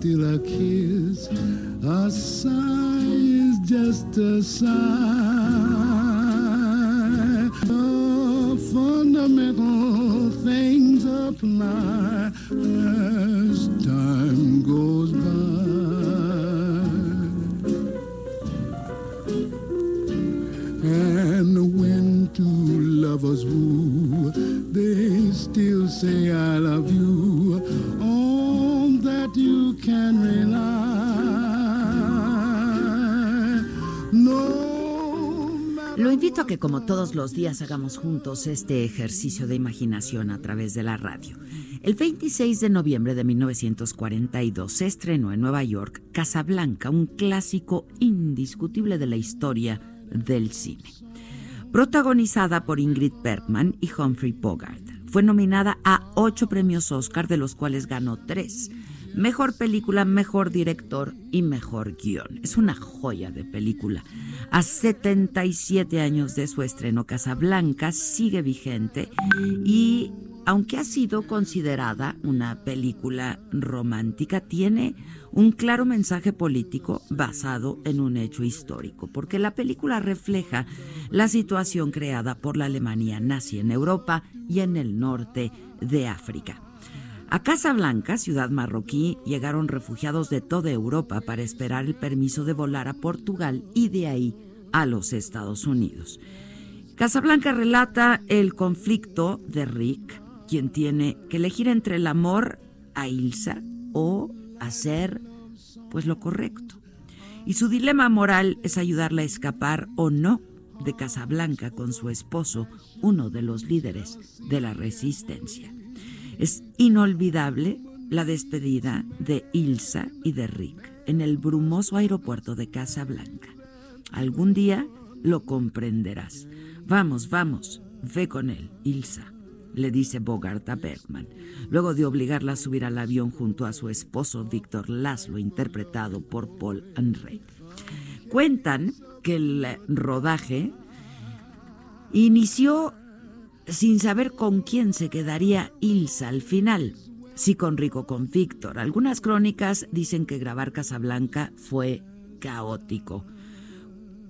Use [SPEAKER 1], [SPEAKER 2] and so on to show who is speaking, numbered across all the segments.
[SPEAKER 1] Still a kiss. A sigh is just a sigh. The fundamental things apply as time goes
[SPEAKER 2] invito a que como todos los días hagamos juntos este ejercicio de imaginación a través de la radio. El 26 de noviembre de 1942 se estrenó en Nueva York Casablanca, un clásico indiscutible de la historia del cine. Protagonizada por Ingrid Bergman y Humphrey Bogart, fue nominada a ocho premios Oscar, de los cuales ganó tres. Mejor película, mejor director y mejor guion. Es una joya de película. A 77 años de su estreno, Casablanca sigue vigente y aunque ha sido considerada una película romántica, tiene un claro mensaje político basado en un hecho histórico, porque la película refleja la situación creada por la Alemania nazi en Europa y en el norte de África. A Casablanca, ciudad marroquí, llegaron refugiados de toda Europa para esperar el permiso de volar a Portugal y de ahí a los Estados Unidos. Casablanca relata el conflicto de Rick, quien tiene que elegir entre el amor a Ilsa o hacer pues lo correcto. Y su dilema moral es ayudarla a escapar o no de Casablanca con su esposo, uno de los líderes de la resistencia. Es inolvidable la despedida de Ilsa y de Rick en el brumoso aeropuerto de Casablanca. Algún día lo comprenderás. Vamos, vamos, ve con él, Ilsa, le dice Bogart a Bergman, luego de obligarla a subir al avión junto a su esposo Víctor Laszlo, interpretado por Paul Henry. Cuentan que el rodaje inició sin saber con quién se quedaría Ilsa al final, si con Rico con Víctor. Algunas crónicas dicen que grabar Casablanca fue caótico.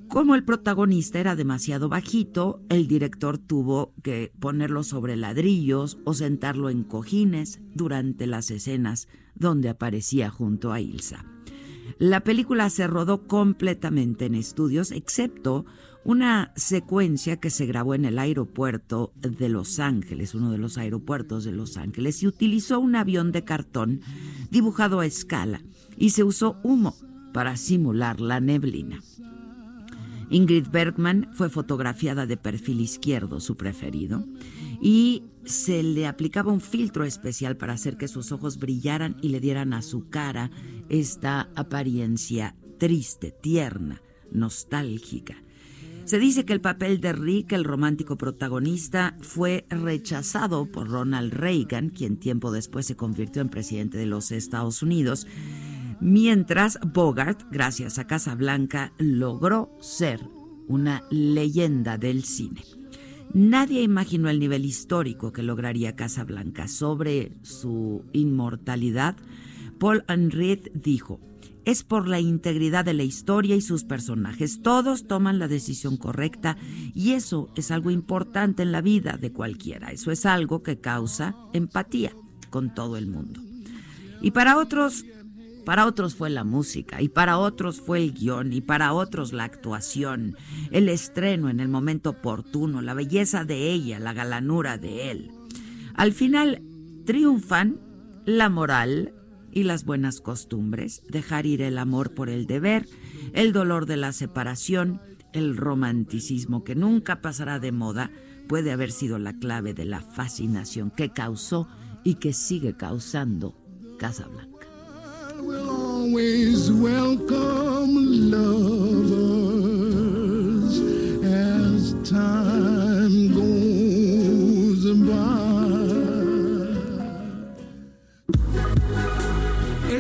[SPEAKER 2] Como el protagonista era demasiado bajito, el director tuvo que ponerlo sobre ladrillos o sentarlo en cojines durante las escenas donde aparecía junto a Ilsa. La película se rodó completamente en estudios, excepto una secuencia que se grabó en el aeropuerto de Los Ángeles, uno de los aeropuertos de Los Ángeles, y utilizó un avión de cartón dibujado a escala y se usó humo para simular la neblina. Ingrid Bergman fue fotografiada de perfil izquierdo, su preferido, y se le aplicaba un filtro especial para hacer que sus ojos brillaran y le dieran a su cara esta apariencia triste, tierna, nostálgica. Se dice que el papel de Rick, el romántico protagonista, fue rechazado por Ronald Reagan, quien tiempo después se convirtió en presidente de los Estados Unidos, mientras Bogart, gracias a Casablanca, logró ser una leyenda del cine. Nadie imaginó el nivel histórico que lograría Casablanca sobre su inmortalidad. Paul Henry dijo, es por la integridad de la historia y sus personajes. Todos toman la decisión correcta y eso es algo importante en la vida de cualquiera. Eso es algo que causa empatía con todo el mundo. Y para otros, para otros fue la música, y para otros fue el guion, y para otros la actuación, el estreno en el momento oportuno, la belleza de ella, la galanura de él. Al final triunfan la moral y las buenas costumbres, dejar ir el amor por el deber, el dolor de la separación, el romanticismo que nunca pasará de moda, puede haber sido la clave de la fascinación que causó y que sigue causando Casablanca.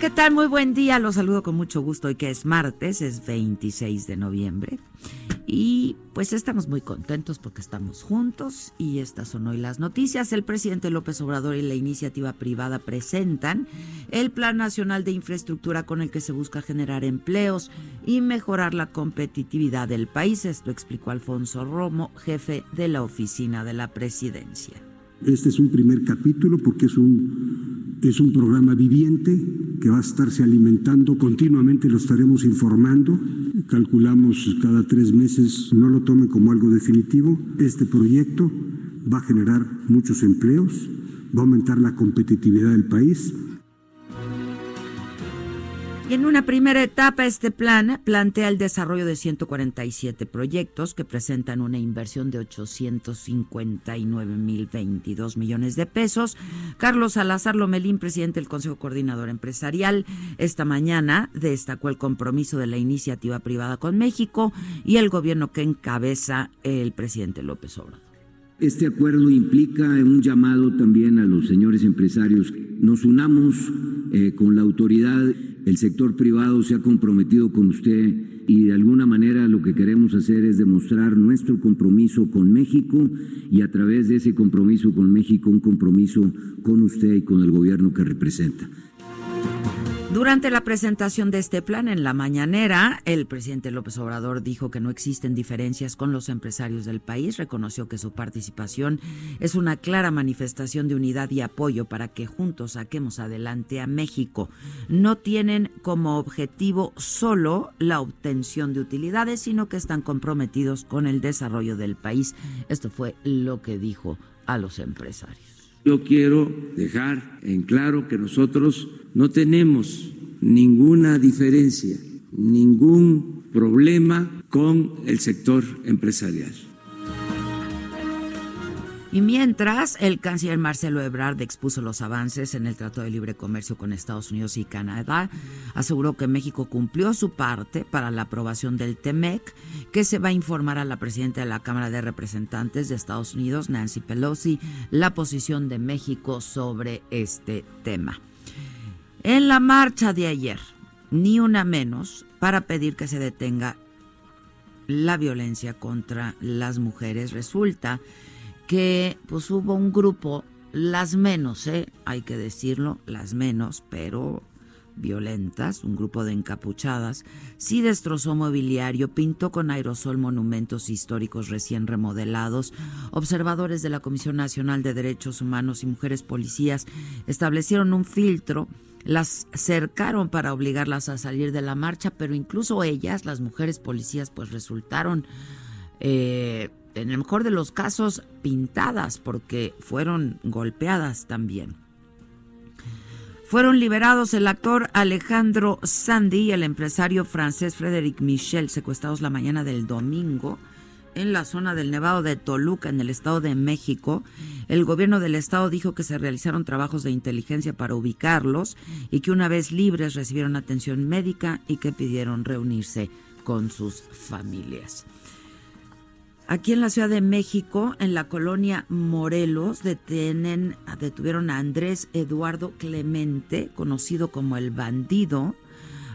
[SPEAKER 2] ¿Qué tal? Muy buen día. Los saludo con mucho gusto hoy que es martes, es 26 de noviembre. Y pues estamos muy contentos porque estamos juntos y estas son hoy las noticias. El presidente López Obrador y la iniciativa privada presentan el Plan Nacional de Infraestructura con el que se busca generar empleos y mejorar la competitividad del país. Esto explicó Alfonso Romo, jefe de la oficina de la presidencia.
[SPEAKER 3] Este es un primer capítulo porque es un, es un programa viviente que va a estarse alimentando continuamente, lo estaremos informando. Calculamos cada tres meses, no lo tomen como algo definitivo. Este proyecto va a generar muchos empleos, va a aumentar la competitividad del país
[SPEAKER 2] y en una primera etapa, este plan plantea el desarrollo de 147 proyectos que presentan una inversión de 859.022 millones de pesos. Carlos Salazar Lomelín, presidente del Consejo Coordinador Empresarial, esta mañana destacó el compromiso de la iniciativa privada con México y el gobierno que encabeza el presidente López Obrador.
[SPEAKER 4] Este acuerdo implica un llamado también a los señores empresarios. Nos unamos eh, con la autoridad el sector privado se ha comprometido con usted y de alguna manera lo que queremos hacer es demostrar nuestro compromiso con México y a través de ese compromiso con México un compromiso con usted y con el gobierno que representa.
[SPEAKER 2] Durante la presentación de este plan en la mañanera, el presidente López Obrador dijo que no existen diferencias con los empresarios del país, reconoció que su participación es una clara manifestación de unidad y apoyo para que juntos saquemos adelante a México. No tienen como objetivo solo la obtención de utilidades, sino que están comprometidos con el desarrollo del país. Esto fue lo que dijo a los empresarios.
[SPEAKER 4] Yo quiero dejar en claro que nosotros no tenemos ninguna diferencia, ningún problema con el sector empresarial.
[SPEAKER 2] Y mientras, el canciller Marcelo Ebrard expuso los avances en el Trato de Libre Comercio con Estados Unidos y Canadá, aseguró que México cumplió su parte para la aprobación del TEMEC, que se va a informar a la presidenta de la Cámara de Representantes de Estados Unidos, Nancy Pelosi, la posición de México sobre este tema. En la marcha de ayer, ni una menos para pedir que se detenga la violencia contra las mujeres, resulta que pues hubo un grupo, las menos, ¿eh? hay que decirlo, las menos, pero violentas, un grupo de encapuchadas, sí destrozó mobiliario, pintó con aerosol monumentos históricos recién remodelados. Observadores de la Comisión Nacional de Derechos Humanos y mujeres policías establecieron un filtro, las cercaron para obligarlas a salir de la marcha, pero incluso ellas, las mujeres policías, pues resultaron... Eh, en el mejor de los casos, pintadas porque fueron golpeadas también. Fueron liberados el actor Alejandro Sandy y el empresario francés Frédéric Michel, secuestrados la mañana del domingo en la zona del Nevado de Toluca, en el Estado de México. El gobierno del Estado dijo que se realizaron trabajos de inteligencia para ubicarlos y que una vez libres recibieron atención médica y que pidieron reunirse con sus familias. Aquí en la Ciudad de México, en la colonia Morelos, detienen, detuvieron a Andrés Eduardo Clemente, conocido como el bandido.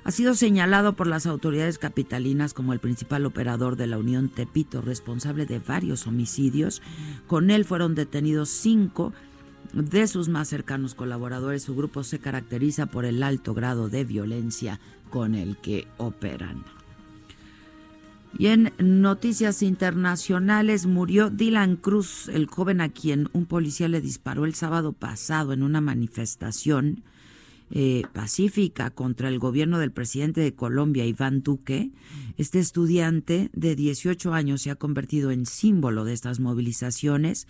[SPEAKER 2] Ha sido señalado por las autoridades capitalinas como el principal operador de la Unión Tepito, responsable de varios homicidios. Con él fueron detenidos cinco de sus más cercanos colaboradores. Su grupo se caracteriza por el alto grado de violencia con el que operan. Y en noticias internacionales murió Dylan Cruz, el joven a quien un policía le disparó el sábado pasado en una manifestación eh, pacífica contra el gobierno del presidente de Colombia, Iván Duque. Este estudiante de 18 años se ha convertido en símbolo de estas movilizaciones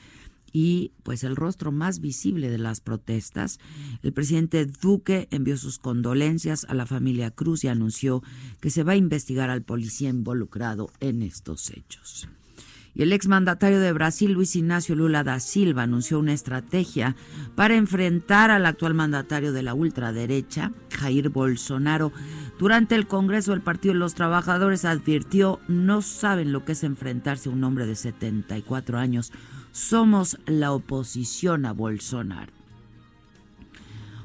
[SPEAKER 2] y pues el rostro más visible de las protestas. El presidente Duque envió sus condolencias a la familia Cruz y anunció que se va a investigar al policía involucrado en estos hechos. Y el exmandatario de Brasil, Luis Ignacio Lula da Silva, anunció una estrategia para enfrentar al actual mandatario de la ultraderecha, Jair Bolsonaro. Durante el Congreso del Partido de los Trabajadores advirtió, no saben lo que es enfrentarse a un hombre de 74 años somos la oposición a Bolsonaro.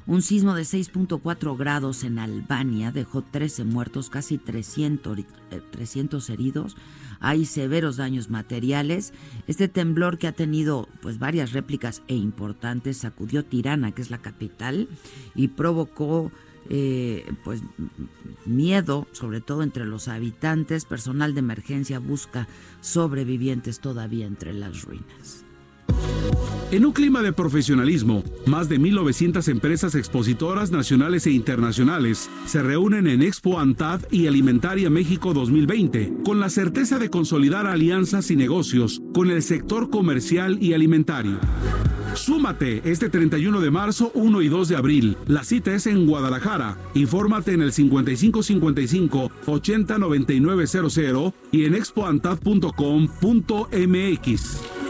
[SPEAKER 2] Un sismo de 6.4 grados en Albania dejó 13 muertos, casi 300, 300, eh, heridos. Hay severos daños materiales. Este temblor que ha tenido pues varias réplicas e importantes sacudió Tirana, que es la capital, y provocó eh, pues miedo, sobre todo entre los habitantes. Personal de emergencia busca sobrevivientes todavía entre las ruinas.
[SPEAKER 5] En un clima de profesionalismo, más de 1.900 empresas expositoras nacionales e internacionales se reúnen en Expo Antad y Alimentaria México 2020, con la certeza de consolidar alianzas y negocios con el sector comercial y alimentario. Súmate este 31 de marzo, 1 y 2 de abril. La cita es en Guadalajara. Infórmate en el 5555 809900 y en expoantad.com.mx.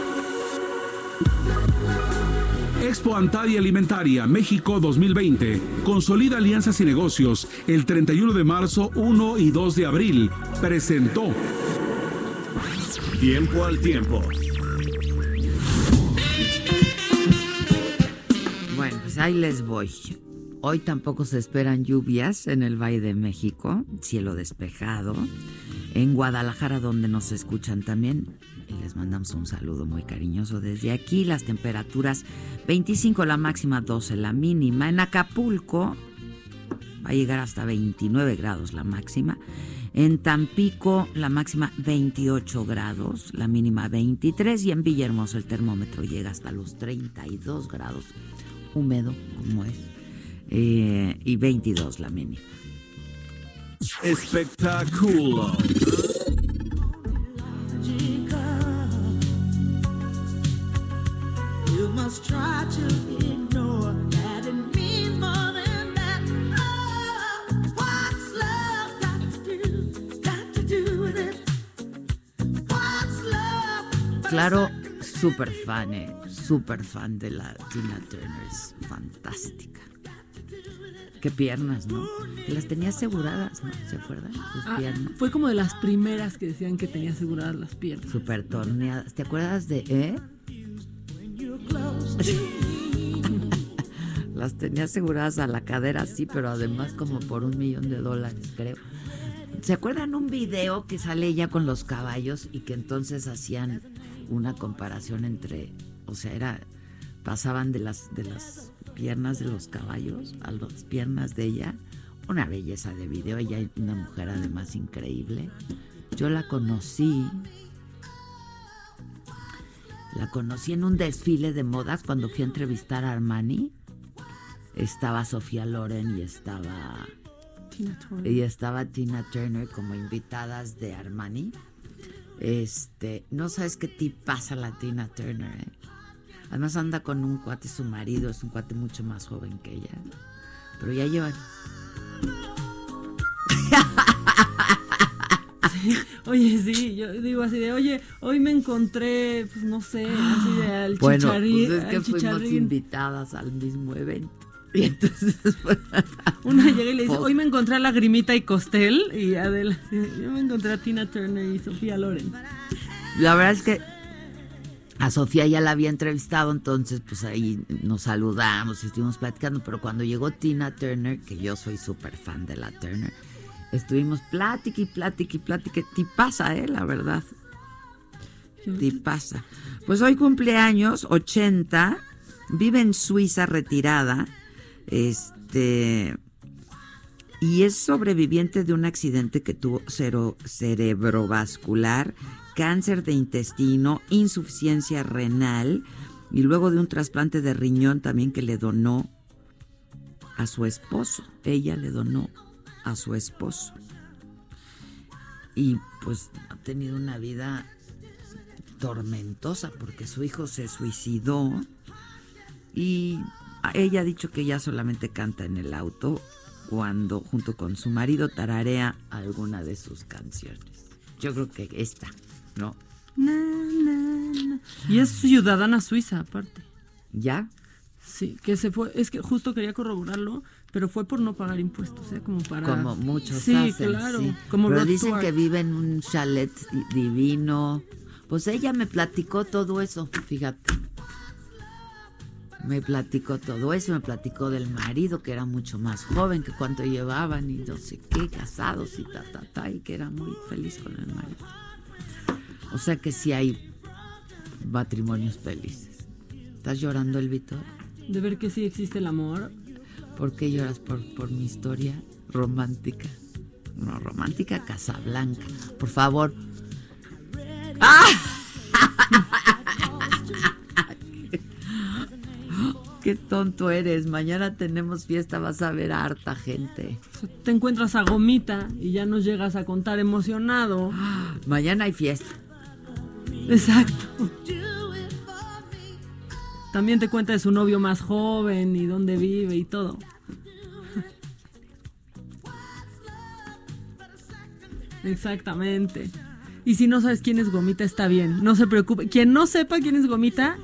[SPEAKER 5] Expo Antadia Alimentaria México 2020. Consolida alianzas y negocios el 31 de marzo, 1 y 2 de abril. Presentó.
[SPEAKER 6] Tiempo al tiempo.
[SPEAKER 2] Bueno, pues ahí les voy. Hoy tampoco se esperan lluvias en el Valle de México, cielo despejado. En Guadalajara, donde nos escuchan también, y les mandamos un saludo muy cariñoso desde aquí. Las temperaturas 25 la máxima, 12 la mínima. En Acapulco va a llegar hasta 29 grados la máxima. En Tampico la máxima 28 grados, la mínima 23 y en Villahermosa el termómetro llega hasta los 32 grados, húmedo como es, eh, y 22 la mínima.
[SPEAKER 6] Espectáculo.
[SPEAKER 2] Claro, súper fan, eh, súper fan de la Tina Turner, es fantástica. Qué piernas, ¿no? Las tenía aseguradas, ¿no? ¿Se acuerdan? Sus
[SPEAKER 7] Ah,
[SPEAKER 2] piernas.
[SPEAKER 7] fue como de las primeras que decían que tenía aseguradas las piernas.
[SPEAKER 2] Súper torneadas. ¿Te acuerdas de, eh? Las tenía aseguradas a la cadera, sí, pero además como por un millón de dólares, creo. ¿Se acuerdan un video que sale ella con los caballos y que entonces hacían una comparación entre, o sea, era pasaban de las de las piernas de los caballos a las piernas de ella? Una belleza de video, ella es una mujer además increíble. Yo la conocí la conocí en un desfile de modas cuando fui a entrevistar a Armani. Estaba Sofía Loren y estaba
[SPEAKER 7] Tina Turner.
[SPEAKER 2] y estaba Tina Turner como invitadas de Armani. Este, no sabes qué pasa la Tina Turner, ¿eh? Además anda con un cuate, su marido, es un cuate mucho más joven que ella. Pero ya llevan.
[SPEAKER 7] Oye, sí, yo digo así de, oye, hoy me encontré, pues no sé, así de al
[SPEAKER 2] Bueno, pues es que
[SPEAKER 7] al
[SPEAKER 2] fuimos
[SPEAKER 7] chicharrín.
[SPEAKER 2] invitadas al mismo evento. Y entonces,
[SPEAKER 7] Una llega y le dice, hoy me encontré a Lagrimita y Costel. Y Adela, yo me encontré a Tina Turner y Sofía Loren.
[SPEAKER 2] La verdad es que a Sofía ya la había entrevistado, entonces pues ahí nos saludamos y estuvimos platicando, pero cuando llegó Tina Turner, que yo soy súper fan de la Turner, estuvimos plática y plática y plática, pasa, ¿eh? La verdad. pasa. Pues hoy cumpleaños, 80, vive en Suiza retirada, este, y es sobreviviente de un accidente que tuvo cero, cerebrovascular, cáncer de intestino, insuficiencia renal y luego de un trasplante de riñón también que le donó a su esposo. Ella le donó a su esposo. Y pues ha tenido una vida tormentosa porque su hijo se suicidó y ella ha dicho que ella solamente canta en el auto cuando junto con su marido tararea alguna de sus canciones. Yo creo que esta, ¿no?
[SPEAKER 7] Y es ciudadana suiza aparte.
[SPEAKER 2] ¿Ya?
[SPEAKER 7] Sí, que se fue, es que justo quería corroborarlo, pero fue por no pagar impuestos, ¿eh? como para...
[SPEAKER 2] Como muchos
[SPEAKER 7] sí,
[SPEAKER 2] hacen,
[SPEAKER 7] claro.
[SPEAKER 2] sí.
[SPEAKER 7] Como
[SPEAKER 2] pero dicen que vive en un chalet divino. Pues ella me platicó todo eso, fíjate. Me platicó todo eso, me platicó del marido que era mucho más joven que cuánto llevaban y no sé qué, casados y ta, ta, ta, y que era muy feliz con el marido. O sea que sí hay matrimonios felices. ¿Estás llorando, el?
[SPEAKER 7] De ver que sí existe el amor.
[SPEAKER 2] ¿Por qué lloras por, por mi historia romántica? No, romántica Casablanca. Por favor. ¡Ah! Qué tonto eres. Mañana tenemos fiesta, vas a ver a harta gente.
[SPEAKER 7] Te encuentras a Gomita y ya nos llegas a contar emocionado.
[SPEAKER 2] Mañana hay fiesta.
[SPEAKER 7] Exacto. También te cuenta de su novio más joven y dónde vive y todo. Exactamente. Y si no sabes quién es Gomita, está bien. No se preocupe. Quien no sepa quién es Gomita,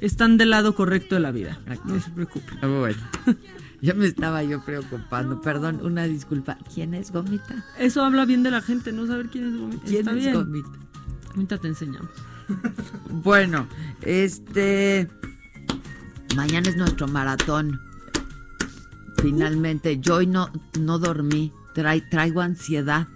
[SPEAKER 7] están del lado correcto de la vida. No se preocupe.
[SPEAKER 2] Ah, Bueno, ya me estaba yo preocupando. Perdón, una disculpa. ¿Quién es Gomita?
[SPEAKER 7] Eso habla bien de la gente, no saber quién es Gomita.
[SPEAKER 2] ¿Quién
[SPEAKER 7] está
[SPEAKER 2] es
[SPEAKER 7] bien.
[SPEAKER 2] Gomita?
[SPEAKER 7] Ahorita te enseñamos.
[SPEAKER 2] Bueno, este. Mañana es nuestro maratón. Finalmente, yo hoy no, no dormí. Trai- traigo ansiedad.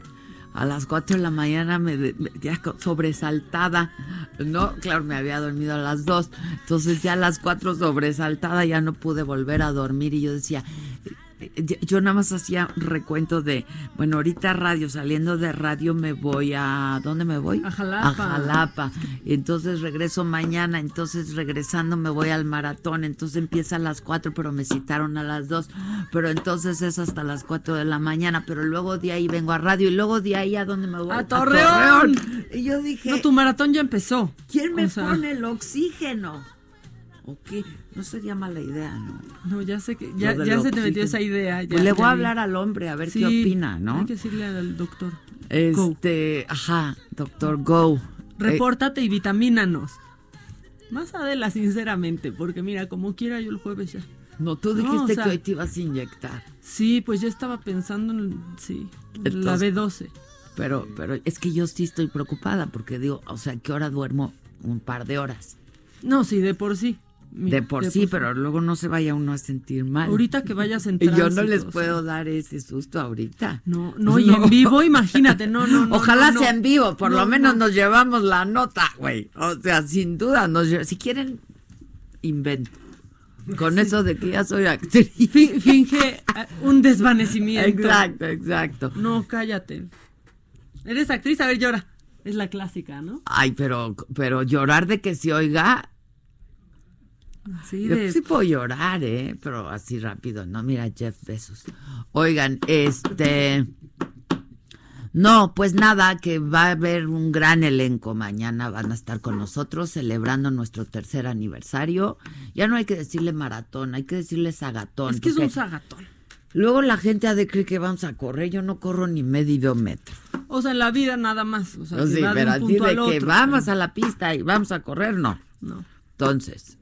[SPEAKER 2] A las 4 de la mañana me, me- ya sobresaltada. No, claro, me había dormido a las 2. Entonces ya a las 4 sobresaltada ya no pude volver a dormir y yo decía, yo- nada más hacía recuento de, bueno, ahorita radio, saliendo de radio me voy a, ¿dónde me voy?
[SPEAKER 7] A Jalapa.
[SPEAKER 2] A Jalapa. Y entonces regreso mañana, entonces regresando me voy al maratón, entonces empieza a las 4, pero me citaron a las 2, pero entonces es hasta las 4 de la mañana, pero luego de ahí vengo a radio y luego de ahí a dónde me voy?
[SPEAKER 7] ¡A Torreón!
[SPEAKER 2] Y yo dije,
[SPEAKER 7] No, tu maratón ya empezó.
[SPEAKER 2] ¿quién me
[SPEAKER 7] O sea,
[SPEAKER 2] pone el oxígeno? ¿O qué? No sería mala idea, ¿no?
[SPEAKER 7] No, ya sé que ya, se te metió esa idea. ya-
[SPEAKER 2] Pues le voy a hablar al hombre a ver
[SPEAKER 7] Sí,
[SPEAKER 2] qué opina, ¿no?
[SPEAKER 7] Hay que decirle al doctor. Go.
[SPEAKER 2] Este, ajá, doctor Go. Eh,
[SPEAKER 7] Repórtate y vitamínanos. Más Adela, sinceramente, porque mira, como quiera yo el jueves ya.
[SPEAKER 2] no, tú
[SPEAKER 7] No,
[SPEAKER 2] dijiste
[SPEAKER 7] o sea-
[SPEAKER 2] que hoy te ibas a inyectar.
[SPEAKER 7] Sí, pues ya estaba pensando en, sí, la
[SPEAKER 2] Entonces-
[SPEAKER 7] B12.
[SPEAKER 2] Pero, pero es que yo sí estoy preocupada porque digo, o sea, ¿qué hora duermo? Un par de horas.
[SPEAKER 7] No, sí, de por sí. Mira,
[SPEAKER 2] de por sí, pero luego no se vaya uno a sentir mal.
[SPEAKER 7] Ahorita que vayas en
[SPEAKER 2] Y yo no
[SPEAKER 7] tránsito,
[SPEAKER 2] les
[SPEAKER 7] o sea.
[SPEAKER 2] puedo dar ese susto ahorita.
[SPEAKER 7] No, no, y en vivo, imagínate, no, no, no.
[SPEAKER 2] Ojalá
[SPEAKER 7] no,
[SPEAKER 2] sea
[SPEAKER 7] no.
[SPEAKER 2] en vivo, por
[SPEAKER 7] No,
[SPEAKER 2] lo menos
[SPEAKER 7] no.
[SPEAKER 2] nos llevamos la nota, güey. O sea, sin duda, nos si quieren, invento. Con eso de que ya soy actriz.
[SPEAKER 7] Fi- Finge eh, un desvanecimiento.
[SPEAKER 2] Exacto, exacto.
[SPEAKER 7] No, cállate. Eres actriz, a ver, llora. Es la clásica, ¿no?
[SPEAKER 2] Ay, pero, pero llorar de que se oiga,
[SPEAKER 7] Sí,
[SPEAKER 2] Yo sí puedo llorar, ¿eh? Pero así rápido, ¿no? Mira, Jeff Bezos. Oigan, este... No, pues nada, que va a haber un gran elenco mañana. Van a estar con nosotros celebrando nuestro tercer aniversario. Ya no hay que decirle maratón, hay que decirle sagatón.
[SPEAKER 7] Es que es un sagatón.
[SPEAKER 2] Luego la gente ha de creer que vamos a correr. Yo no corro ni medio metro.
[SPEAKER 7] O sea, en la vida nada más. O sea,
[SPEAKER 2] No, sí,
[SPEAKER 7] va de
[SPEAKER 2] pero así que
[SPEAKER 7] otro.
[SPEAKER 2] vamos a la pista y vamos a correr, no.
[SPEAKER 7] No.
[SPEAKER 2] Entonces,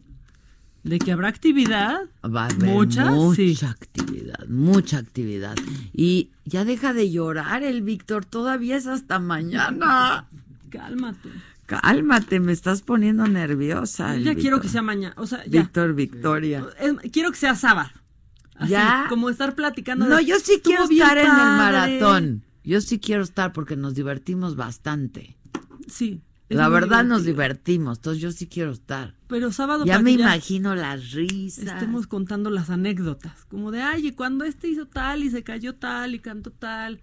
[SPEAKER 7] De que habrá actividad.
[SPEAKER 2] Va a haber
[SPEAKER 7] mucha,
[SPEAKER 2] mucha
[SPEAKER 7] sí.
[SPEAKER 2] actividad, mucha actividad. Y ya deja de llorar el Víctor, todavía es hasta mañana.
[SPEAKER 7] Cálmate.
[SPEAKER 2] Cálmate, me estás poniendo nerviosa. el
[SPEAKER 7] ya quiero que sea mañana. O sea, ya.
[SPEAKER 2] Víctor, Victoria.
[SPEAKER 7] Quiero que sea sábado. Así,
[SPEAKER 2] Ya.
[SPEAKER 7] Como estar platicando.
[SPEAKER 2] No,
[SPEAKER 7] de,
[SPEAKER 2] yo sí
[SPEAKER 7] "Estuvo
[SPEAKER 2] quiero estar en el
[SPEAKER 7] padre".
[SPEAKER 2] maratón. Yo sí quiero estar porque nos divertimos bastante.
[SPEAKER 7] Sí.
[SPEAKER 2] La verdad nos divertimos, entonces yo sí quiero estar.
[SPEAKER 7] Pero sábado
[SPEAKER 2] Ya me imagino las risas.
[SPEAKER 7] estemos contando las anécdotas. Como de, ay, y cuando este hizo tal y se cayó tal y cantó tal.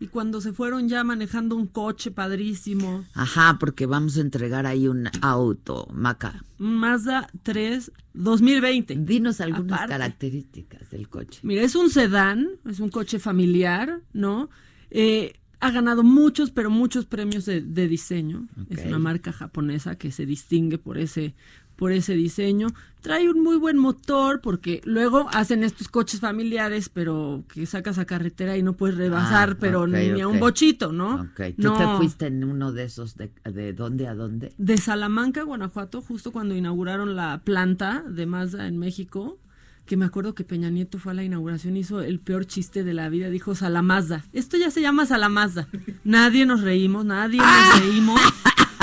[SPEAKER 7] Y cuando se fueron ya manejando un coche padrísimo.
[SPEAKER 2] Ajá, porque vamos a entregar ahí un auto, Maca.
[SPEAKER 7] Mazda 3 2020.
[SPEAKER 2] Dinos algunas
[SPEAKER 7] Aparte.
[SPEAKER 2] características del coche.
[SPEAKER 7] Mira, es un sedán, es un coche familiar, ¿no? Eh, ha ganado muchos, pero muchos premios de, de diseño. Es una marca japonesa que se distingue por ese, por ese diseño. Trae un muy buen motor porque luego hacen estos coches familiares, pero que sacas a carretera y no puedes rebasar,
[SPEAKER 2] Ah,
[SPEAKER 7] pero ni a un bochito, ¿no?
[SPEAKER 2] Ok, ¿tú
[SPEAKER 7] no.
[SPEAKER 2] te fuiste en uno de esos de, de dónde a dónde?
[SPEAKER 7] De Salamanca, Guanajuato, justo cuando inauguraron la planta de Mazda en México, que me acuerdo que Peña Nieto fue a la inauguración, hizo el peor chiste de la vida, dijo Salamazda. Esto ya se llama Salamazda. Nadie nos reímos, nadie nos reímos.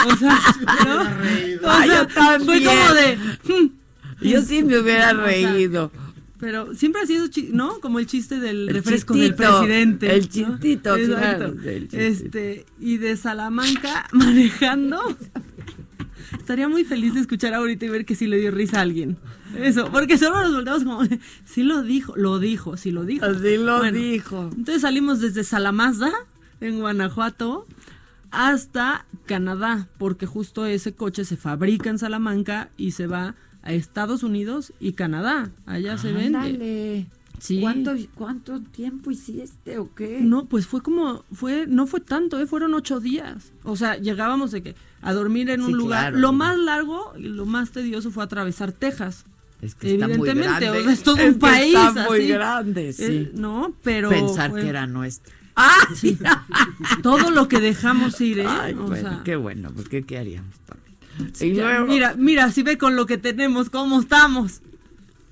[SPEAKER 7] O sea, ¿no? O
[SPEAKER 2] Ah,
[SPEAKER 7] sea, fue como de... "Hmm".
[SPEAKER 2] Yo sí me hubiera
[SPEAKER 7] O sea,
[SPEAKER 2] reído.
[SPEAKER 7] Pero siempre ha sido, ¿no? Como el chiste del
[SPEAKER 2] El
[SPEAKER 7] refresco del presidente.
[SPEAKER 2] el
[SPEAKER 7] ¿no?
[SPEAKER 2] chistito,
[SPEAKER 7] Exacto.
[SPEAKER 2] claro, el chistito.
[SPEAKER 7] Este, y de Salamanca manejando. Estaría muy feliz de escuchar ahorita y ver que sí le dio risa a alguien. Eso, porque solo nos volteamos como, sí lo dijo, lo dijo, sí lo dijo.
[SPEAKER 2] Sí lo
[SPEAKER 7] Bueno,
[SPEAKER 2] dijo.
[SPEAKER 7] Entonces salimos desde Salamazda, en Guanajuato, hasta Canadá, porque justo ese coche se fabrica en Salamanca y se va a Estados Unidos y Canadá. Allá se vende.
[SPEAKER 2] Ándale.
[SPEAKER 7] Sí.
[SPEAKER 2] ¿Cuánto, ¿Cuánto tiempo hiciste o qué?
[SPEAKER 7] No, pues fue como, fue, no fue tanto, ¿eh? fueron ocho días. O sea, llegábamos de que a dormir en un lugar.
[SPEAKER 2] claro.
[SPEAKER 7] Lo más largo y lo más tedioso fue atravesar Texas.
[SPEAKER 2] Es que está muy
[SPEAKER 7] Evidentemente,
[SPEAKER 2] grande.
[SPEAKER 7] o sea, es todo
[SPEAKER 2] Es
[SPEAKER 7] un país.
[SPEAKER 2] Está muy
[SPEAKER 7] así.
[SPEAKER 2] grande, sí.
[SPEAKER 7] Eh, no, pero
[SPEAKER 2] Pensar
[SPEAKER 7] fue
[SPEAKER 2] que era nuestro. ¡Ah!
[SPEAKER 7] todo lo que dejamos ir, ¿eh?
[SPEAKER 2] Ay,
[SPEAKER 7] O
[SPEAKER 2] bueno,
[SPEAKER 7] sea,
[SPEAKER 2] qué bueno, porque ¿qué haríamos también?
[SPEAKER 7] Sí,
[SPEAKER 2] Y
[SPEAKER 7] ya,
[SPEAKER 2] luego-
[SPEAKER 7] Mira, mira, si ve con lo que tenemos, cómo estamos.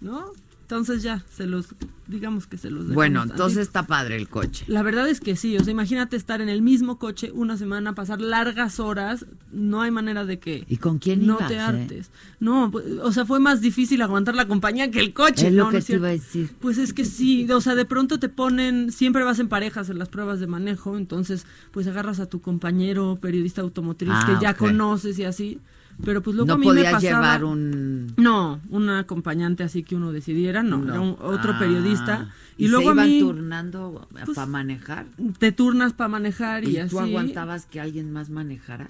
[SPEAKER 7] ¿No? Entonces ya, se los, digamos que se los
[SPEAKER 2] Bueno, entonces está padre el coche.
[SPEAKER 7] La verdad es que sí, o sea, imagínate estar en el mismo coche una semana, pasar largas horas, no hay manera de que
[SPEAKER 2] ¿Y con quién
[SPEAKER 7] no
[SPEAKER 2] ibas,
[SPEAKER 7] te
[SPEAKER 2] eh?
[SPEAKER 7] hartes. No, pues, o sea, fue más difícil aguantar la compañía que el coche.
[SPEAKER 2] Es
[SPEAKER 7] ¿no?
[SPEAKER 2] lo
[SPEAKER 7] ¿No
[SPEAKER 2] que
[SPEAKER 7] es
[SPEAKER 2] te iba a decir.
[SPEAKER 7] Pues es que sí, o sea, de pronto te ponen, siempre vas en parejas en las pruebas de manejo, entonces pues agarras a tu compañero periodista automotriz
[SPEAKER 2] Ah,
[SPEAKER 7] que ya
[SPEAKER 2] ok.
[SPEAKER 7] conoces y así, pero pues luego
[SPEAKER 2] no
[SPEAKER 7] a mí me
[SPEAKER 2] podías
[SPEAKER 7] pasaba...
[SPEAKER 2] llevar un...
[SPEAKER 7] No, un acompañante así que uno decidiera, no,
[SPEAKER 2] No.
[SPEAKER 7] era un- otro
[SPEAKER 2] Ah,
[SPEAKER 7] periodista. Y,
[SPEAKER 2] ¿Y,
[SPEAKER 7] luego
[SPEAKER 2] se
[SPEAKER 7] a
[SPEAKER 2] iban
[SPEAKER 7] mí
[SPEAKER 2] turnando
[SPEAKER 7] pues,
[SPEAKER 2] para manejar?
[SPEAKER 7] te turnas para manejar y,
[SPEAKER 2] ¿Y,
[SPEAKER 7] así.
[SPEAKER 2] tú aguantabas que alguien más manejara?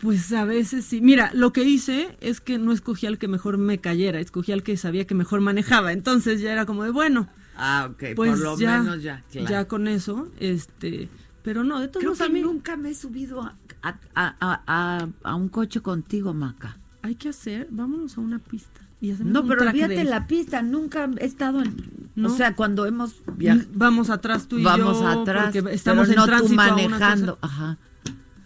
[SPEAKER 7] Pues a veces sí. Mira, lo que hice es que no escogí al que mejor me cayera, escogí al que sabía que mejor manejaba. Entonces ya era como de, bueno,
[SPEAKER 2] Ah, ok,
[SPEAKER 7] pues
[SPEAKER 2] por lo
[SPEAKER 7] ya,
[SPEAKER 2] menos ya, claro.
[SPEAKER 7] ya con eso, este, pero no, de todos
[SPEAKER 2] Creo que
[SPEAKER 7] a
[SPEAKER 2] nunca me he subido a, a, a- a- a- un coche contigo, Maca.
[SPEAKER 7] hay que hacer, vámonos a una pista y
[SPEAKER 2] No, pero
[SPEAKER 7] day.
[SPEAKER 2] la pista, nunca he estado en...
[SPEAKER 7] No.
[SPEAKER 2] O sea, cuando hemos viajado...
[SPEAKER 7] Vamos atrás tú y
[SPEAKER 2] Vamos
[SPEAKER 7] yo,
[SPEAKER 2] atrás,
[SPEAKER 7] porque estamos
[SPEAKER 2] pero
[SPEAKER 7] en
[SPEAKER 2] no tú manejando. Ajá,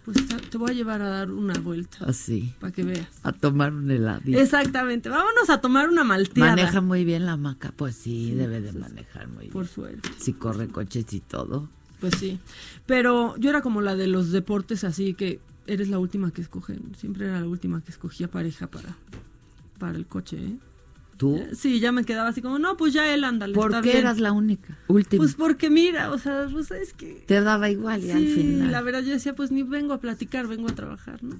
[SPEAKER 7] Pues te voy a llevar a dar una vuelta
[SPEAKER 2] así,
[SPEAKER 7] para que veas.
[SPEAKER 2] a tomar un heladito.
[SPEAKER 7] Exactamente, vámonos a tomar una malteada.
[SPEAKER 2] Maneja muy bien la Maca, pues sí, debe de manejar muy
[SPEAKER 7] Por
[SPEAKER 2] bien.
[SPEAKER 7] suerte.
[SPEAKER 2] Si corre coches y todo.
[SPEAKER 7] Pues sí. Pero yo era como la de los deportes, así que eres la última que escogen. Siempre era la última que escogía pareja para, para el coche, ¿eh?
[SPEAKER 2] ¿Tú?
[SPEAKER 7] Sí, ya me quedaba así como, no, pues ya él ándale.
[SPEAKER 2] ¿Por
[SPEAKER 7] está
[SPEAKER 2] qué
[SPEAKER 7] bien".
[SPEAKER 2] eras la única? Última.
[SPEAKER 7] Pues porque mira, o sea, pues es que...
[SPEAKER 2] Te daba igual y al
[SPEAKER 7] Sí,
[SPEAKER 2] final.
[SPEAKER 7] la verdad yo decía, pues ni vengo a platicar, vengo a trabajar, ¿no?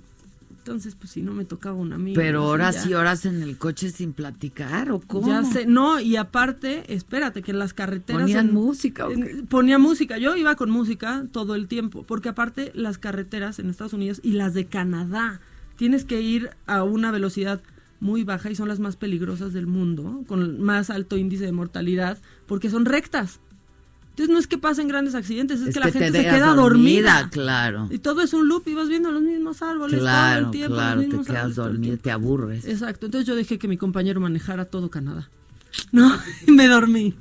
[SPEAKER 7] Entonces, pues si no me tocaba un amigo.
[SPEAKER 2] Pero horas y horas en el coche sin platicar, ¿o cómo?
[SPEAKER 7] Ya sé, no, y aparte, espérate, que en las carreteras...
[SPEAKER 2] ¿Ponían
[SPEAKER 7] en-
[SPEAKER 2] música o
[SPEAKER 7] en-? Ponía música, yo iba con música todo el tiempo, porque aparte las carreteras en Estados Unidos y las de Canadá, tienes que ir a una velocidad muy baja y son las más peligrosas del mundo, con más alto índice de mortalidad, porque son rectas. Entonces no es que pasen grandes accidentes, es, que, la
[SPEAKER 2] te
[SPEAKER 7] gente se queda dormida.
[SPEAKER 2] Claro.
[SPEAKER 7] Y todo es un loop y vas viendo los mismos árboles todo
[SPEAKER 2] Claro,
[SPEAKER 7] el tiempo.
[SPEAKER 2] claro, te quedas
[SPEAKER 7] árboles todo
[SPEAKER 2] te aburres.
[SPEAKER 7] Exacto, entonces yo dejé que mi compañero manejara todo Canadá. No, y me dormí.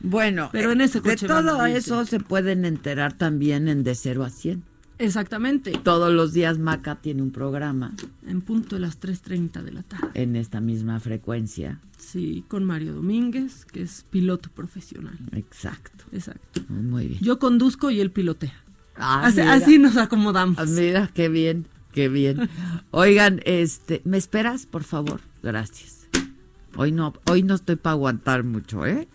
[SPEAKER 2] Bueno,
[SPEAKER 7] Pero en ese
[SPEAKER 2] de
[SPEAKER 7] coche van
[SPEAKER 2] todo eso se pueden enterar también en De Cero a 100.
[SPEAKER 7] Exactamente.
[SPEAKER 2] Todos los días Maca tiene un programa.
[SPEAKER 7] En punto de las 3.30 de la tarde.
[SPEAKER 2] En esta misma frecuencia.
[SPEAKER 7] Sí, con Mario Domínguez, que es piloto profesional.
[SPEAKER 2] Exacto.
[SPEAKER 7] Exacto.
[SPEAKER 2] Muy bien.
[SPEAKER 7] Yo conduzco y él pilotea.
[SPEAKER 2] Ah,
[SPEAKER 7] así, así, nos acomodamos.
[SPEAKER 2] Ah, mira, qué bien, qué bien. Oigan, este, ¿me esperas, por favor? Gracias. Hoy no, hoy no estoy para aguantar mucho, ¿eh?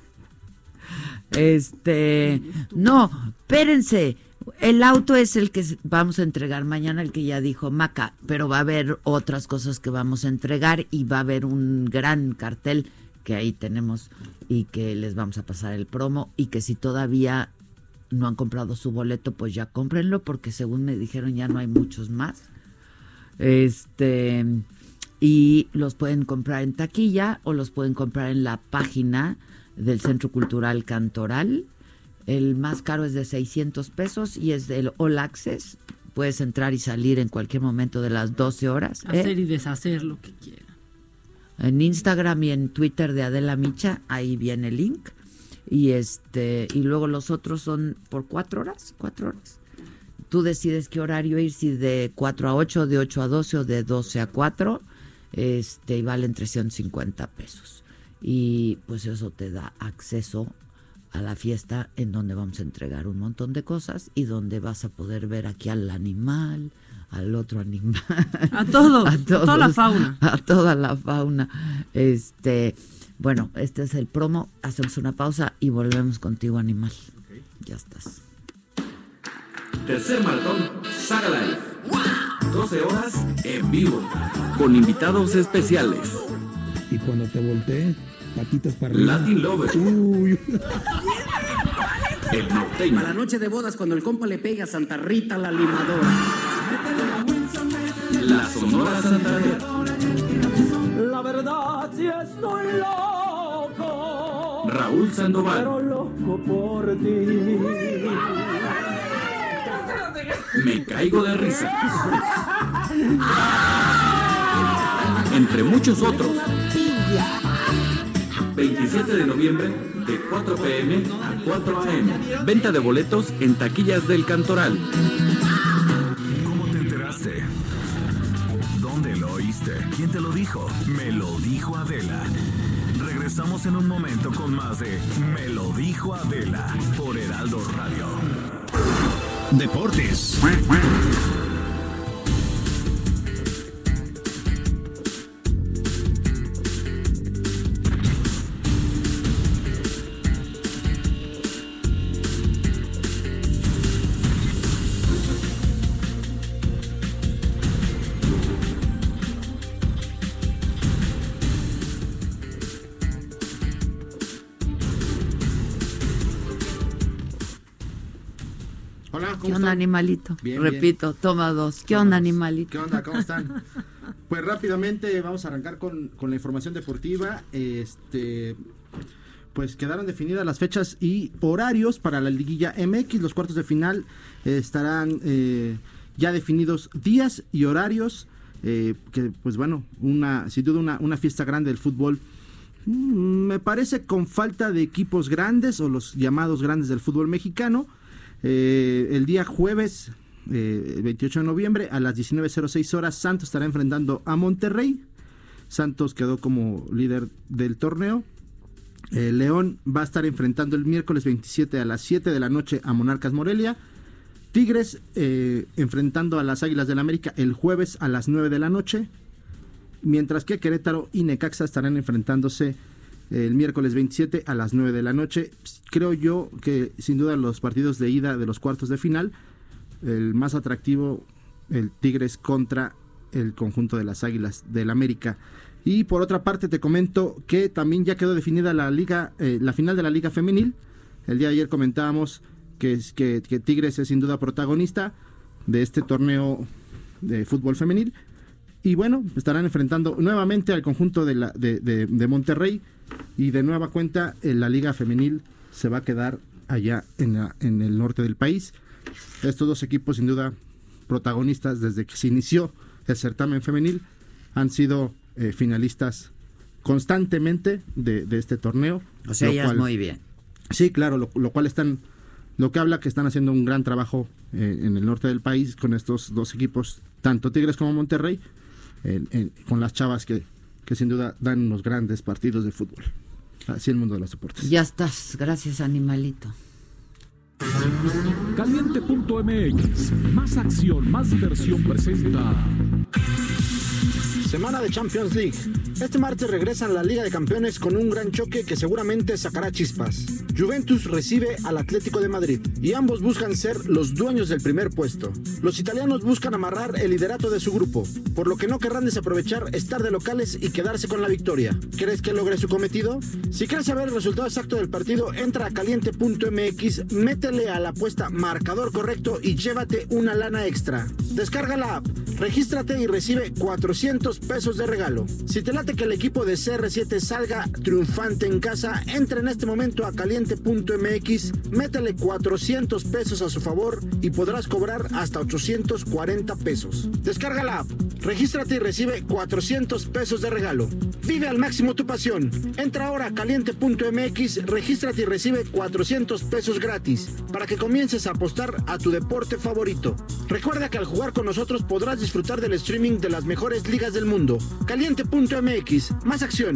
[SPEAKER 2] Este, no, espérense. El auto es el que vamos a entregar mañana, el que ya dijo Maca, pero va a haber otras cosas que vamos a entregar y va a haber un gran cartel que ahí tenemos y que les vamos a pasar el promo y que si todavía no han comprado su boleto, pues ya cómprenlo porque según me dijeron ya no hay muchos más. Este y los pueden comprar en taquilla o los pueden comprar en la página del Centro Cultural Cantoral el más caro es de 600 pesos y es del All Access. Puedes entrar y salir en cualquier momento de las 12 horas.
[SPEAKER 7] ¿eh? Hacer y deshacer lo que quieran.
[SPEAKER 2] En Instagram y en Twitter de Adela Micha, ahí viene el link. Y este y luego los otros son por cuatro horas, cuatro horas. Tú decides qué horario ir, si de 4 a 8, de 8 a 12 o de 12 a 4. Este, y valen 350 pesos. Y pues eso te da acceso a la fiesta en donde vamos a entregar un montón de cosas y donde vas a poder ver aquí al animal, al otro animal,
[SPEAKER 7] a todo, a, toda la fauna,
[SPEAKER 2] a toda la fauna. Este, bueno, este es el promo. Hacemos una pausa y volvemos contigo, animal. Ya estás.
[SPEAKER 6] Tercer maratón Saga Life. 12 horas en vivo con invitados especiales.
[SPEAKER 1] Y cuando te volteé patitas para
[SPEAKER 6] arriba. Latin Lover. Uy.
[SPEAKER 8] El norteño. A la noche de bodas cuando el compa le pega a Santa Rita la limadora.
[SPEAKER 6] La Sonora Santanera.
[SPEAKER 9] La verdad si estoy loco.
[SPEAKER 6] Raúl Sandoval.
[SPEAKER 9] Pero loco por ti.
[SPEAKER 6] Me caigo de risa. Entre muchos otros. 27 de noviembre de 4 pm a 4 am. Venta de boletos en taquillas del Cantoral. ¿Cómo te enteraste? ¿Dónde lo oíste? ¿Quién te lo dijo? Me lo dijo Adela. Regresamos en un momento con más de Me lo dijo Adela por Heraldo Radio.
[SPEAKER 5] Deportes.
[SPEAKER 2] Onda, animalito? Repito, toma dos. ¿Qué onda, animalito?
[SPEAKER 10] ¿Qué onda? ¿Cómo están? pues rápidamente vamos a arrancar con, la información deportiva. Este pues quedaron definidas las fechas y horarios para la liguilla MX. Los cuartos de final estarán eh, ya definidos días y horarios. Eh, que pues bueno, una, sin duda una, una fiesta grande del fútbol. Mm, me parece con falta de equipos grandes o los llamados grandes del fútbol mexicano. Eh, el día jueves, eh, 28 de noviembre, a las 19.06 horas, Santos estará enfrentando a Monterrey. Santos quedó como líder del torneo. Eh, León va a estar enfrentando el miércoles 27 a las 7 de la noche a Monarcas Morelia. Tigres eh, enfrentando a las Águilas del la América el jueves a las 9 de la noche. Mientras que Querétaro y Necaxa estarán enfrentándose el miércoles 27 a las 9 de la noche. Creo yo que sin duda los partidos de ida de los cuartos de final, el más atractivo, el Tigres contra el conjunto de las Águilas del América. Y por otra parte te comento que también ya quedó definida la liga, eh, la final de la liga femenil. El día de ayer comentábamos que, que, Tigres es sin duda protagonista de este torneo de fútbol femenil. Y bueno, estarán enfrentando nuevamente al conjunto de, la, de, de, Monterrey y de nueva cuenta en la liga femenil se va a quedar allá en, la, en el norte del país. Estos dos equipos sin duda protagonistas desde que se inició el certamen femenil han sido eh, finalistas constantemente de, este torneo.
[SPEAKER 2] O sea, ya muy bien.
[SPEAKER 10] Sí, claro, lo, cual están lo que habla que están haciendo un gran trabajo eh, en el norte del país con estos dos equipos, tanto Tigres como Monterrey, con las chavas que, que sin duda dan unos grandes partidos de fútbol. Así el mundo de los deportes.
[SPEAKER 2] Ya estás, gracias animalito.
[SPEAKER 5] Caliente.mx, más acción, más diversión presenta.
[SPEAKER 11] Semana de Champions League. Este martes regresan la Liga de Campeones con un gran choque que seguramente sacará chispas. Juventus recibe al Atlético de Madrid y ambos buscan ser los dueños del primer puesto. Los italianos buscan amarrar el liderato de su grupo, por lo que no querrán desaprovechar estar de locales y quedarse con la victoria. ¿Crees que logre su cometido? Si quieres saber el resultado exacto del partido, entra a caliente.mx, métele a la apuesta marcador correcto y llévate una lana extra. Descarga la app, regístrate y recibe 400 pesos de regalo. Si te late que el equipo de CR7 salga triunfante en casa, entra en este momento a caliente.mx, métele 400 pesos a su favor y podrás cobrar hasta 840 pesos. Descarga la app, regístrate y recibe 400 pesos de regalo. Vive al máximo tu pasión. Entra ahora a caliente.mx, regístrate y recibe 400 pesos gratis para que comiences a apostar a tu deporte favorito. Recuerda que al jugar con nosotros podrás disfrutar del streaming de las mejores ligas del mundo. Caliente.mx, más acción,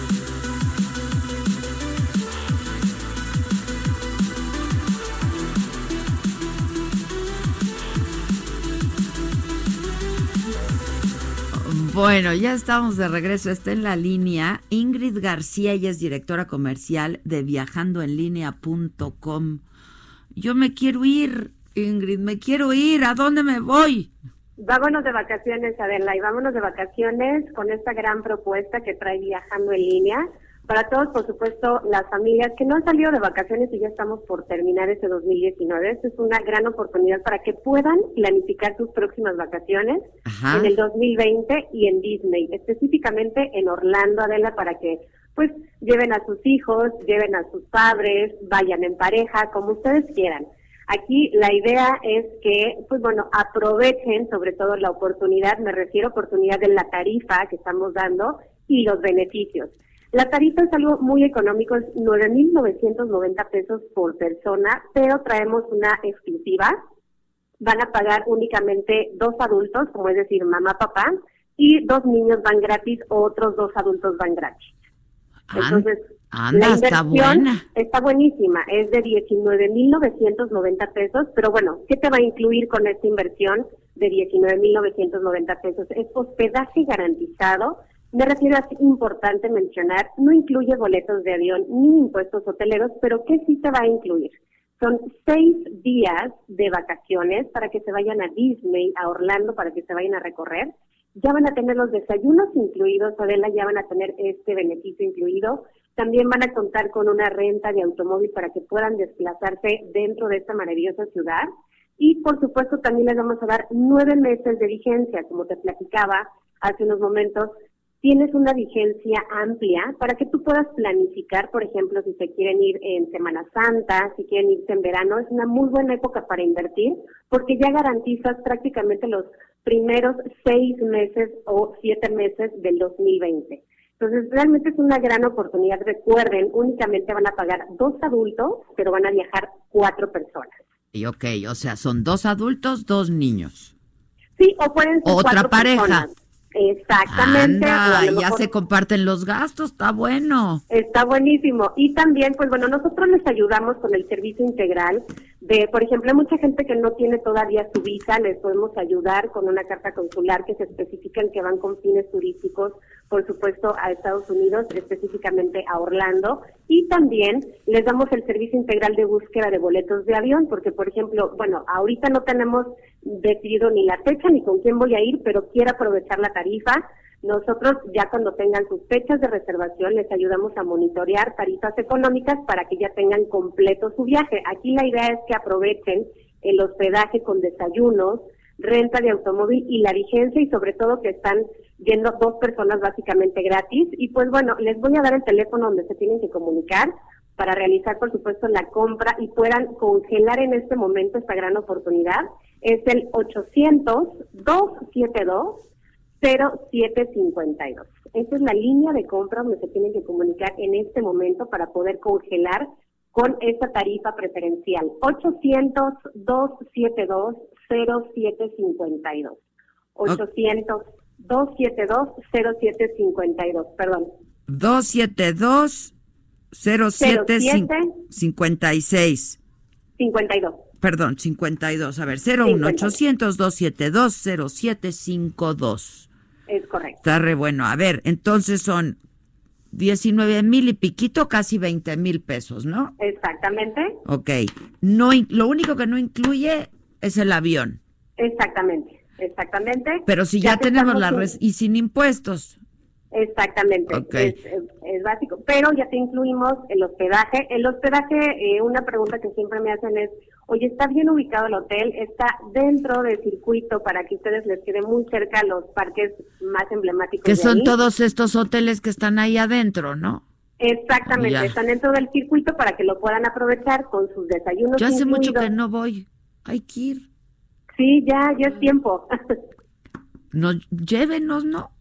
[SPEAKER 2] Bueno, ya estamos de regreso. Está en la línea Ingrid García, ella es directora comercial de viajandoenlinea.com. Yo me quiero ir, Ingrid, me quiero ir. ¿A dónde me voy?
[SPEAKER 12] Vámonos de vacaciones, Adela, y vámonos de vacaciones con esta gran propuesta que trae Viajando en Línea para todos, por supuesto, las familias que no han salido de vacaciones y ya estamos por terminar este 2019. Esta es una gran oportunidad para que puedan planificar sus próximas vacaciones en el 2020 y en Disney, específicamente en Orlando, Adela, para que pues lleven a sus hijos, lleven a sus padres, vayan en pareja, como ustedes quieran. Aquí la idea es que, pues bueno, aprovechen sobre todo la oportunidad, me refiero a oportunidad de la tarifa que estamos dando y los beneficios. La tarifa es algo muy económico, es 9.990 pesos por persona, pero traemos una exclusiva. Van a pagar únicamente dos adultos, como es decir, mamá, papá, y dos niños van gratis o otros dos adultos van gratis. Entonces, la inversión está, buenísima, es de 19.990 pesos, pero bueno, ¿qué te va a incluir con esta inversión de 19.990 pesos? Es hospedaje garantizado, me refiero a es importante mencionar, no incluye boletos de avión ni impuestos hoteleros, pero ¿qué sí se va a incluir? Son seis días de vacaciones para que se vayan a Disney, a Orlando, para que se vayan a recorrer. Ya van a tener los desayunos incluidos, Adela, ya van a tener este beneficio incluido. También van a contar con una renta de automóvil para que puedan desplazarse dentro de esta maravillosa ciudad. Y por supuesto también les vamos a dar nueve meses de vigencia, como te platicaba hace unos momentos, tienes una vigencia amplia para que tú puedas planificar, por ejemplo, si se quieren ir en Semana Santa, si quieren irse en verano, es una muy buena época para invertir porque ya garantizas prácticamente los primeros seis meses o siete meses del 2020. Entonces, realmente es una gran oportunidad. Recuerden, únicamente van a pagar dos adultos, pero van a viajar cuatro personas.
[SPEAKER 2] Y ok, o sea, son dos adultos, dos niños.
[SPEAKER 12] Sí, o pueden ser
[SPEAKER 2] Otra pareja.
[SPEAKER 12] Exactamente.
[SPEAKER 2] ya se comparten los gastos, está bueno.
[SPEAKER 12] Está buenísimo. Y también, pues bueno, nosotros les ayudamos con el servicio integral de, por ejemplo, hay mucha gente que no tiene todavía su visa, les podemos ayudar con una carta consular que se especifica en que van con fines turísticos, por supuesto, a Estados Unidos, específicamente a Orlando. Y también les damos el servicio integral de búsqueda de boletos de avión, porque, por ejemplo, bueno, ahorita no tenemos decidido ni la fecha ni con quién voy a ir, pero quiero aprovechar la tarifa. Nosotros ya cuando tengan sus fechas de reservación les ayudamos a monitorear tarifas económicas para que ya tengan completo su viaje. Aquí la idea es que aprovechen el hospedaje con desayunos, renta de automóvil y la vigencia y sobre todo que están yendo dos personas básicamente gratis. Y pues bueno, les voy a dar el teléfono donde se tienen que comunicar para realizar, por supuesto, la compra y puedan congelar en este momento esta gran oportunidad. Es el 800-272-0752. Esta es la línea de compra donde se tienen que comunicar en este momento para poder congelar con esta tarifa preferencial. 800-272-0752. 800-272-0752, perdón.
[SPEAKER 2] 272 0756.
[SPEAKER 12] 52.
[SPEAKER 2] Perdón, 52. A ver, 01 800 272 0752.
[SPEAKER 12] Es correcto.
[SPEAKER 2] Está re bueno. A ver, entonces son 19 mil y piquito, casi 20 mil pesos, ¿no?
[SPEAKER 12] Exactamente.
[SPEAKER 2] Ok. No, lo único que no incluye es el avión.
[SPEAKER 12] Exactamente, exactamente.
[SPEAKER 2] Pero si ya, tenemos la red y sin impuestos.
[SPEAKER 12] Exactamente, es, es, básico. Pero ya te incluimos el hospedaje. El hospedaje, eh, una pregunta que siempre me hacen es, oye, ¿está bien ubicado el hotel? ¿Está dentro del circuito para que ustedes les quede muy cerca los parques más emblemáticos?
[SPEAKER 2] Que son todos estos hoteles que están ahí adentro, ¿no?
[SPEAKER 12] Exactamente, están dentro del circuito para que lo puedan aprovechar con sus desayunos.
[SPEAKER 2] Yo hace mucho que no voy, hay que ir.
[SPEAKER 12] Sí, ya, ya es tiempo.
[SPEAKER 2] no, llévenos, ¿no?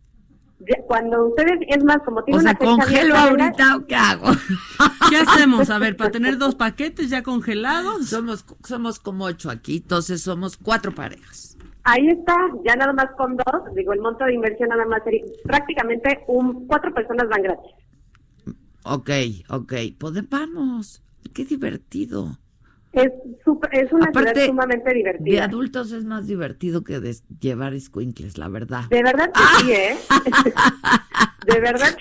[SPEAKER 12] cuando ustedes, es más, como tiene
[SPEAKER 2] o
[SPEAKER 12] sea,
[SPEAKER 2] una congelo ahorita o qué hago.
[SPEAKER 7] ¿Qué hacemos? A ver, para tener dos paquetes ya congelados.
[SPEAKER 2] Somos, somos como ocho aquí, entonces somos cuatro parejas.
[SPEAKER 12] Ahí está, ya nada más con dos, digo, el monto de inversión nada más sería prácticamente un, cuatro personas van gratis.
[SPEAKER 2] Ok, ok, pues vamos, qué divertido.
[SPEAKER 12] Es, es una Aparte, sumamente divertida.
[SPEAKER 2] De adultos es más divertido que de llevar squinkles, la verdad.
[SPEAKER 12] De verdad que sí, ¿eh? de verdad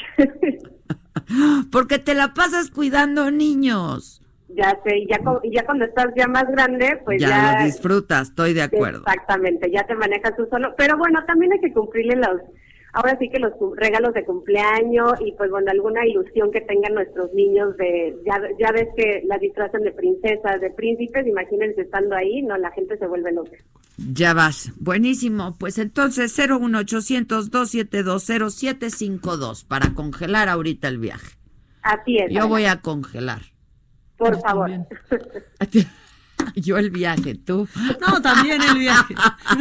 [SPEAKER 2] Porque te la pasas cuidando niños.
[SPEAKER 12] Ya sé, y ya, ya cuando estás ya más grande, pues ya...
[SPEAKER 2] Ya lo disfrutas, estoy de acuerdo.
[SPEAKER 12] Exactamente, ya te manejas tú solo. Pero bueno, también hay que cumplirle los ahora sí que los regalos de cumpleaños y pues bueno, alguna ilusión que tengan nuestros niños de, ya, ya ves que la disfrazan de princesas, de príncipes, imagínense estando ahí, no, la gente se vuelve loca.
[SPEAKER 2] Ya vas, buenísimo, pues entonces 01800 272 0752 para congelar ahorita el viaje.
[SPEAKER 12] Así es.
[SPEAKER 2] Yo voy a congelar.
[SPEAKER 12] Por favor.
[SPEAKER 2] Yo el viaje, tú.
[SPEAKER 7] No, también el viaje.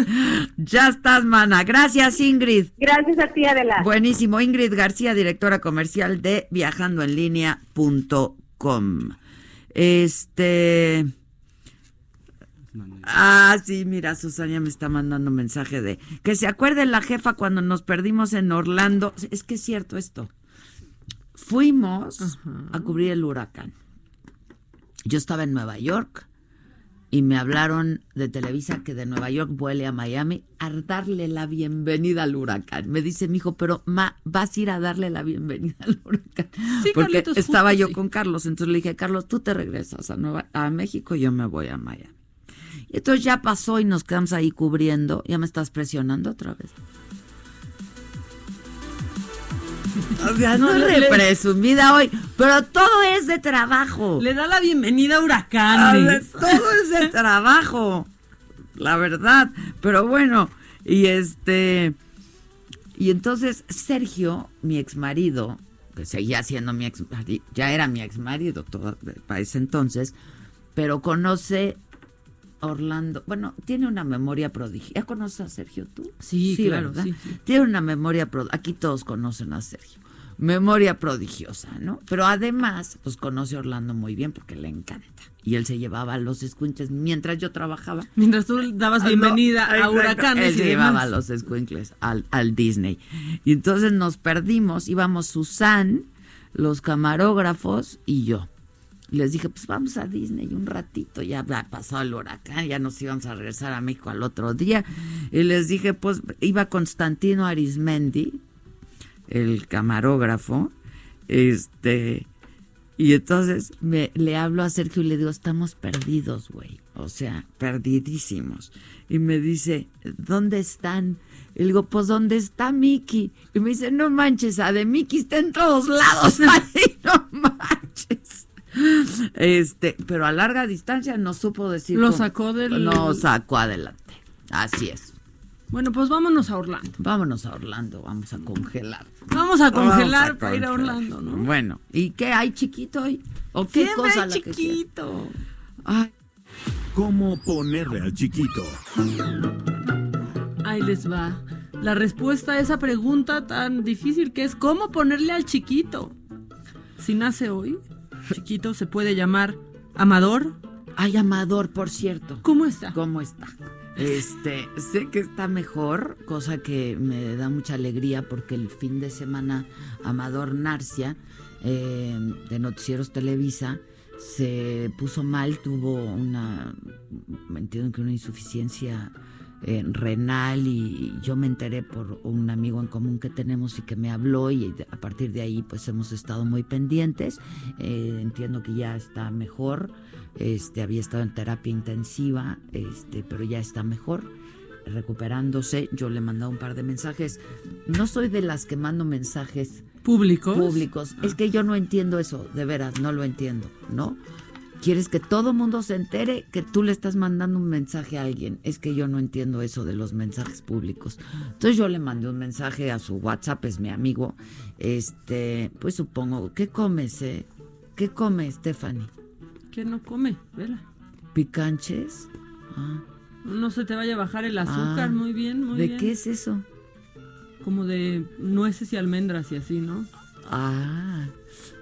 [SPEAKER 2] ya estás, mana. Gracias, Ingrid.
[SPEAKER 12] Gracias a ti, Adela.
[SPEAKER 2] Buenísimo. Ingrid García, directora comercial de viajandoenlinea.com. Este. Ah, sí, mira, Susana me está mandando un mensaje de que se acuerde la jefa cuando nos perdimos en Orlando. Es que es cierto esto. Fuimos a cubrir el huracán. Yo estaba en Nueva York y me hablaron de Televisa que de Nueva York vuele a Miami a darle la bienvenida al huracán. Me dice mi hijo, pero ma, vas a ir a darle la bienvenida al huracán. Porque estaba yo con Carlos, entonces le dije, Carlos, tú te regresas a, Nueva, a México y yo me voy a Miami. Y entonces ya pasó y nos quedamos ahí cubriendo. Ya me estás presionando otra vez. no es presumida hoy, pero todo es de trabajo.
[SPEAKER 7] Le da la bienvenida a huracanes.
[SPEAKER 2] todo es de trabajo, la verdad. Pero bueno, y este. Y entonces Sergio, mi ex marido, que seguía siendo mi ex ya era mi ex marido para ese entonces, pero conoce Orlando, bueno, tiene una memoria prodigiosa. ¿Ya conoces a Sergio tú?
[SPEAKER 7] Sí, claro.
[SPEAKER 2] Tiene una memoria prodigiosa. Aquí todos conocen a Sergio. Memoria prodigiosa, ¿no? Pero además, pues conoce a Orlando muy bien porque le encanta. Y él se llevaba a los escuincles mientras yo trabajaba.
[SPEAKER 7] Mientras tú dabas ah, bienvenida a huracanes.
[SPEAKER 2] Él se llevaba a los escuincles al, al Disney. Y entonces nos perdimos. Íbamos Susan, los camarógrafos y yo les dije, pues vamos a Disney un ratito, ya pasó el huracán, ya nos íbamos a regresar a México al otro día. Y les dije, pues iba Constantino Arismendi, el camarógrafo, este, y entonces me, le hablo a Sergio y le digo, estamos perdidos, güey, o sea, perdidísimos. Y me dice, ¿dónde están? Y le digo, pues ¿dónde está Mickey? Y me dice, no manches, a de Mickey está en todos lados, no manches. Este, pero a larga distancia no supo decir.
[SPEAKER 7] Lo sacó del-
[SPEAKER 2] No sacó adelante. Así es.
[SPEAKER 7] Bueno, pues vámonos a Orlando.
[SPEAKER 2] Vámonos a Orlando, vamos a congelar.
[SPEAKER 7] Vamos a congelar
[SPEAKER 2] Vamos a
[SPEAKER 7] para ir a. Orlando, ¿no?
[SPEAKER 2] Bueno, ¿y qué hay chiquito hoy? ¿O qué
[SPEAKER 7] Siempre
[SPEAKER 2] cosa
[SPEAKER 7] hay chiquito.
[SPEAKER 2] Ay,
[SPEAKER 6] ¿Cómo ponerle al chiquito?
[SPEAKER 7] Ahí les va. La respuesta a esa pregunta tan difícil que es ¿cómo ponerle al chiquito? Si nace hoy, chiquito se puede llamar Amador.
[SPEAKER 2] Ay, Amador, por cierto.
[SPEAKER 7] ¿Cómo está?
[SPEAKER 2] ¿Cómo está? Este, sé que está mejor, cosa que me da mucha alegría porque el fin de semana Amador Narcia eh, de Noticieros Televisa se puso mal, tuvo una, entiendo que una insuficiencia eh, renal y yo me enteré por un amigo en común que tenemos y que me habló y a partir de ahí pues hemos estado muy pendientes. Eh, entiendo que ya está mejor, este había estado en terapia intensiva, este, pero ya está mejor recuperándose. Yo le mandado un par de mensajes. No soy de las que mando mensajes
[SPEAKER 7] ¿Públicos?
[SPEAKER 2] públicos. Es que yo no entiendo eso, de veras, no lo entiendo, ¿no? Quieres que todo mundo se entere que tú le estás mandando un mensaje a alguien. Es que yo no entiendo eso de los mensajes públicos. Entonces yo le mandé un mensaje a su WhatsApp, es mi amigo. Este, pues supongo, ¿qué comes, eh? ¿Qué come, Stephanie?
[SPEAKER 7] ¿Qué no come? Vela.
[SPEAKER 2] ¿Picanches? Ah.
[SPEAKER 7] No se te vaya a bajar el azúcar.
[SPEAKER 2] Ah.
[SPEAKER 7] muy bien, muy
[SPEAKER 2] ¿De
[SPEAKER 7] bien.
[SPEAKER 2] qué es eso?
[SPEAKER 7] Como de nueces y almendras y así, ¿no?
[SPEAKER 2] Ah,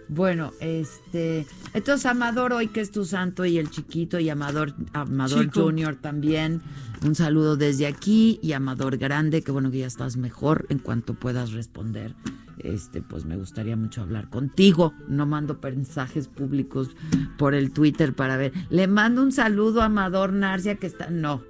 [SPEAKER 2] bueno, este, entonces Amador hoy que es tu santo y el chiquito y Amador, Amador
[SPEAKER 7] Chico.
[SPEAKER 2] Junior también, un saludo desde aquí y Amador Grande, que bueno que ya estás mejor en cuanto puedas responder. Este, pues me gustaría mucho hablar contigo. No mando mensajes públicos por el Twitter para ver. Le mando un saludo a Amador Narcia que está. No,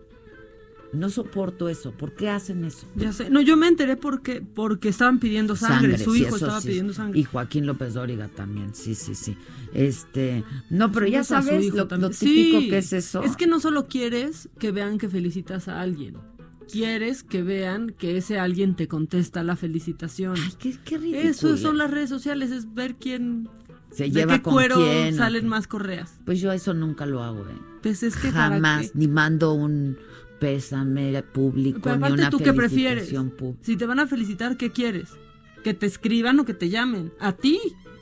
[SPEAKER 2] no soporto eso. ¿Por qué hacen eso?
[SPEAKER 7] Ya sé. No, yo me enteré porque, porque estaban pidiendo sangre. Su hijo estaba
[SPEAKER 2] sí.
[SPEAKER 7] pidiendo sangre.
[SPEAKER 2] Y Joaquín López Dóriga también, sí, sí, sí. Este, no, pero ya sabes lo, típico
[SPEAKER 7] Sí,
[SPEAKER 2] que es eso.
[SPEAKER 7] Es que no solo quieres que vean que felicitas a alguien. Quieres que vean que ese alguien te contesta la felicitación.
[SPEAKER 2] Ay, qué, qué ridículo.
[SPEAKER 7] Eso son las redes sociales, es ver quién...
[SPEAKER 2] Se
[SPEAKER 7] de
[SPEAKER 2] lleva
[SPEAKER 7] qué
[SPEAKER 2] con
[SPEAKER 7] cuero
[SPEAKER 2] quién,
[SPEAKER 7] salen más correas.
[SPEAKER 2] Pues yo eso nunca lo hago, ¿eh?
[SPEAKER 7] Pues es que
[SPEAKER 2] Jamás, ni mando un pésame público,
[SPEAKER 7] Pero
[SPEAKER 2] ni
[SPEAKER 7] aparte
[SPEAKER 2] una
[SPEAKER 7] tú qué prefieres.
[SPEAKER 2] pública.
[SPEAKER 7] Si te van a felicitar, ¿qué quieres? Que te escriban o que te llamen. A ti.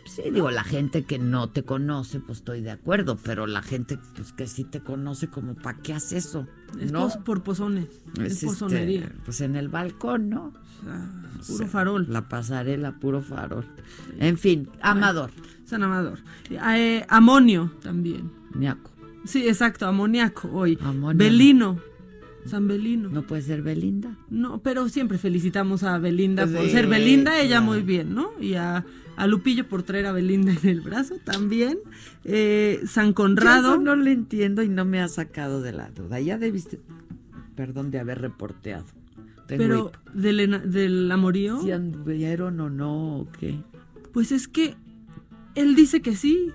[SPEAKER 2] Sí, digo, la gente que no te conoce, pues estoy de acuerdo, pero la gente pues, que sí te conoce, como, ¿para qué haces eso?
[SPEAKER 7] Es
[SPEAKER 2] ¿No?
[SPEAKER 7] pos- por pozones. Es,
[SPEAKER 2] este,
[SPEAKER 7] pozonería.
[SPEAKER 2] pues en el balcón, ¿no?
[SPEAKER 7] Puro farol.
[SPEAKER 2] La pasarela, puro farol. En fin, Amador.
[SPEAKER 7] San Amador. Eh, amonio también.
[SPEAKER 2] Ñaco.
[SPEAKER 7] Sí, exacto, amoníaco hoy.
[SPEAKER 2] Amonio.
[SPEAKER 7] Belino. San Belino.
[SPEAKER 2] ¿No puede ser Belinda?
[SPEAKER 7] No, pero siempre felicitamos a Belinda por
[SPEAKER 2] Sí,
[SPEAKER 7] ser Belinda, ella
[SPEAKER 2] claro.
[SPEAKER 7] muy bien, ¿no? Y a, a Lupillo por traer a Belinda en el brazo también. Eh, San
[SPEAKER 2] Yo
[SPEAKER 7] Conrado.
[SPEAKER 2] eso no lo entiendo y no me ha sacado de la duda. Ya debiste, perdón, de haber reporteado. Tengo
[SPEAKER 7] pero del, del amorío,
[SPEAKER 2] si anduvieron o no, o qué.
[SPEAKER 7] pues es que él dice que sí.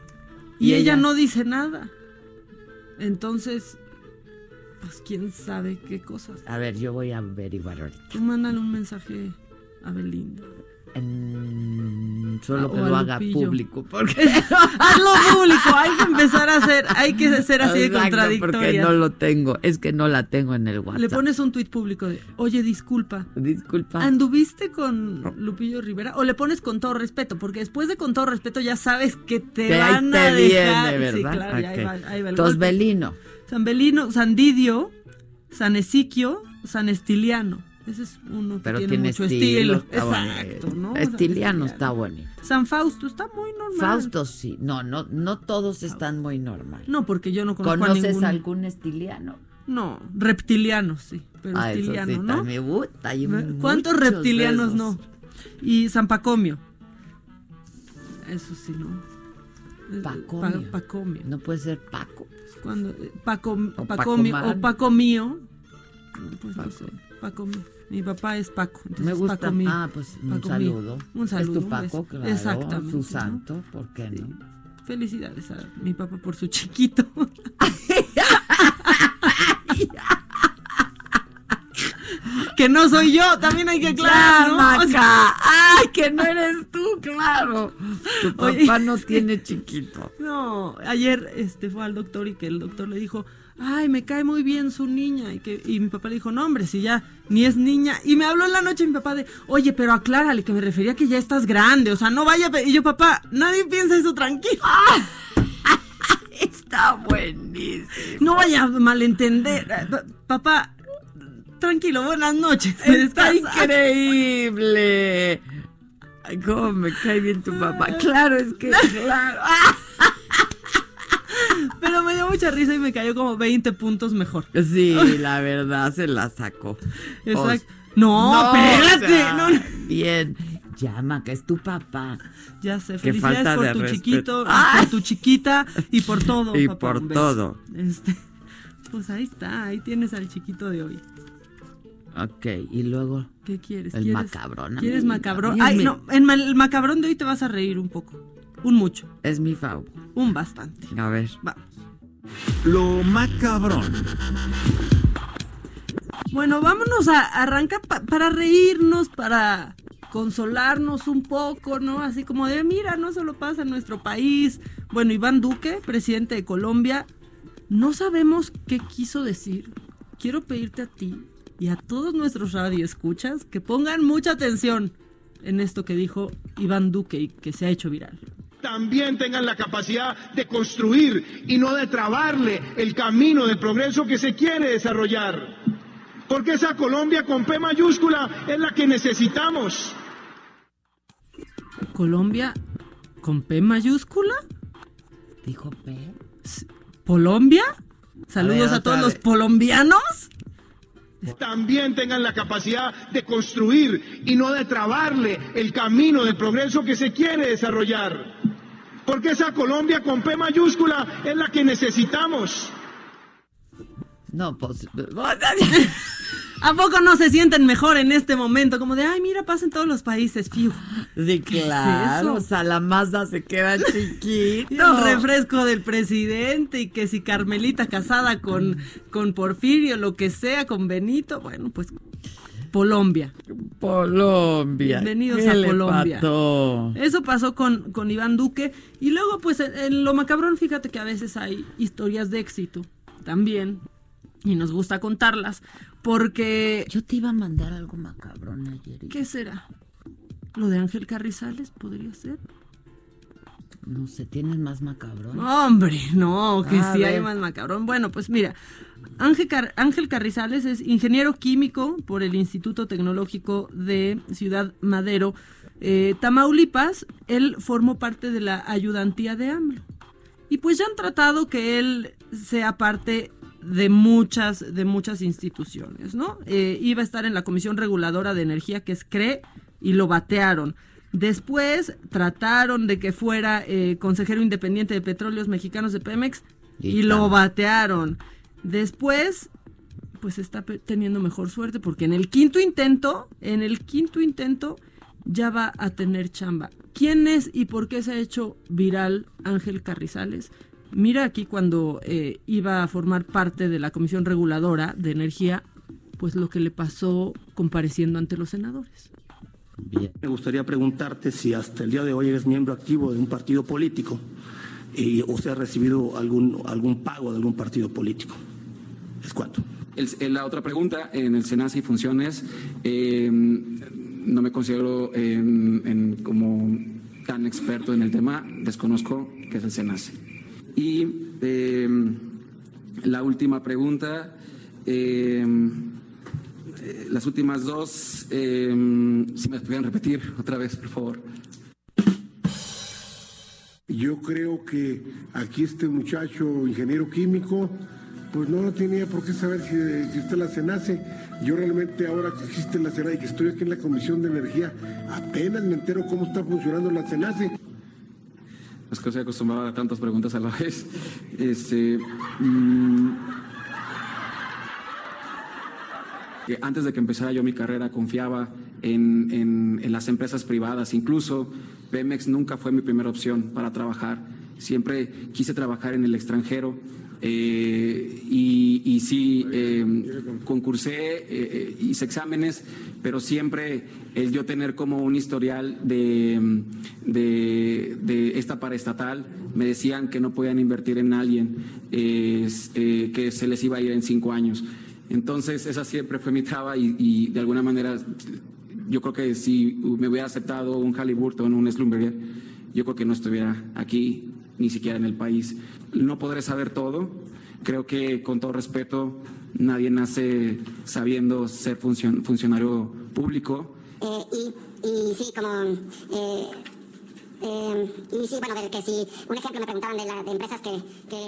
[SPEAKER 7] Y,
[SPEAKER 2] Y
[SPEAKER 7] ella
[SPEAKER 2] ella-
[SPEAKER 7] no dice nada. Entonces, pues quién sabe qué cosas.
[SPEAKER 2] A ver, yo voy a averiguar ahorita.
[SPEAKER 7] Tú mándale un mensaje a Belinda.
[SPEAKER 2] En- solo
[SPEAKER 7] Ah,
[SPEAKER 2] que lo haga
[SPEAKER 7] Lupillo.
[SPEAKER 2] público. Porque
[SPEAKER 7] Hazlo público, hay que empezar a hacer, hay que ser así de
[SPEAKER 2] Exacto, Porque
[SPEAKER 7] contradictoria.
[SPEAKER 2] no lo tengo. Es que no la tengo en el WhatsApp.
[SPEAKER 7] Le pones un tuit público de, oye, disculpa,
[SPEAKER 2] Disculpa.
[SPEAKER 7] ¿anduviste con Lupillo Rivera? O le pones con todo respeto, porque después de con todo respeto ya sabes que te
[SPEAKER 2] Que ahí
[SPEAKER 7] van
[SPEAKER 2] te
[SPEAKER 7] a dejar.
[SPEAKER 2] viene,
[SPEAKER 7] Sí,
[SPEAKER 2] ¿verdad?
[SPEAKER 7] claro, ya ahí va, ahí va el
[SPEAKER 2] Entonces,
[SPEAKER 7] golpe.
[SPEAKER 2] Belino.
[SPEAKER 7] San Belino, San Didio, San Esiquio, San Estiliano. Ese es uno que
[SPEAKER 2] Pero
[SPEAKER 7] tiene,
[SPEAKER 2] tiene
[SPEAKER 7] mucho
[SPEAKER 2] estilo.
[SPEAKER 7] Exacto,
[SPEAKER 2] bonito.
[SPEAKER 7] ¿no?
[SPEAKER 2] Estiliano está bonito.
[SPEAKER 7] San Fausto está muy normal.
[SPEAKER 2] Fausto sí. No, no, no todos están muy normal.
[SPEAKER 7] No, porque yo no conozco a
[SPEAKER 2] ¿Conoces
[SPEAKER 7] ninguno.
[SPEAKER 2] algún estiliano?
[SPEAKER 7] No, reptiliano, sí. Pero
[SPEAKER 2] Ah, eso
[SPEAKER 7] estiliano,
[SPEAKER 2] sí,
[SPEAKER 7] ¿no?
[SPEAKER 2] puta, hay
[SPEAKER 7] ¿Cuántos reptilianos no? Y San Pacomio. Eso sí, ¿no? Eh,
[SPEAKER 2] Pacomio.
[SPEAKER 7] Pa- Pacomio.
[SPEAKER 2] No puede ser Paco.
[SPEAKER 7] Cuando, eh, Paco,
[SPEAKER 2] O
[SPEAKER 7] Pacomio
[SPEAKER 2] Pacomán.
[SPEAKER 7] o Paco mío. Pues no sé, Paco mío. Mi papá es Paco. Entonces
[SPEAKER 2] Me gusta.
[SPEAKER 7] Paco mío.
[SPEAKER 2] Ah, pues un
[SPEAKER 7] Paco mío.
[SPEAKER 2] saludo.
[SPEAKER 7] Un saludo.
[SPEAKER 2] Es tu Paco, claro.
[SPEAKER 7] Exactamente.
[SPEAKER 2] Su
[SPEAKER 7] ¿no?
[SPEAKER 2] santo, ¿por qué
[SPEAKER 7] Sí.
[SPEAKER 2] no?
[SPEAKER 7] Felicidades a mi papá por su chiquito. que no soy yo, también hay que aclarar.
[SPEAKER 2] Ay, que no eres tú, claro. Tu papá no tiene chiquito.
[SPEAKER 7] No, ayer este fue al doctor y que el doctor le dijo, ay, me cae muy bien su niña. Y, que, y mi papá le dijo, no, hombre, si ya ni es niña. Y me habló en la noche mi papá de, oye, pero aclárale que me refería que ya estás grande, o sea, no vaya. Y yo, papá, nadie piensa eso tranquilo.
[SPEAKER 2] Está buenísimo.
[SPEAKER 7] No vaya a malentender. Papá, tranquilo, buenas noches.
[SPEAKER 2] Está increíble. Ay, cómo me cae bien tu papá. Claro, es que claro.
[SPEAKER 7] Pero me dio mucha risa y me cayó como 20 puntos mejor.
[SPEAKER 2] Sí, la verdad se la sacó.
[SPEAKER 7] Exacto. no, espérate. no, no.
[SPEAKER 2] Bien. Llama, que es tu papá.
[SPEAKER 7] Ya sé,
[SPEAKER 2] Qué
[SPEAKER 7] felicidades
[SPEAKER 2] falta
[SPEAKER 7] por
[SPEAKER 2] de
[SPEAKER 7] tu
[SPEAKER 2] respeto.
[SPEAKER 7] chiquito,
[SPEAKER 2] ¡Ay!
[SPEAKER 7] por tu chiquita y por todo.
[SPEAKER 2] Y
[SPEAKER 7] papá,
[SPEAKER 2] por todo.
[SPEAKER 7] Este, pues ahí está, ahí tienes al chiquito de hoy.
[SPEAKER 2] Ok, y luego.
[SPEAKER 7] ¿Qué quieres?
[SPEAKER 2] El
[SPEAKER 7] ¿Quieres-
[SPEAKER 2] macabrón.
[SPEAKER 7] ¿Quieres macabrón? Ay,
[SPEAKER 2] mi-
[SPEAKER 7] no, en ma- el macabrón de hoy te vas a reír un poco. Un mucho.
[SPEAKER 2] Es mi favor.
[SPEAKER 7] Un bastante.
[SPEAKER 2] A ver.
[SPEAKER 7] Vamos.
[SPEAKER 6] Lo macabrón.
[SPEAKER 7] Bueno, vámonos a arrancar pa- para reírnos, para consolarnos un poco, ¿no? Así como de, mira, no solo pasa en nuestro país. Bueno, Iván Duque, presidente de Colombia, no sabemos qué quiso decir. Quiero pedirte a ti y a todos nuestros radioescuchas que pongan mucha atención en esto que dijo Iván Duque y que se ha hecho viral.
[SPEAKER 13] también tengan la capacidad de construir y no de trabarle el camino del progreso que se quiere desarrollar. Porque esa Colombia con P mayúscula es la que necesitamos.
[SPEAKER 7] Colombia con P mayúscula.
[SPEAKER 2] Dijo P.
[SPEAKER 7] ¿Colombia? Saludos
[SPEAKER 13] A ver,
[SPEAKER 7] a, todos los colombianos.
[SPEAKER 13] También tengan la capacidad de construir y no de trabarle el camino del progreso que se quiere desarrollar. Porque esa Colombia con P mayúscula es la que necesitamos.
[SPEAKER 2] No, pues.
[SPEAKER 7] ¿A poco no se sienten mejor en este momento? Como de, ay, mira, pasa en todos los países, fiu.
[SPEAKER 2] Sí,
[SPEAKER 7] ¿Qué es
[SPEAKER 2] claro.
[SPEAKER 7] eso?
[SPEAKER 2] o sea, la Mazda se queda chiquito.
[SPEAKER 7] El refresco del presidente y que si Carmelita casada con, con Porfirio, lo que sea, con Benito, bueno, pues Colombia.
[SPEAKER 2] Colombia.
[SPEAKER 7] Bienvenidos
[SPEAKER 2] ¿Qué
[SPEAKER 7] a Colombia. Eso pasó con, con Iván Duque. Y luego, pues, en, en lo macabrón, fíjate que a veces hay historias de éxito también. Y nos gusta contarlas. Porque.
[SPEAKER 2] Yo te iba a mandar algo macabrón ayer.
[SPEAKER 7] ¿Qué será? ¿Lo de Ángel Carrizales podría ser?
[SPEAKER 2] No sé, ¿tienes más macabrón?
[SPEAKER 7] Hombre, no, que
[SPEAKER 2] A
[SPEAKER 7] sí hay más macabrón. Bueno, pues mira, Ángel, Car- Ángel Carrizales es ingeniero químico por el Instituto Tecnológico de Ciudad Madero, eh, Tamaulipas. Él formó parte de la ayudantía de AMLO. Y pues ya han tratado que él sea parte de muchas, de muchas instituciones, ¿no? Eh, iba a estar en la Comisión Reguladora de Energía, que es CRE, y lo batearon. Después trataron de que fuera eh, consejero independiente de Petróleos Mexicanos de Pemex y,
[SPEAKER 2] Y
[SPEAKER 7] lo batearon. Después, pues está teniendo mejor suerte porque en el quinto intento, en el quinto intento ya va a tener chamba. ¿Quién es y por qué se ha hecho viral Ángel Carrizales? Mira aquí cuando eh, iba a formar parte de la Comisión Reguladora de Energía, pues lo que le pasó compareciendo ante los senadores.
[SPEAKER 14] Me gustaría preguntarte si hasta el día de hoy eres miembro activo de un partido político y, o si has recibido algún, algún pago de algún partido político. ¿Es cuánto?
[SPEAKER 15] El- el- la otra pregunta, en el SENACE y funciones, eh, no me considero eh, en- como tan experto en el tema, desconozco qué es el SENACE. Y eh, la última pregunta, eh, eh, las últimas dos, eh, si me pudieran repetir otra vez, por favor.
[SPEAKER 16] Yo creo que aquí este muchacho, ingeniero químico, pues no tenía por qué saber si existe la CENACE. Yo realmente ahora que existe la CENACE y que estoy aquí en la Comisión de Energía, apenas me entero cómo está funcionando la CENACE.
[SPEAKER 15] Es que estoy acostumbrado a tantas preguntas a la vez. Este, mm, antes de que empezara yo mi carrera confiaba en, en- en las empresas privadas. Incluso Pemex nunca fue mi primera opción para trabajar. Siempre quise trabajar en el extranjero Eh, y, y, sí, eh, concursé, eh, hice exámenes, pero siempre el yo tener como un historial de, de, de esta paraestatal, me decían que no podían invertir en alguien, que se les iba a ir en cinco años. Entonces, esa siempre fue mi traba y, y de alguna manera yo creo que si me hubiera aceptado un Halliburton, un Slumberger, yo creo que no estuviera aquí, ni siquiera en el país. No podré saber todo. Creo que, con todo respeto, nadie nace sabiendo ser funcionario público.
[SPEAKER 17] Eh, y, sí, como... Eh, eh, y sí, bueno, que si un ejemplo me preguntaban de, la, de empresas que,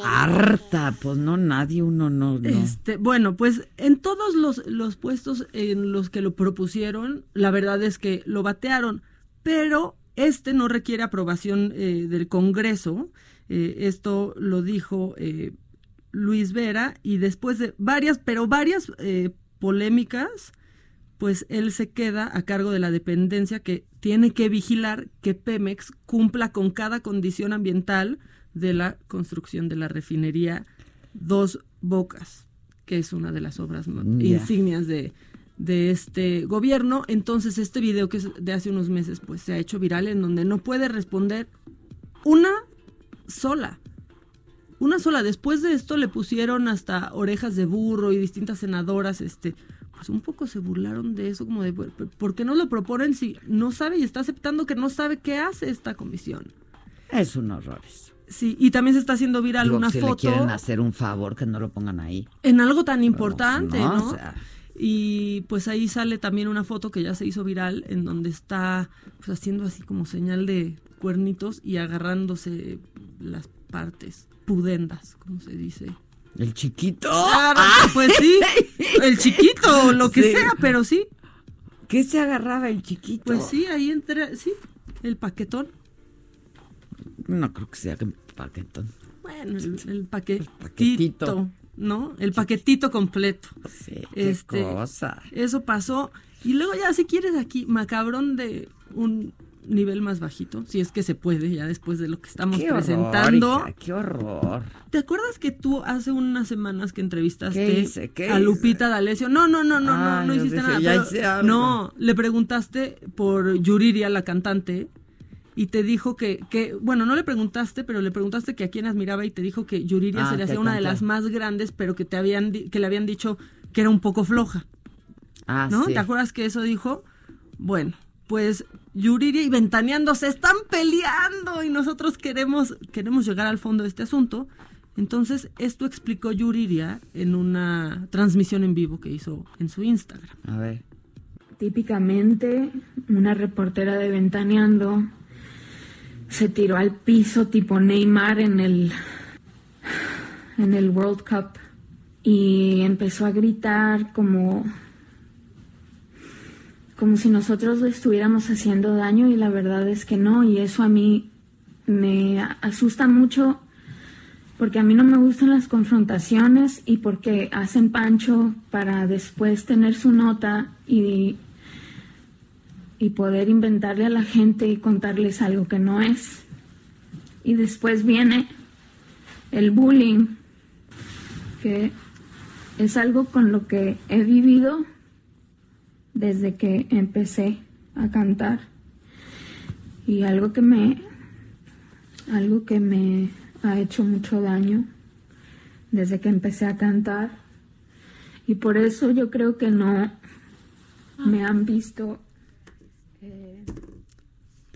[SPEAKER 2] Harta, pues no, nadie, uno no,
[SPEAKER 7] Este, bueno, pues en todos los, los puestos en los que lo propusieron, la verdad es que lo batearon, pero este no requiere aprobación eh, del Congreso. Eh, esto lo dijo eh, Luis Vera y después de varias, pero varias polémicas, pues él se queda a cargo de la dependencia que tiene que vigilar que Pemex cumpla con cada condición ambiental de la construcción de la refinería Dos Bocas, que es una de las obras insignias de, de este gobierno. Entonces este video que es de hace unos meses pues se ha hecho viral en donde no puede responder una sola. Una sola. Después de esto le pusieron hasta orejas de burro y distintas senadoras este pues un poco se burlaron de eso, como de, ¿por qué no lo proponen si no sabe y está aceptando que no sabe qué hace esta comisión?
[SPEAKER 2] Es un horror eso.
[SPEAKER 7] Sí, y también se está haciendo viral una foto.
[SPEAKER 2] Si quieren hacer un favor, que no lo pongan ahí.
[SPEAKER 7] En algo tan importante, ¿no? Y pues ahí sale también una foto que ya se hizo viral en donde está pues, haciendo así como señal de cuernitos y agarrándose las partes pudendas, como se dice.
[SPEAKER 2] El chiquito.
[SPEAKER 7] Ah, pues sí. El chiquito, lo que sea, pero sí.
[SPEAKER 2] ¿Qué se agarraba el chiquito?
[SPEAKER 7] Pues sí, ahí entra, sí, el paquetón.
[SPEAKER 2] No creo que sea el paquetón.
[SPEAKER 7] Bueno, el, paquetito, ¿no? El paquetito completo.
[SPEAKER 2] Sí, qué este, cosa.
[SPEAKER 7] Eso pasó. Y luego ya, si quieres aquí, macabrón de un nivel más bajito, si es que se puede, ya después de lo que estamos presentando.
[SPEAKER 2] ¡Qué horror!
[SPEAKER 7] ¿Te acuerdas que tú hace unas semanas que entrevistaste a Lupita D'Alessio? No, no, no, no, no, no hiciste nada. no, le preguntaste por Yuriria, la cantante, y te dijo que, que, bueno, no le preguntaste, pero le preguntaste que a quién admiraba y te dijo que Yuriria ah, se le hacía una de las más grandes, pero que te habían que le habían dicho que era un poco floja. Ah, ¿No? ¿Te acuerdas que eso dijo? Bueno, pues Yuriria y Ventaneando se están peleando y nosotros queremos, queremos llegar al fondo de este asunto. Entonces, esto explicó Yuriria en una transmisión en vivo que hizo en su Instagram.
[SPEAKER 2] A ver.
[SPEAKER 18] Típicamente, una reportera de Ventaneando se tiró al piso tipo Neymar en el, en el World Cup y empezó a gritar como como si nosotros le estuviéramos haciendo daño y la verdad es que no, y eso a mí me asusta mucho porque a mí no me gustan las confrontaciones y porque hacen pancho para después tener su nota y, y poder inventarle a la gente y contarles algo que no es. Y después viene el bullying, que es algo con lo que he vivido desde que empecé a cantar. Y algo que me algo que me ha hecho mucho daño desde que empecé a cantar. Y por eso yo creo que no me han visto.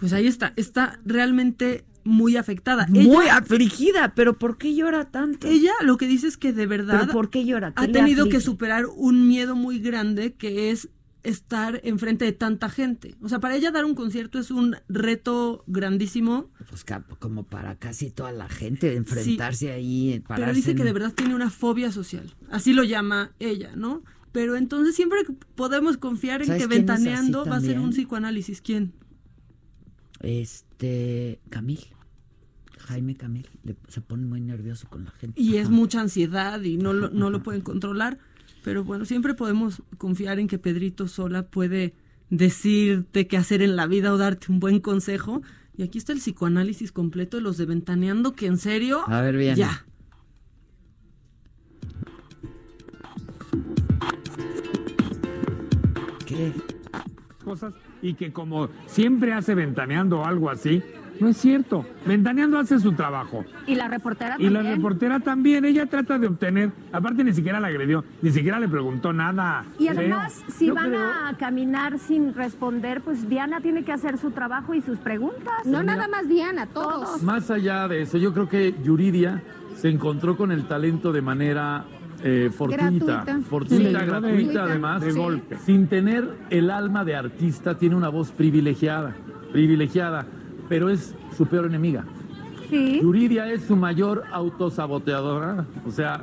[SPEAKER 7] Pues ahí está, está realmente muy afectada.
[SPEAKER 2] Muy afligida, pero ¿por qué llora tanto?
[SPEAKER 7] Ella lo que dice es que de verdad
[SPEAKER 2] ¿Por qué llora?
[SPEAKER 7] ha tenido que superar un miedo muy grande que es estar enfrente de tanta gente. O sea, para ella dar un concierto es un reto grandísimo.
[SPEAKER 2] Pues como para casi toda la gente enfrentarse ahí.
[SPEAKER 7] Pero dice que de verdad tiene una fobia social. Así lo llama ella, ¿no? Pero entonces siempre podemos confiar en que Ventaneando va a ser un psicoanálisis. ¿Quién?
[SPEAKER 2] Este, Camil. Jaime Camil se pone muy nervioso con la gente.
[SPEAKER 7] Y es mucha ansiedad y no lo, no lo pueden controlar. Pero bueno, siempre podemos confiar en que Pedrito Sola puede decirte qué hacer en la vida o darte un buen consejo. Y aquí está el psicoanálisis completo de los de Ventaneando, que en serio.
[SPEAKER 2] A ver, bien.
[SPEAKER 7] Ya.
[SPEAKER 2] ¿Qué?
[SPEAKER 19] Cosas y que como siempre hace ventaneando o algo así, no es cierto. Ventaneando hace su trabajo.
[SPEAKER 20] Y la reportera
[SPEAKER 19] Y la
[SPEAKER 20] también.
[SPEAKER 19] reportera también, ella trata de obtener, aparte ni siquiera la agredió, ni siquiera le preguntó nada.
[SPEAKER 20] Y además, si
[SPEAKER 19] Yo
[SPEAKER 20] van
[SPEAKER 19] creo-
[SPEAKER 20] a caminar sin responder, pues Diana tiene que hacer su trabajo y sus preguntas.
[SPEAKER 21] No nada más Diana, todos.
[SPEAKER 22] Más allá de eso, yo creo que Yuridia se encontró con el talento de manera eh, fortuita,
[SPEAKER 21] Gratuita.
[SPEAKER 22] fortuita,
[SPEAKER 21] Sí,
[SPEAKER 22] gratuita además,
[SPEAKER 21] de golpe.
[SPEAKER 22] sin tener el alma de artista, tiene una voz privilegiada, privilegiada, pero es su peor enemiga.
[SPEAKER 20] Sí.
[SPEAKER 22] Yuridia es su mayor autosaboteadora, o sea,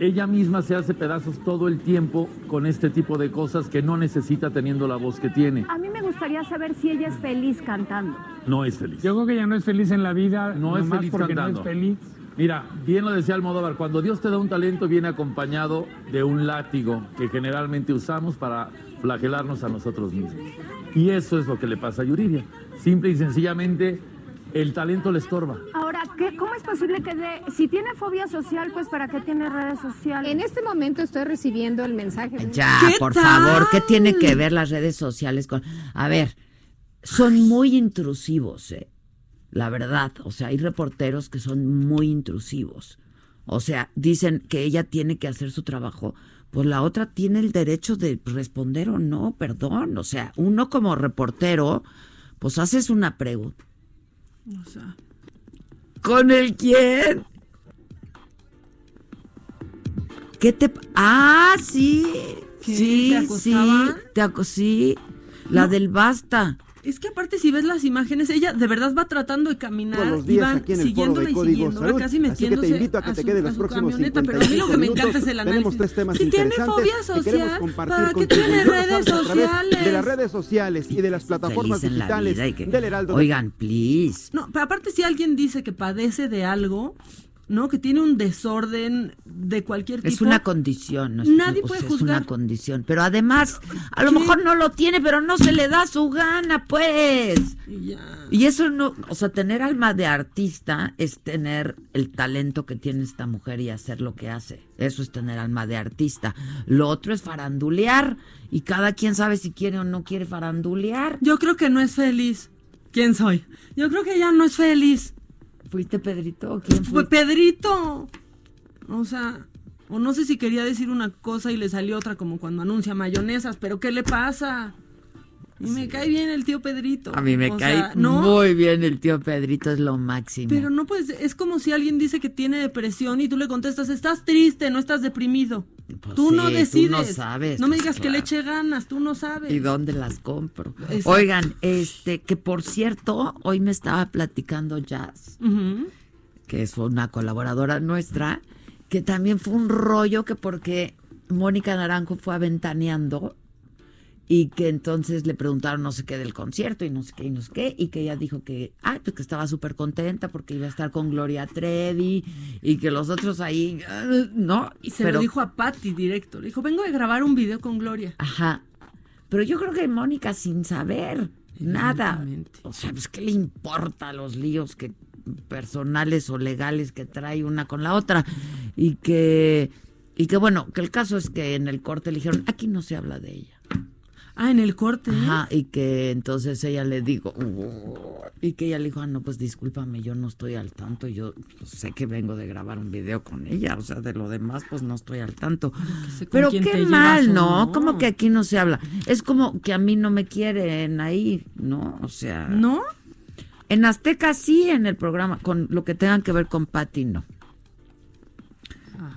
[SPEAKER 22] ella misma se hace pedazos todo el tiempo con este tipo de cosas que no necesita teniendo la voz que tiene.
[SPEAKER 20] A mí me gustaría saber si ella es feliz cantando.
[SPEAKER 22] No es feliz.
[SPEAKER 19] Yo creo que ella no es feliz en la vida,
[SPEAKER 22] No es feliz
[SPEAKER 19] porque
[SPEAKER 22] cantando.
[SPEAKER 19] no es feliz.
[SPEAKER 22] Mira, bien lo decía Almodóvar, cuando Dios te da un talento viene acompañado de un látigo que generalmente usamos para flagelarnos a nosotros mismos. Y eso es lo que le pasa a Yuridia. Simple y sencillamente el talento le estorba.
[SPEAKER 20] Ahora, ¿qué, ¿cómo es posible que de, si tiene fobia social, pues para qué tiene redes sociales?
[SPEAKER 21] En este momento estoy recibiendo el mensaje. de-
[SPEAKER 2] Ya, por favor, ¿qué tiene que ver las redes sociales con...? A ver, son muy intrusivos, eh, la verdad. O sea, hay reporteros que son muy intrusivos. O sea, dicen que ella tiene que hacer su trabajo. Pues la otra tiene el derecho de responder o no, perdón. O sea, uno como reportero, pues haces una pregunta.
[SPEAKER 7] O sea,
[SPEAKER 2] ¿Con el quién? ¿Qué te... Ah, sí.
[SPEAKER 7] ¿Qué?
[SPEAKER 2] Sí,
[SPEAKER 7] ¿Te
[SPEAKER 2] sí. Te sí. La
[SPEAKER 7] No.
[SPEAKER 2] del basta.
[SPEAKER 7] Es que aparte si ves las imágenes, ella de verdad va tratando de caminar
[SPEAKER 23] Todos los
[SPEAKER 7] y van
[SPEAKER 23] aquí en el foro
[SPEAKER 7] siguiéndola
[SPEAKER 23] de
[SPEAKER 7] y siguiéndola,
[SPEAKER 23] Salud.
[SPEAKER 7] casi
[SPEAKER 23] Así que
[SPEAKER 7] metiéndose
[SPEAKER 23] te invito a que te
[SPEAKER 7] su-
[SPEAKER 23] quedes los
[SPEAKER 7] su
[SPEAKER 23] próximos
[SPEAKER 7] camioneta, pero a mí lo que me
[SPEAKER 23] 55
[SPEAKER 7] encanta es el
[SPEAKER 23] Tenemos
[SPEAKER 7] análisis.
[SPEAKER 23] tres temas
[SPEAKER 7] si tiene
[SPEAKER 23] interesantes
[SPEAKER 7] fobia
[SPEAKER 23] que queremos
[SPEAKER 7] social,
[SPEAKER 23] compartir
[SPEAKER 7] ¿para qué tiene redes
[SPEAKER 23] a
[SPEAKER 7] sociales?
[SPEAKER 23] De las redes sociales y de las plataformas
[SPEAKER 2] la
[SPEAKER 23] digitales
[SPEAKER 2] que-
[SPEAKER 23] del Heraldo.
[SPEAKER 2] Oigan, please.
[SPEAKER 7] No, pero aparte si alguien dice que padece de algo, ¿no? Que tiene un desorden de cualquier tipo.
[SPEAKER 2] Es una condición. No es,
[SPEAKER 7] Nadie puede
[SPEAKER 2] sea, es
[SPEAKER 7] juzgar.
[SPEAKER 2] una condición. Pero además, a lo mejor no lo tiene, pero no se le da su gana, pues.
[SPEAKER 7] Ya.
[SPEAKER 2] Y eso no, o sea, tener alma de artista es tener el talento que tiene esta mujer y hacer lo que hace. Eso es tener alma de artista. Lo otro es farandulear y cada quien sabe si quiere o no quiere farandulear.
[SPEAKER 7] Yo creo que no es feliz. ¿Quién soy? Yo creo que ella no es feliz.
[SPEAKER 2] ¿Fuiste Pedrito? ¿Quién
[SPEAKER 7] Fue
[SPEAKER 2] fue?
[SPEAKER 7] Pedrito. O sea, o no sé si quería decir una cosa y le salió otra como cuando anuncia mayonesas, pero ¿qué le pasa? Y me cae bien el tío Pedrito.
[SPEAKER 2] A mí me
[SPEAKER 7] O
[SPEAKER 2] cae
[SPEAKER 7] sea, no,
[SPEAKER 2] muy bien el tío Pedrito, es lo máximo.
[SPEAKER 7] Pero no pues es como si alguien dice que tiene depresión y tú le contestas, estás triste, no estás deprimido. tú no
[SPEAKER 2] Pues sí, tú
[SPEAKER 7] decides.
[SPEAKER 2] no sabes,
[SPEAKER 7] No me
[SPEAKER 2] pues,
[SPEAKER 7] digas que le eche ganas, tú no sabes.
[SPEAKER 2] ¿Y dónde las compro?
[SPEAKER 7] Exacto.
[SPEAKER 2] Oigan, este, que por cierto, hoy me estaba platicando Jazz, que es una colaboradora nuestra, que también fue un rollo que porque Mónica Naranjo fue aventaneando y que entonces le preguntaron no sé qué del concierto y no sé qué y no sé qué y que ella dijo que ay pues que estaba súper contenta porque iba a estar con Gloria Trevi y que los otros ahí ah, no
[SPEAKER 7] Y se
[SPEAKER 2] pero
[SPEAKER 7] lo dijo a Patty directo. Le dijo, vengo de grabar un video con Gloria.
[SPEAKER 2] Ajá. Pero yo creo que Mónica sin saber nada. O sea, pues qué le importa los líos que personales o legales que trae una con la otra y que y que bueno, que el caso es que en el corte le dijeron, aquí no se habla de ella.
[SPEAKER 7] Ah, en el corte.
[SPEAKER 2] Ajá, y que entonces ella le dijo, y que ella le dijo, ah, no, pues discúlpame, yo no estoy al tanto, yo sé que vengo de grabar un video con ella, o sea, de lo demás, pues no estoy al tanto. Pero qué mal, no. Como que aquí no se habla. Es como que a mí no me quieren ahí, ¿no? O sea.
[SPEAKER 7] ¿No?
[SPEAKER 2] En Azteca sí, en el programa, con lo que tengan que ver con Pati, no.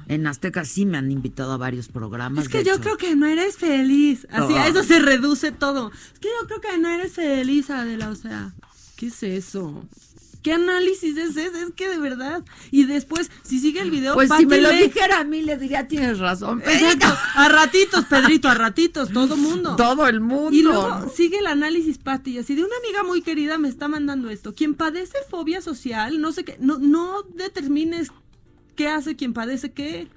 [SPEAKER 2] En Azteca sí me han invitado a varios programas.
[SPEAKER 7] Es que yo
[SPEAKER 2] hecho.
[SPEAKER 7] creo que no eres feliz. Así, a
[SPEAKER 2] Ah.
[SPEAKER 7] eso se reduce todo. Es que yo creo que no eres feliz, Adela. O sea, ¿qué es eso? ¿Qué análisis es ese? Es que de verdad. Y después, si sigue el video,
[SPEAKER 2] Pues si me lo dijera a mí, le diría, tienes razón.
[SPEAKER 7] Exacto. A ratitos, Pedrito, a ratitos, todo mundo.
[SPEAKER 2] Todo el mundo.
[SPEAKER 7] Y luego sigue el análisis, Pati, así de una amiga muy querida me está mandando esto. Quien padece fobia social, no sé qué, no, no determines qué hace quien padece qué.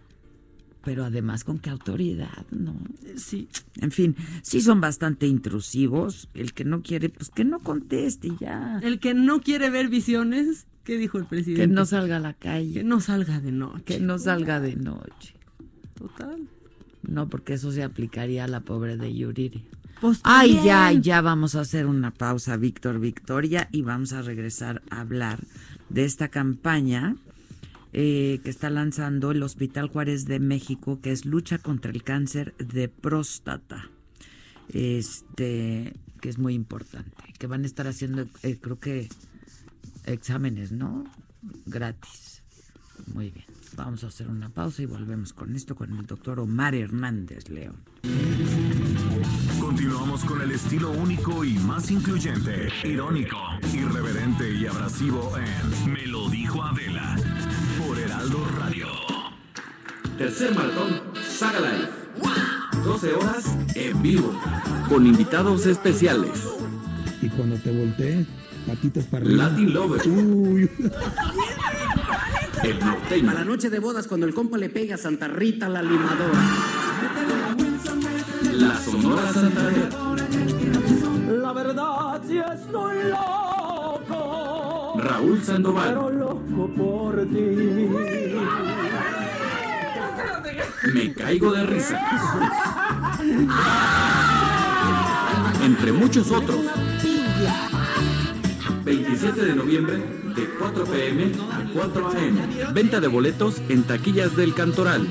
[SPEAKER 2] Pero además, ¿con qué autoridad? No.
[SPEAKER 7] Sí.
[SPEAKER 2] En fin, sí son bastante intrusivos. El que no quiere, pues que no conteste y ya.
[SPEAKER 7] El que no quiere ver visiones, ¿qué dijo el presidente?
[SPEAKER 2] Que no salga a la calle.
[SPEAKER 7] Que no salga de noche.
[SPEAKER 2] Que no salga de noche.
[SPEAKER 7] Total.
[SPEAKER 2] no, porque eso se aplicaría a la pobre de Yuriria.
[SPEAKER 7] Pues
[SPEAKER 2] Ay, ya, ya vamos a hacer una pausa, Víctor Victoria, y vamos a regresar a hablar de esta campaña eh, que está lanzando el Hospital Juárez de México, que es lucha contra el cáncer de próstata. Este, que es muy importante, que van a estar haciendo, eh, creo que exámenes, ¿no? Gratis. Muy bien. Vamos a hacer una pausa y volvemos con esto con el doctor Omar Hernández León.
[SPEAKER 6] Continuamos con el estilo único y más incluyente, irónico, irreverente y abrasivo en Me lo dijo Adela Heraldo Radio.
[SPEAKER 24] Tercer maratón Saga Live. 12 horas en vivo. Con invitados especiales.
[SPEAKER 25] Y cuando te voltees, patitas para arriba.
[SPEAKER 24] Latin Lover.
[SPEAKER 25] Uy.
[SPEAKER 24] El norteño.
[SPEAKER 26] A la noche de bodas, cuando el compa le pega a Santa Rita la limadora.
[SPEAKER 24] La Sonora Santanera.
[SPEAKER 9] La verdad si estoy loco.
[SPEAKER 24] Raúl Sandoval.
[SPEAKER 9] Pero loco por ti.
[SPEAKER 24] Me caigo de risa. Entre muchos otros. 27 de noviembre de 4 pm a 4 am. Venta de boletos en taquillas del Cantoral.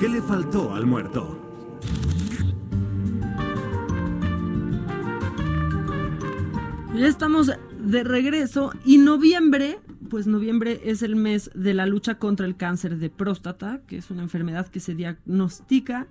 [SPEAKER 6] ¿Qué le faltó al muerto?
[SPEAKER 7] Ya estamos de regreso y noviembre, pues noviembre es el mes de la lucha contra el cáncer de próstata, que es una enfermedad que se diagnostica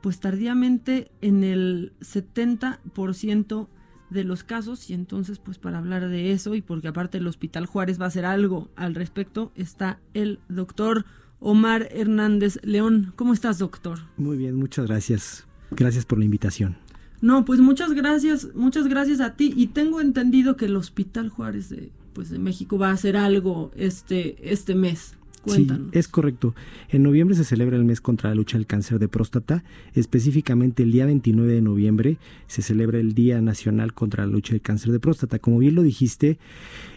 [SPEAKER 7] pues tardíamente en el 70% de los casos y entonces pues para hablar de eso y porque aparte el Hospital Juárez va a hacer algo al respecto está el doctor Omar Hernández León. ¿Cómo estás, doctor?
[SPEAKER 27] Muy bien, muchas gracias. Gracias por la invitación.
[SPEAKER 7] No, pues muchas gracias, muchas gracias a ti. Y tengo entendido que el Hospital Juárez de, pues, de México va a hacer algo este, este mes. Cuéntanos.
[SPEAKER 27] Sí, es correcto. En noviembre se celebra el mes contra la lucha del cáncer de próstata. Específicamente el día 29 de noviembre se celebra el Día Nacional contra la lucha del cáncer de próstata. Como bien lo dijiste,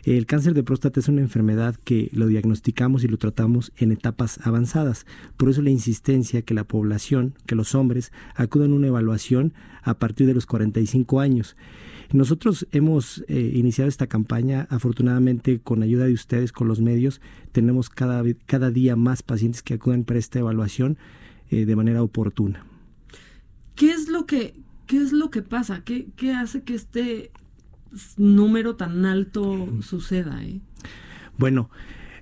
[SPEAKER 27] el cáncer de próstata es una enfermedad que lo diagnosticamos y lo tratamos en etapas avanzadas. Por eso la insistencia que la población, que los hombres, acudan a una evaluación a partir de los 45 años. Nosotros hemos eh, iniciado esta campaña, afortunadamente con ayuda de ustedes, con los medios, tenemos cada, cada día más pacientes que acuden para esta evaluación eh, de manera oportuna.
[SPEAKER 7] ¿Qué es lo que, qué es lo que pasa? ¿Qué, qué hace que este número tan alto suceda? Eh?
[SPEAKER 27] Bueno,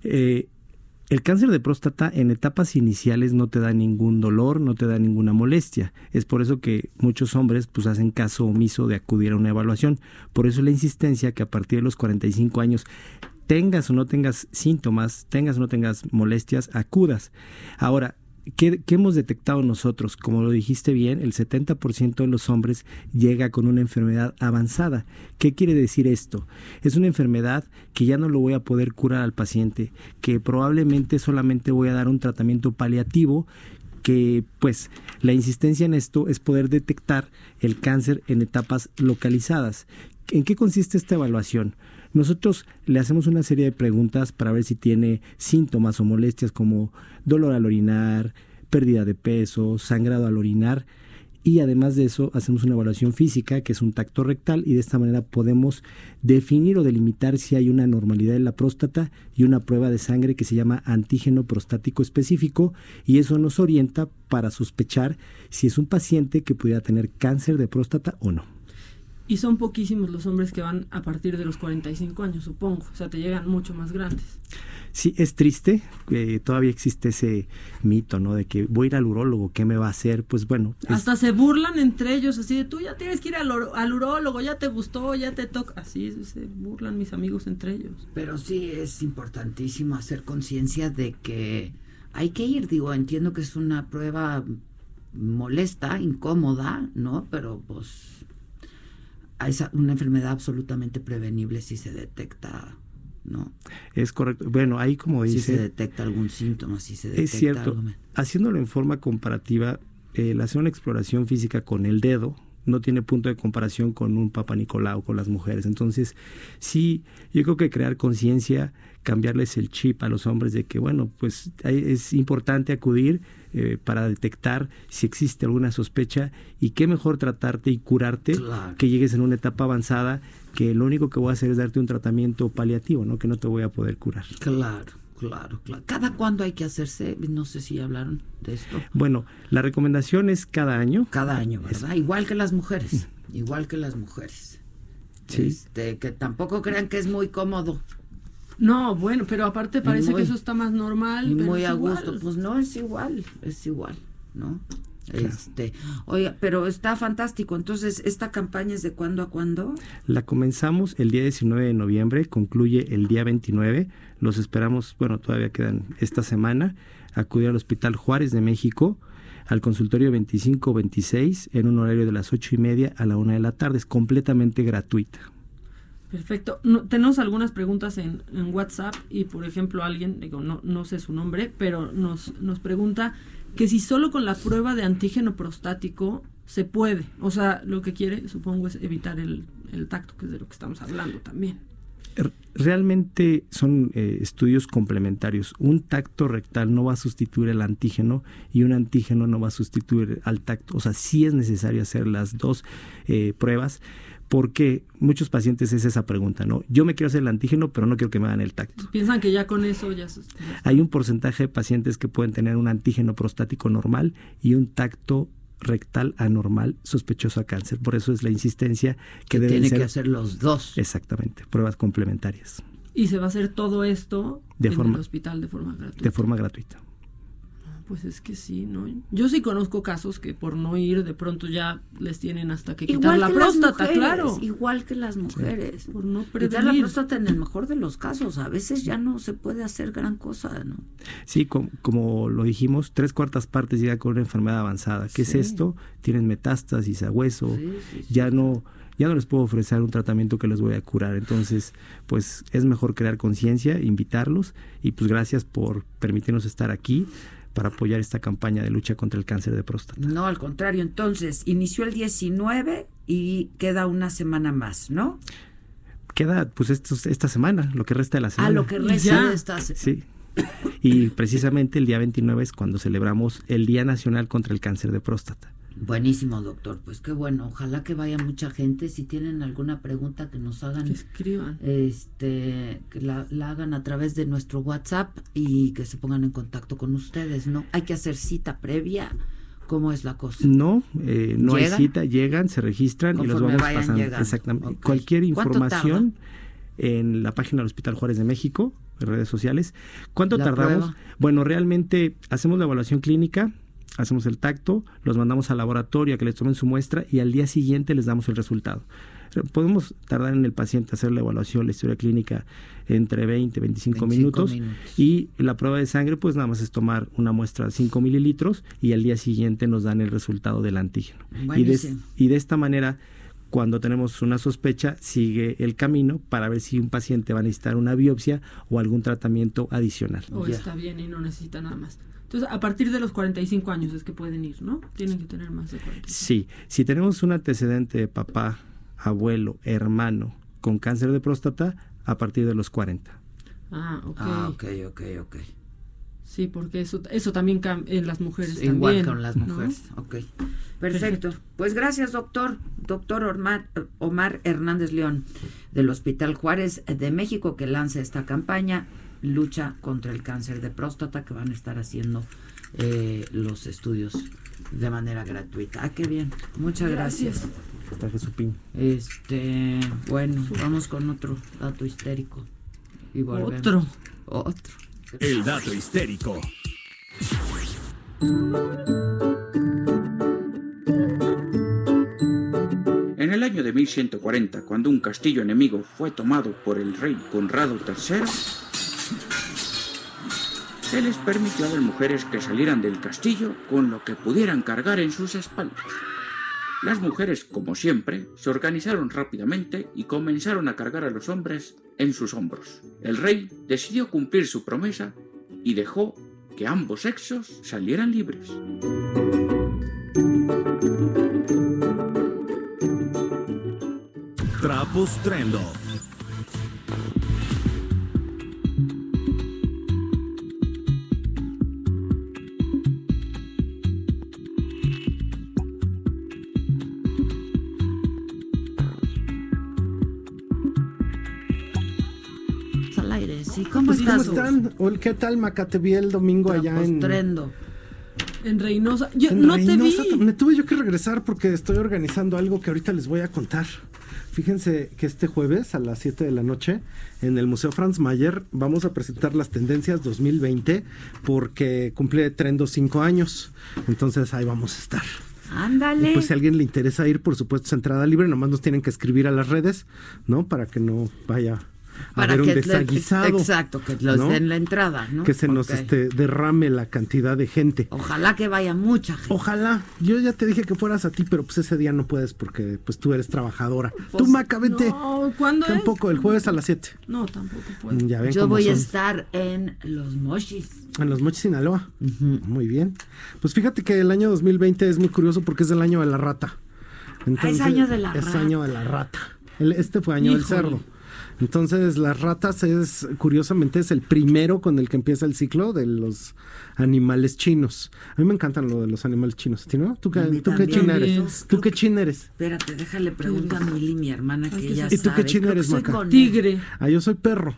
[SPEAKER 27] eh, el cáncer de próstata en etapas iniciales no te da ningún dolor, no te da ninguna molestia. Es por eso que muchos hombres pues hacen caso omiso de acudir a una evaluación. Por eso la insistencia que a partir de los 45 años tengas o no tengas síntomas, tengas o no tengas molestias, acudas. Ahora, ¿Qué, ¿Qué, hemos detectado nosotros? Como lo dijiste bien, el 70% de los hombres llega con una enfermedad avanzada. ¿Qué quiere decir esto? Es una enfermedad que ya no lo voy a poder curar al paciente, que probablemente solamente voy a dar un tratamiento paliativo que pues la insistencia en esto es poder detectar el cáncer en etapas localizadas. ¿En qué consiste esta evaluación? Nosotros le hacemos una serie de preguntas para ver si tiene síntomas o molestias como dolor al orinar, pérdida de peso, sangrado al orinar y además de eso hacemos una evaluación física que es un tacto rectal y de esta manera podemos definir o delimitar si hay una normalidad en la próstata y una prueba de sangre que se llama antígeno prostático específico y eso nos orienta para sospechar si es un paciente que pudiera tener cáncer de próstata o no.
[SPEAKER 7] Y son poquísimos los hombres que van a partir de los 45 años, supongo. O sea, te llegan mucho más grandes.
[SPEAKER 27] Sí, es triste. Eh, todavía existe ese mito, ¿no? De que voy a ir al urólogo, ¿qué me va a hacer? Pues bueno.
[SPEAKER 7] Es... Hasta se burlan entre ellos, así de tú ya tienes que ir al, al urólogo, ya te gustó, ya te toca. Así se burlan mis amigos entre ellos.
[SPEAKER 2] Pero sí es importantísimo hacer conciencia de que hay que ir. Digo, entiendo que es una prueba molesta, incómoda, ¿no? Pero pues es una enfermedad absolutamente prevenible si se detecta, ¿no?
[SPEAKER 27] Es correcto. Bueno, ahí como dice...
[SPEAKER 2] Si se detecta algún síntoma, si se detecta
[SPEAKER 27] Es cierto.
[SPEAKER 2] algo.
[SPEAKER 27] Haciéndolo en forma comparativa, el hacer una exploración física con el dedo, no tiene punto de comparación con un Papa Nicolau, con las mujeres. Entonces, sí, yo creo que crear conciencia, cambiarles el chip a los hombres de que, bueno, pues es importante acudir eh, para detectar si existe alguna sospecha y qué mejor tratarte y curarte que llegues en una etapa avanzada que lo único que voy a hacer es darte un tratamiento paliativo, ¿no? Que no te voy a poder curar.
[SPEAKER 2] Claro. Claro, claro. ¿Cada cuándo hay que hacerse? No sé si hablaron de esto.
[SPEAKER 27] Bueno, la recomendación es cada año.
[SPEAKER 2] Cada año, ¿verdad? Igual que las mujeres. Igual que las mujeres. Sí. Este, que tampoco crean que es muy cómodo.
[SPEAKER 7] No, bueno, pero aparte parece que eso está más normal.
[SPEAKER 2] Y muy a gusto. Pues no, es igual, es igual, ¿no? Este, oiga, pero está fantástico. Entonces, ¿esta campaña es de cuándo a cuándo?
[SPEAKER 27] La comenzamos el día 19 de noviembre, concluye el día 29. Los esperamos, bueno, todavía quedan esta semana. Acudir al Hospital Juárez de México, al consultorio 2526, en un horario de las ocho y media a la una de la tarde. Es completamente gratuita.
[SPEAKER 7] Perfecto. tenemos algunas preguntas en, en, WhatsApp y, por ejemplo, alguien, digo, no, no sé su nombre, pero nos, nos pregunta que si solo con la prueba de antígeno prostático se puede. O sea, lo que quiere, supongo, es evitar el, el tacto, que es de lo que estamos hablando también.
[SPEAKER 27] Realmente son eh, estudios complementarios. Un tacto rectal no va a sustituir el antígeno y un antígeno no va a sustituir al tacto. O sea, sí es necesario hacer las dos eh, pruebas porque muchos pacientes es esa pregunta, ¿no? Yo me quiero hacer el antígeno, pero no quiero que me hagan el tacto.
[SPEAKER 7] Piensan que ya con eso ya...
[SPEAKER 27] Hay un porcentaje de pacientes que pueden tener un antígeno prostático normal y un tacto rectal anormal sospechoso a cáncer. Por eso es la insistencia que, deben
[SPEAKER 2] tiene que hacer los dos.
[SPEAKER 27] Exactamente, pruebas complementarias.
[SPEAKER 7] Y se va a hacer todo esto en el hospital de forma gratuita.
[SPEAKER 27] De forma gratuita.
[SPEAKER 7] Pues es que sí, ¿no? Yo sí conozco casos que por no ir de pronto ya les tienen hasta que quitar la próstata, claro.
[SPEAKER 2] Igual que las mujeres. Por no quitar la próstata en el mejor de los casos. A veces ya no se puede hacer gran cosa, ¿no?
[SPEAKER 27] Sí, como, lo dijimos, tres cuartas partes llega con una enfermedad avanzada. ¿Qué es esto? Tienen metástasis a hueso. ya no ya no les puedo ofrecer un tratamiento que les voy a curar. Entonces, pues es mejor crear conciencia, invitarlos y pues gracias por permitirnos estar aquí para apoyar esta campaña de lucha contra el cáncer de próstata.
[SPEAKER 2] No, al contrario, entonces, inició el 19 y queda una semana más, ¿no?
[SPEAKER 27] Queda pues esta semana, lo que resta de la semana.
[SPEAKER 2] Ah, lo que resta de esta
[SPEAKER 27] semana. Sí. Y precisamente el día 29 es cuando celebramos el Día Nacional contra el Cáncer de Próstata.
[SPEAKER 2] Buenísimo, doctor. Pues qué bueno. Ojalá que vaya mucha gente. Si tienen alguna pregunta que nos hagan,
[SPEAKER 7] que escriban.
[SPEAKER 2] Este, que la, hagan a través de nuestro WhatsApp y que se pongan en contacto con ustedes, ¿no? Hay que hacer cita previa. ¿Cómo es la cosa?
[SPEAKER 27] No, eh, no hay cita. Llegan, se registran y los vamos pasando. Exactamente. Cualquier información en la página del Hospital Juárez de México, en redes sociales. ¿Cuánto tardamos? Bueno, realmente hacemos la evaluación clínica hacemos el tacto, los mandamos al laboratorio a que les tomen su muestra y al día siguiente les damos el resultado. Podemos tardar en el paciente hacer la evaluación, la historia clínica entre 20 y 25, minutos, y la prueba de sangre pues nada más es tomar una muestra de 5 mililitros y al día siguiente nos dan el resultado del antígeno. Y de, y de esta manera cuando tenemos una sospecha, sigue el camino para ver si un paciente va a necesitar una biopsia o algún tratamiento adicional.
[SPEAKER 7] O está bien y no necesita nada más. Entonces, a partir de los 45 años es que pueden ir, ¿no? Tienen que tener más de 45.
[SPEAKER 27] Sí, si tenemos un antecedente de papá, abuelo, hermano con cáncer de próstata, a partir de los 40.
[SPEAKER 2] Ah, ok. Ah, ok, ok, ok.
[SPEAKER 7] Sí, porque eso, eso también en las mujeres
[SPEAKER 2] Igual con las mujeres, ok. Perfecto. Pues gracias, doctor. Doctor Omar, Omar Hernández León, del Hospital Juárez de México, que lanza esta campaña lucha contra el cáncer de próstata que van a estar haciendo eh, los estudios de manera gratuita. Ah, qué bien. Muchas gracias. Este, bueno, vamos con otro dato histérico. Y
[SPEAKER 7] Otro.
[SPEAKER 2] Otro.
[SPEAKER 6] El dato histérico.
[SPEAKER 24] En el año de 1140, cuando un castillo enemigo fue tomado por el rey Conrado III, se les permitió a las mujeres que salieran del castillo con lo que pudieran cargar en sus espaldas. Las mujeres, como siempre, se organizaron rápidamente y comenzaron a cargar a los hombres en sus hombros. El rey decidió cumplir su promesa y dejó que ambos sexos salieran libres.
[SPEAKER 2] Al ¿Cómo
[SPEAKER 28] están? ¿Qué tal, Maca? Te vi el domingo allá en...
[SPEAKER 2] Postrendo.
[SPEAKER 7] En Reynosa. Yo
[SPEAKER 28] en
[SPEAKER 7] no te
[SPEAKER 28] Reynosa.
[SPEAKER 7] vi.
[SPEAKER 28] Me tuve yo que regresar porque estoy organizando algo que ahorita les voy a contar. Fíjense que este jueves a las 7 de la noche en el Museo Franz Mayer vamos a presentar las tendencias 2020 porque cumple Trendo 5 años. Entonces ahí vamos a estar.
[SPEAKER 2] Ándale.
[SPEAKER 28] Pues si a alguien le interesa ir, por supuesto, es entrada libre, nomás nos tienen que escribir a las redes, ¿no? Para que no vaya a
[SPEAKER 2] Para
[SPEAKER 28] haber un
[SPEAKER 2] le-
[SPEAKER 28] desaguisado.
[SPEAKER 2] exacto, que los
[SPEAKER 28] ¿no?
[SPEAKER 2] den la entrada, ¿no?
[SPEAKER 28] Que se nos este, derrame la cantidad de gente.
[SPEAKER 2] Ojalá que vaya mucha gente.
[SPEAKER 28] Ojalá. Yo ya te dije que fueras a ti, pero pues ese día no puedes porque pues tú eres trabajadora.
[SPEAKER 2] Pues,
[SPEAKER 28] tú, Maca, vente.
[SPEAKER 7] No, ¿cuándo
[SPEAKER 28] Un
[SPEAKER 7] es?
[SPEAKER 28] poco, el jueves a las 7.
[SPEAKER 7] No, tampoco puedo.
[SPEAKER 28] Ya ven
[SPEAKER 2] Yo voy a estar en Los Mochis.
[SPEAKER 28] En los Mochis, Sinaloa. Muy bien. Pues fíjate que el año 2020 es muy curioso porque es el año de la rata.
[SPEAKER 2] Ah, es año de la
[SPEAKER 28] es
[SPEAKER 2] rata.
[SPEAKER 28] año de la rata. El- este fue año del cerdo. Entonces, las ratas es, curiosamente, es el primero con el que empieza el ciclo de los animales chinos. A mí me encantan lo de los animales chinos. ¿A ti no? ¿Tú qué, tú qué china eres? ¿Tú qué china eres?
[SPEAKER 2] Espérate, déjale preguntar a Mili, mi hermana, que ella
[SPEAKER 28] ¿Y tú
[SPEAKER 2] sabe.
[SPEAKER 28] qué china eres,
[SPEAKER 2] soy
[SPEAKER 28] Maca?
[SPEAKER 7] Tigre.
[SPEAKER 28] Ah, yo soy perro.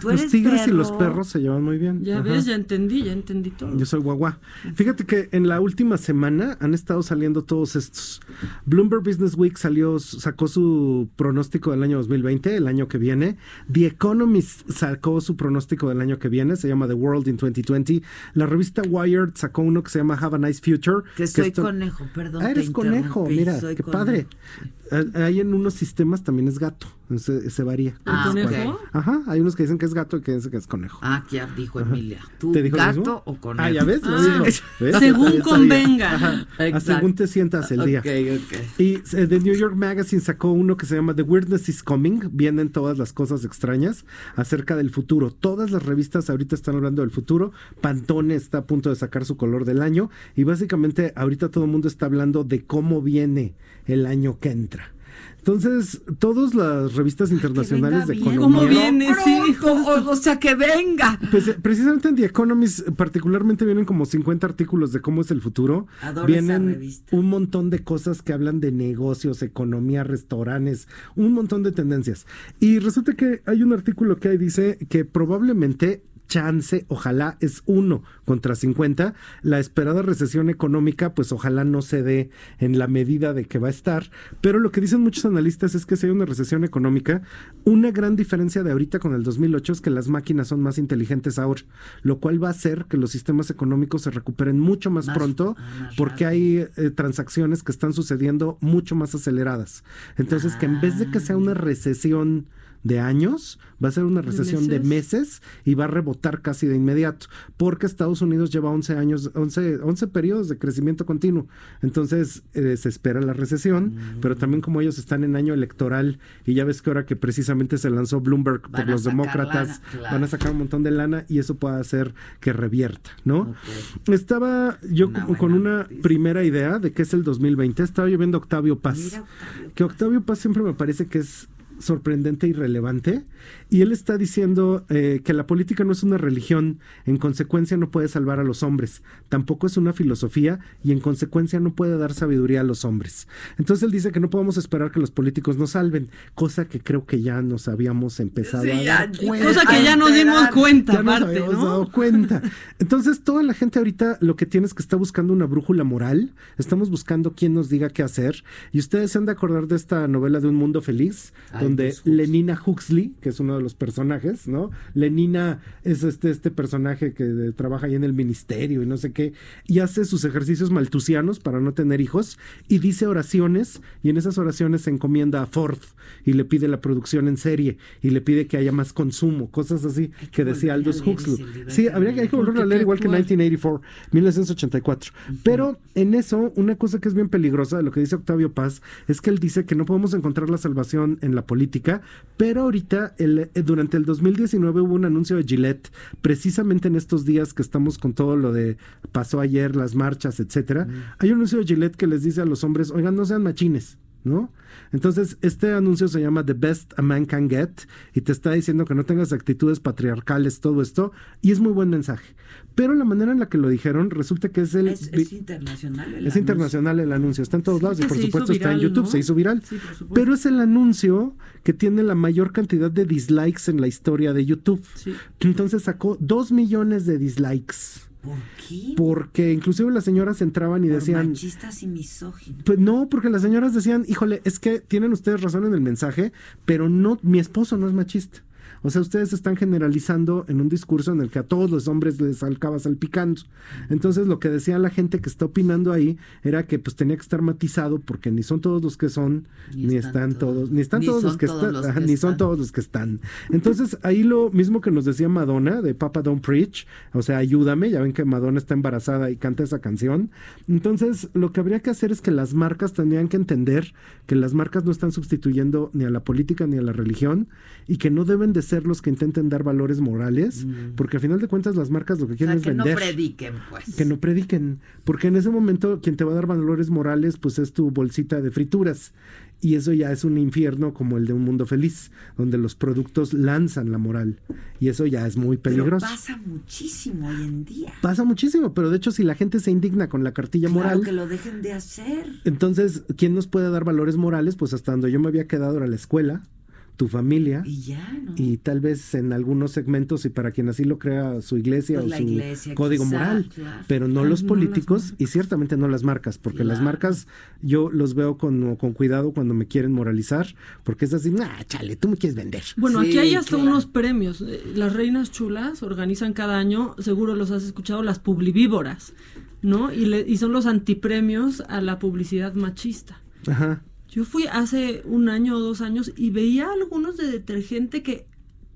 [SPEAKER 2] Tú
[SPEAKER 28] Los
[SPEAKER 2] eres
[SPEAKER 28] tigres y los
[SPEAKER 2] perro.
[SPEAKER 28] perros se llevan muy bien.
[SPEAKER 7] Ya
[SPEAKER 28] Ajá.
[SPEAKER 7] ves, ya entendí, ya entendí todo.
[SPEAKER 28] Yo soy guagua. Fíjate que en la última semana han estado saliendo todos estos. Bloomberg Business Week salió, sacó su pronóstico del año 2020, el año que viene. The Economist sacó su pronóstico del año que viene, se llama The World in 2020. La revista Wired sacó uno que se llama Have a Nice Future.
[SPEAKER 2] Que soy
[SPEAKER 28] esto-
[SPEAKER 2] conejo, perdón.
[SPEAKER 28] Ah, eres conejo, mira,
[SPEAKER 2] soy
[SPEAKER 28] qué
[SPEAKER 2] conejo.
[SPEAKER 28] padre. Ah, Hay en unos sistemas también es gato, se, se varía.
[SPEAKER 2] Ah,
[SPEAKER 7] ¿Conejo?
[SPEAKER 28] Ajá, hay unos que dicen que es gato y que dicen que es conejo.
[SPEAKER 2] Ah, ya dijo Emilia. ¿Tú
[SPEAKER 28] ¿Te dijo
[SPEAKER 2] gato
[SPEAKER 28] mismo?
[SPEAKER 2] o conejo?
[SPEAKER 28] Ah, ya ves, lo
[SPEAKER 7] Ah,
[SPEAKER 28] mismo. ¿Ves?
[SPEAKER 7] según convenga.
[SPEAKER 28] Ajá, a
[SPEAKER 2] Exacto.
[SPEAKER 28] según te sientas el día.
[SPEAKER 2] Ok, ok.
[SPEAKER 28] Y eh, The New York Magazine sacó uno que se llama The Weirdness is Coming. Vienen todas las cosas extrañas acerca del futuro. Todas las revistas ahorita están hablando del futuro. Pantone está a punto de sacar su color del año. Y básicamente ahorita todo el mundo está hablando de cómo viene el año que entra. Entonces, todas las revistas internacionales de
[SPEAKER 2] venga bien.
[SPEAKER 28] economía.
[SPEAKER 7] ¿Cómo viene? Sí,
[SPEAKER 2] o, o sea, que venga.
[SPEAKER 28] Pues eh, precisamente en The Economist particularmente vienen como 50 artículos de cómo es el futuro.
[SPEAKER 2] Adoro esa
[SPEAKER 28] vienen
[SPEAKER 2] revista.
[SPEAKER 28] un montón de cosas que hablan de negocios, economía, restaurantes, un montón de tendencias. Y resulta que hay un artículo que ahí dice que probablemente chance, ojalá es uno contra 50. La esperada recesión económica, pues ojalá no se dé en la medida de que va a estar. Pero lo que dicen muchos analistas es que si hay una recesión económica, una gran diferencia de ahorita con el 2008 es que las máquinas son más inteligentes ahora, lo cual va a hacer que los sistemas económicos se recuperen mucho más,
[SPEAKER 2] Más-
[SPEAKER 28] pronto
[SPEAKER 2] más
[SPEAKER 28] porque hay eh, transacciones que están sucediendo mucho más aceleradas. Entonces, que en vez de que sea una recesión de años, va a ser una recesión de meses? y va a rebotar casi de inmediato, porque Estados Unidos lleva 11 años, 11, 11 periodos de crecimiento continuo. Entonces, eh, se espera la recesión, pero también como ellos están en año electoral y ya ves que ahora que precisamente se lanzó Bloomberg por
[SPEAKER 2] Van
[SPEAKER 28] los demócratas,
[SPEAKER 2] lana, claro.
[SPEAKER 28] van a sacar un montón de lana y eso puede hacer que revierta, ¿no? Estaba yo
[SPEAKER 2] Una
[SPEAKER 28] con- una
[SPEAKER 2] noticia.
[SPEAKER 28] primera idea de qué es el 2020, estaba yo viendo Octavio Paz,
[SPEAKER 2] Mira, Octavio.
[SPEAKER 28] que Octavio Paz siempre me parece que es sorprendente y relevante y él está diciendo eh, que la política no es una religión, en consecuencia no puede salvar a los hombres, tampoco es una filosofía y en consecuencia no puede dar sabiduría a los hombres. Entonces él dice que no podemos esperar que los políticos nos salven, cosa que creo que ya nos habíamos empezado
[SPEAKER 2] Sí,
[SPEAKER 28] a
[SPEAKER 2] ya,
[SPEAKER 28] dar cuenta.
[SPEAKER 7] Cosa que ya nos dimos cuenta,
[SPEAKER 28] Ya nos
[SPEAKER 7] aparte,
[SPEAKER 28] habíamos
[SPEAKER 7] ¿no?
[SPEAKER 28] dado cuenta. Entonces, toda la gente ahorita lo que tiene es que está buscando una brújula moral. Estamos buscando quién nos diga qué hacer. Y ustedes se han de acordar de esta novela de Un Mundo Feliz,
[SPEAKER 2] Ay,
[SPEAKER 28] donde
[SPEAKER 2] Huxley.
[SPEAKER 28] Lenina Huxley, que es uno de los personajes, ¿no? Lenina es este, este personaje que trabaja ahí en el ministerio y no sé qué, y hace sus ejercicios maltusianos para no tener hijos, y dice oraciones, y en esas oraciones se encomienda a Ford, y le pide la producción en serie, y le pide que haya más consumo, cosas así
[SPEAKER 2] que
[SPEAKER 28] que decía
[SPEAKER 2] volver
[SPEAKER 28] Aldous Huxley. Sí, habría que, hay que volverlo a leer igual que
[SPEAKER 7] actual.
[SPEAKER 28] 1984, 1984. Pero en eso, una cosa que es bien peligrosa de lo que dice Octavio Paz es que él dice que no podemos encontrar la salvación en la política, pero ahorita, el, durante el 2019 hubo un anuncio de Gillette, precisamente en estos días que estamos con todo lo de pasó ayer, las marchas, etcétera. Hay un anuncio de Gillette que les dice a los hombres, oigan, no sean machines. ¿No? Entonces, este anuncio se llama The Best a Man Can Get y te está diciendo que no tengas actitudes patriarcales, todo esto, y es muy buen mensaje. Pero la manera en la que lo dijeron resulta que es el...
[SPEAKER 2] Es, es internacional el
[SPEAKER 28] es
[SPEAKER 2] anuncio.
[SPEAKER 28] internacional el anuncio, está en todos lados y por supuesto está en YouTube,
[SPEAKER 7] ¿no?
[SPEAKER 28] se hizo viral.
[SPEAKER 7] Sí.
[SPEAKER 28] Pero es el anuncio que tiene la mayor cantidad de dislikes en la historia de YouTube.
[SPEAKER 7] Sí.
[SPEAKER 28] Entonces sacó dos millones de dislikes.
[SPEAKER 2] ¿Por qué?
[SPEAKER 28] Porque inclusive las señoras entraban y
[SPEAKER 2] Por
[SPEAKER 28] decían...
[SPEAKER 2] machistas y misóginos.
[SPEAKER 28] Pues no, porque las señoras decían, híjole, es que tienen ustedes razón en el mensaje, pero no, mi esposo no es machista. O sea, ustedes están generalizando en un discurso en el que a todos los hombres les acaba salpicando. Entonces, lo que decía la gente que está opinando ahí era que pues tenía que estar matizado porque ni son todos los que son, ni, están, todos, ni están
[SPEAKER 2] ni
[SPEAKER 28] todos los que
[SPEAKER 2] todos
[SPEAKER 28] están,
[SPEAKER 2] los
[SPEAKER 28] ajá,
[SPEAKER 2] que
[SPEAKER 28] ni son todos los que están. Entonces, ahí lo mismo que nos decía Madonna de Papa Don't Preach, o sea, ayúdame, ya ven que Madonna está embarazada y canta esa canción. Entonces, lo que habría que hacer es que las marcas tendrían que entender que las marcas no están sustituyendo ni a la política ni a la religión y que no deben de ser los que intenten dar valores morales, porque al final de cuentas las marcas lo que
[SPEAKER 2] Mm. O
[SPEAKER 28] quieren
[SPEAKER 2] sea,
[SPEAKER 28] es
[SPEAKER 2] que no
[SPEAKER 28] vender.
[SPEAKER 2] prediquen, pues.
[SPEAKER 28] Que no prediquen, porque en ese momento quien te va a dar valores morales pues es tu bolsita de frituras y eso ya es un infierno como el de un mundo feliz, donde los productos lanzan la moral y eso ya es muy
[SPEAKER 2] Pero
[SPEAKER 28] peligroso.
[SPEAKER 2] pasa muchísimo hoy en día.
[SPEAKER 28] Pasa muchísimo, pero de hecho si la gente se indigna con la cartilla
[SPEAKER 2] Claro
[SPEAKER 28] moral,
[SPEAKER 2] que lo dejen de hacer.
[SPEAKER 28] entonces ¿quién nos puede dar valores morales? Pues hasta donde yo me había quedado era la escuela, tu familia
[SPEAKER 2] Y ya, ¿no?
[SPEAKER 28] y tal vez en algunos segmentos y para quien así lo crea su iglesia
[SPEAKER 2] Pues
[SPEAKER 28] o su
[SPEAKER 2] iglesia,
[SPEAKER 28] código
[SPEAKER 2] quizá,
[SPEAKER 28] moral,
[SPEAKER 2] claro.
[SPEAKER 28] pero no los
[SPEAKER 7] no
[SPEAKER 28] políticos y ciertamente no las marcas, porque las marcas yo los veo con, con cuidado cuando me quieren moralizar, porque es así, nah, chale, tú me quieres vender.
[SPEAKER 7] Bueno,
[SPEAKER 2] Sí,
[SPEAKER 7] aquí hay hasta
[SPEAKER 2] claro.
[SPEAKER 7] unos premios. Eh, Las reinas chulas organizan cada año, seguro los has escuchado, las publivíboras, ¿no? Y, le- y son los antipremios a la publicidad machista.
[SPEAKER 28] Ajá.
[SPEAKER 7] Yo fui hace un año o dos años y veía algunos de detergente que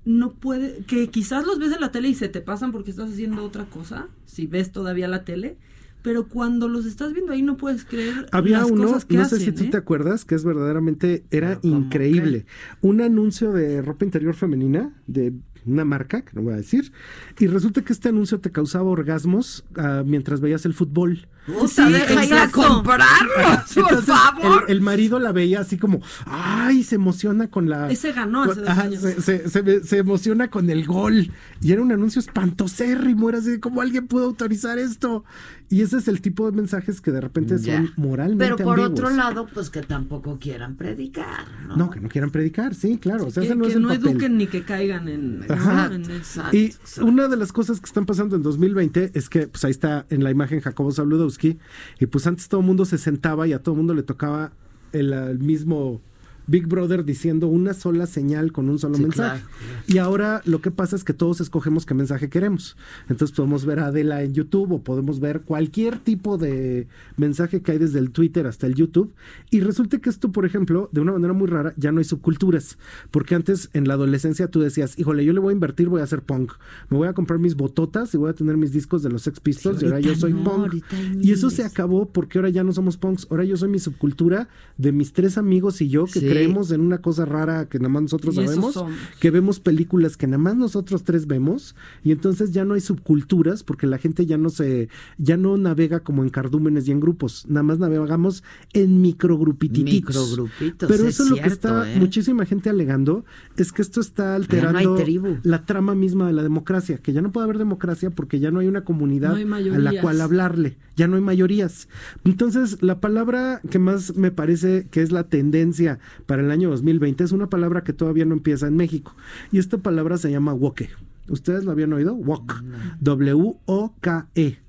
[SPEAKER 7] no puede, que quizás los ves en la tele y se te pasan porque estás haciendo otra cosa, si ves todavía la tele, pero cuando los estás viendo ahí no puedes creer
[SPEAKER 28] Había
[SPEAKER 7] las
[SPEAKER 28] uno,
[SPEAKER 7] cosas que
[SPEAKER 28] no
[SPEAKER 7] hacen,
[SPEAKER 28] sé si tú
[SPEAKER 7] ¿eh?
[SPEAKER 28] te acuerdas, que es verdaderamente, era
[SPEAKER 2] Pero ¿cómo
[SPEAKER 28] increíble. Un anuncio de ropa interior femenina de una marca, que no voy a decir, y resulta que este anuncio te causaba orgasmos ah, mientras veías el fútbol.
[SPEAKER 2] Puta, deja ir a
[SPEAKER 7] exacto.
[SPEAKER 2] comprarlo, por
[SPEAKER 28] Entonces,
[SPEAKER 2] favor.
[SPEAKER 28] El, el marido la veía así como, ay, se emociona con la...
[SPEAKER 7] Ese ganó hace dos años.
[SPEAKER 28] Se, se- se- se emociona con el gol. Y era un anuncio espantosérrimo, era así de cómo alguien puede autorizar esto. Y ese es el tipo de mensajes que de repente
[SPEAKER 2] Ya.
[SPEAKER 28] son moralmente
[SPEAKER 2] Pero por
[SPEAKER 28] ambiguos.
[SPEAKER 2] otro lado, pues que tampoco quieran predicar, ¿no?
[SPEAKER 28] No, que no quieran predicar, sí, claro. o sea,
[SPEAKER 7] que
[SPEAKER 28] ese no
[SPEAKER 7] que
[SPEAKER 28] es el
[SPEAKER 7] no
[SPEAKER 28] papel.
[SPEAKER 7] eduquen ni que caigan en, ¿no?
[SPEAKER 28] Ajá.
[SPEAKER 7] en
[SPEAKER 2] Exacto,
[SPEAKER 28] Y
[SPEAKER 2] exacto.
[SPEAKER 28] una de las cosas que están pasando en 2020 es que, pues ahí está en la imagen Jacobo Zabludowski, y pues antes todo el mundo se sentaba y a todo el mundo le tocaba el, el mismo Big Brother diciendo una sola señal con un solo
[SPEAKER 2] Sí,
[SPEAKER 28] mensaje.
[SPEAKER 2] claro,
[SPEAKER 28] Y ahora lo que pasa es que todos escogemos qué mensaje queremos. Entonces podemos ver a Adela en YouTube o podemos ver cualquier tipo de mensaje que hay desde el Twitter hasta el YouTube. Y resulta que esto, por ejemplo, de una manera muy rara, ya no hay subculturas. Porque antes en la adolescencia tú decías, híjole, yo le voy a invertir, voy a hacer punk. Me voy a comprar mis bototas y voy a tener mis discos de los Sex Pistols
[SPEAKER 2] Sí,
[SPEAKER 28] y ahora yo soy
[SPEAKER 2] no,
[SPEAKER 28] punk. Y eso se acabó porque ahora ya no somos punks. Ahora yo soy mi subcultura de mis tres amigos y yo que
[SPEAKER 2] Sí.
[SPEAKER 28] Creemos en una cosa rara que nada más nosotros
[SPEAKER 7] Y
[SPEAKER 28] sabemos que vemos películas que nada más nosotros tres vemos y entonces ya no hay subculturas porque la gente ya no se ya no navega como en cardúmenes y en grupos, nada más navegamos en microgrupititos.
[SPEAKER 2] Microgrupitos,
[SPEAKER 28] Pero
[SPEAKER 2] es
[SPEAKER 28] eso es lo que está
[SPEAKER 2] ¿eh?
[SPEAKER 28] muchísima gente alegando es que esto está
[SPEAKER 2] no
[SPEAKER 28] alterando la trama misma de la democracia, que ya no puede haber democracia porque ya no hay una comunidad
[SPEAKER 7] No hay
[SPEAKER 28] a la cual hablarle, ya no hay mayorías. Entonces, la palabra que más me parece que es la tendencia para el año 2020 es una palabra que todavía no empieza en México. Y esta palabra se llama woke. ¿Ustedes lo habían oído? Woke. W-O-K-E.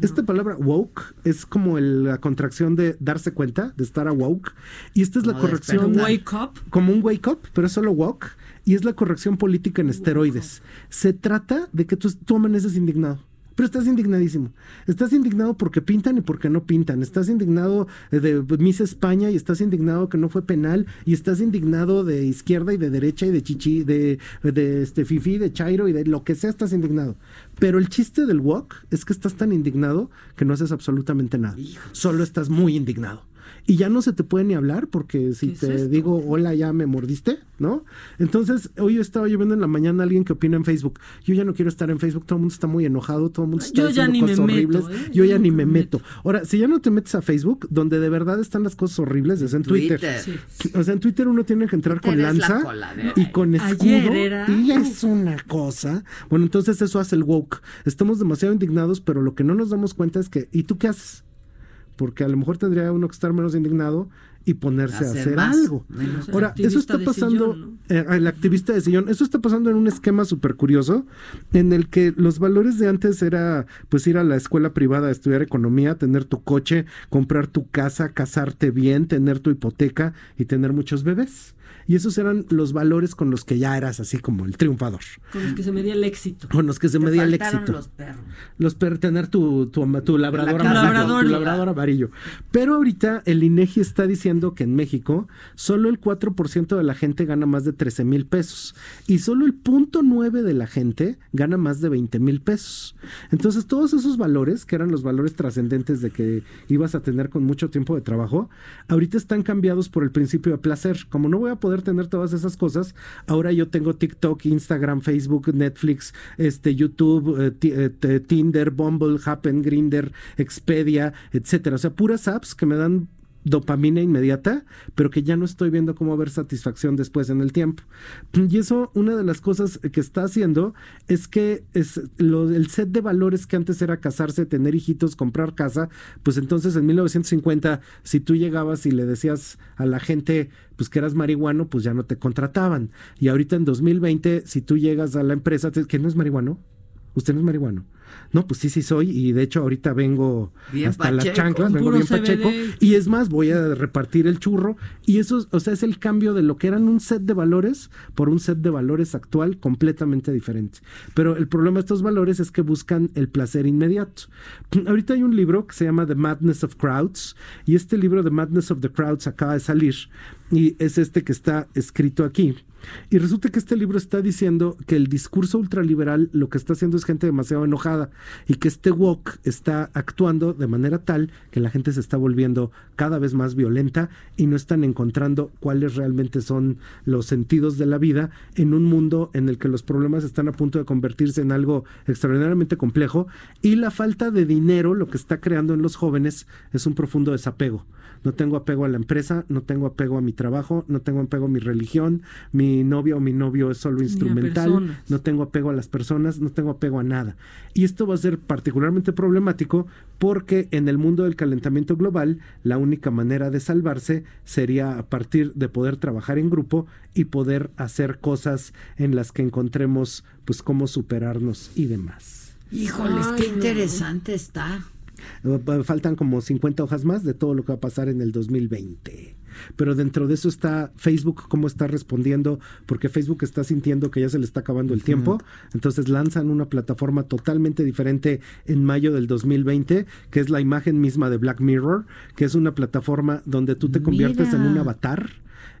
[SPEAKER 28] Esta palabra woke es como el- la contracción de darse cuenta, de estar a woke. Y esta es la
[SPEAKER 2] Como
[SPEAKER 28] corrección.
[SPEAKER 2] despertar.
[SPEAKER 7] Wake up.
[SPEAKER 28] Como un wake up, pero es solo woke. Y es la corrección política en esteroides. Se trata de que tú, tú amaneces indignado. Pero estás indignadísimo. Estás indignado porque pintan y porque no pintan. Estás indignado eh, de Miss España y estás indignado que no fue penal. Y estás indignado de izquierda y de derecha y de chichi, de, de este fifi, de chairo y de lo que sea, estás indignado. Pero el chiste del walk es que estás tan indignado que no haces absolutamente nada. Solo estás muy indignado. Y ya no se te puede ni hablar porque si
[SPEAKER 7] ¿Qué es
[SPEAKER 28] te digo hola ya me mordiste, ¿no? Entonces, hoy estaba yo viendo en la mañana a alguien que opina en Facebook. Yo ya no quiero estar en Facebook, todo el mundo está muy enojado, todo el mundo está
[SPEAKER 7] Yo me
[SPEAKER 28] cosas
[SPEAKER 7] meto,
[SPEAKER 28] horribles.
[SPEAKER 7] ¿eh?
[SPEAKER 28] Yo
[SPEAKER 7] Yo
[SPEAKER 28] ya ni me
[SPEAKER 7] me
[SPEAKER 28] meto. Ahora, si ya no te metes a Facebook, donde de verdad están las cosas horribles, es en Twitter.
[SPEAKER 2] Twitter.
[SPEAKER 28] O sea, en Twitter uno tiene que entrar con
[SPEAKER 2] la
[SPEAKER 28] lanza y con escudo
[SPEAKER 7] Ayer era-
[SPEAKER 28] y es una cosa. Bueno, entonces eso hace el woke. Estamos demasiado indignados, pero lo que no nos damos cuenta es que ¿y tú qué haces? Porque a lo mejor tendría uno que estar menos indignado y ponerse a
[SPEAKER 2] Hacer más.
[SPEAKER 28] algo. Ahora, eso está pasando,
[SPEAKER 7] sillón,
[SPEAKER 28] eh, el activista de sillón, eso está pasando en un esquema súper curioso, en el que los valores de antes era pues ir a la escuela privada a estudiar economía, tener tu coche, comprar tu casa, casarte bien, tener tu hipoteca y tener muchos bebés. Y esos eran los valores con los que ya eras así como el triunfador,
[SPEAKER 7] Con los que se medía el éxito.
[SPEAKER 28] con los que se
[SPEAKER 2] Te
[SPEAKER 28] medía el éxito
[SPEAKER 2] los perros.
[SPEAKER 28] los per tener tu, tu, tu labrador
[SPEAKER 2] La
[SPEAKER 28] amarillo, tu labrador amarillo. Pero ahorita el INEGI está diciendo que en México solo el 4% de la gente gana más de 13 mil pesos y solo el punto 9 de la gente gana más de 20 mil pesos. Entonces todos esos valores, que eran los valores trascendentes de que ibas a tener con mucho tiempo de trabajo, ahorita están cambiados por el principio de placer. Como no voy a poder tener todas esas cosas, ahora yo tengo TikTok, Instagram, Facebook, Netflix, este YouTube, eh, eh, Tinder, Bumble, Happen, Grinder, Expedia, etcétera. O sea, puras apps que me dan dopamina inmediata, pero que ya no estoy viendo cómo ver satisfacción después en el tiempo. Y eso, una de las cosas que está haciendo es que es lo, el set de valores que antes era casarse, tener hijitos, comprar casa, pues entonces en 1950, si tú llegabas y le decías a la gente pues que eras marihuano, pues ya no te contrataban. Y ahorita en 2020, si tú llegas a la empresa, que no es marihuano, usted no es marihuano. No, pues sí, sí soy. Y de hecho, ahorita vengo
[SPEAKER 2] Bien
[SPEAKER 28] hasta las chanclas, vengo bien pacheco. Y es más, voy a repartir el churro. Y eso, o sea, es el cambio de lo que eran un set de valores por un set de valores actual completamente diferente. Pero el problema de estos valores es que buscan el placer inmediato. Ahorita hay un libro que se llama The Madness of Crowds. Y este libro, The Madness of the Crowds, acaba de salir. Y es este que está escrito aquí. Y resulta que este libro está diciendo que el discurso ultraliberal lo que está haciendo es gente demasiado enojada y que este woke está actuando de manera tal que la gente se está volviendo cada vez más violenta y no están encontrando cuáles realmente son los sentidos de la vida en un mundo en el que los problemas están a punto de convertirse en algo extraordinariamente complejo y la falta de dinero lo que está creando en los jóvenes es un profundo desapego. No tengo apego a la empresa, no tengo apego a mi trabajo, no tengo apego a mi religión, mi novia o mi novio es solo instrumental, no tengo apego a las personas, no tengo apego a nada. Y esto va a ser particularmente problemático porque en el mundo del calentamiento global la única manera de salvarse sería a partir de poder trabajar en grupo y poder hacer cosas en las que encontremos pues cómo superarnos y demás.
[SPEAKER 2] Híjoles,
[SPEAKER 7] Ay,
[SPEAKER 2] qué
[SPEAKER 7] no.
[SPEAKER 2] interesante está.
[SPEAKER 28] Faltan como 50 hojas más de todo lo que va a pasar en el 2020. Pero dentro de eso está Facebook, cómo está respondiendo, porque Facebook está sintiendo que ya se le está acabando el tiempo. Entonces lanzan una plataforma totalmente diferente en mayo del 2020, que es la imagen misma de Black Mirror, que es una plataforma donde tú te conviertes en un avatar.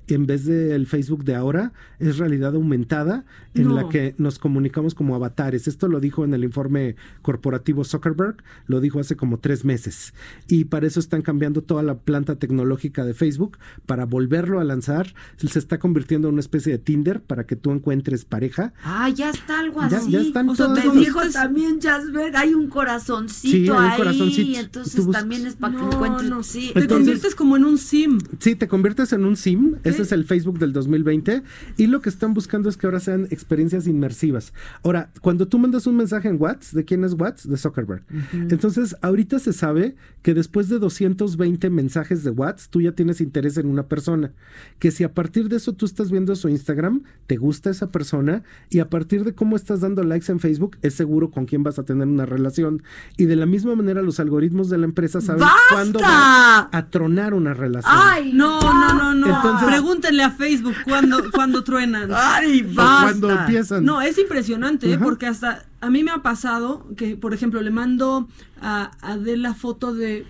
[SPEAKER 28] En vez del Facebook de ahora, es realidad aumentada en
[SPEAKER 7] No.
[SPEAKER 28] la que nos comunicamos como avatares. Esto lo dijo en el informe corporativo Zuckerberg, lo dijo hace como tres meses. Y para eso están cambiando toda la planta tecnológica de Facebook para volverlo a lanzar. Se está convirtiendo en una especie de Tinder para que tú encuentres pareja.
[SPEAKER 2] Ah, ya está algo
[SPEAKER 28] Ya-
[SPEAKER 2] así.
[SPEAKER 28] ya están
[SPEAKER 2] o sea,
[SPEAKER 28] los-
[SPEAKER 2] dijo también Jasper, hay un corazoncito
[SPEAKER 28] Sí, hay un
[SPEAKER 2] ahí,
[SPEAKER 28] corazoncito.
[SPEAKER 2] y entonces también es para que
[SPEAKER 7] No,
[SPEAKER 2] encuentres.
[SPEAKER 7] no.
[SPEAKER 2] Sí.
[SPEAKER 7] Te
[SPEAKER 28] Entonces-
[SPEAKER 7] conviertes como en un sim.
[SPEAKER 28] Sí, te conviertes en un sim, ese es el Facebook del 2020, y lo que están buscando es que ahora sean experiencias inmersivas. Ahora, cuando tú mandas un mensaje en WhatsApp, ¿de quién es WhatsApp? De Zuckerberg. Entonces, ahorita se sabe que después de 220 mensajes de WhatsApp, tú ya tienes interés en una persona. Que si a partir de eso tú estás viendo su Instagram, te gusta esa persona, y a partir de cómo estás dando likes en Facebook, es seguro con quién vas a tener una relación. Y de la misma manera, los algoritmos de la empresa saben
[SPEAKER 2] ¡Basta!
[SPEAKER 28] cuándo van a tronar una relación.
[SPEAKER 2] Ay,
[SPEAKER 7] No, no, no, no.
[SPEAKER 28] Entonces-
[SPEAKER 7] Pregúntenle a Facebook cuándo, cuándo truenan.
[SPEAKER 2] Ay, basta.
[SPEAKER 28] cuando empiezan.
[SPEAKER 7] No, es impresionante, ¿eh?
[SPEAKER 28] Ajá.
[SPEAKER 7] porque hasta a mí me ha pasado que, por ejemplo, le mando a Adela foto de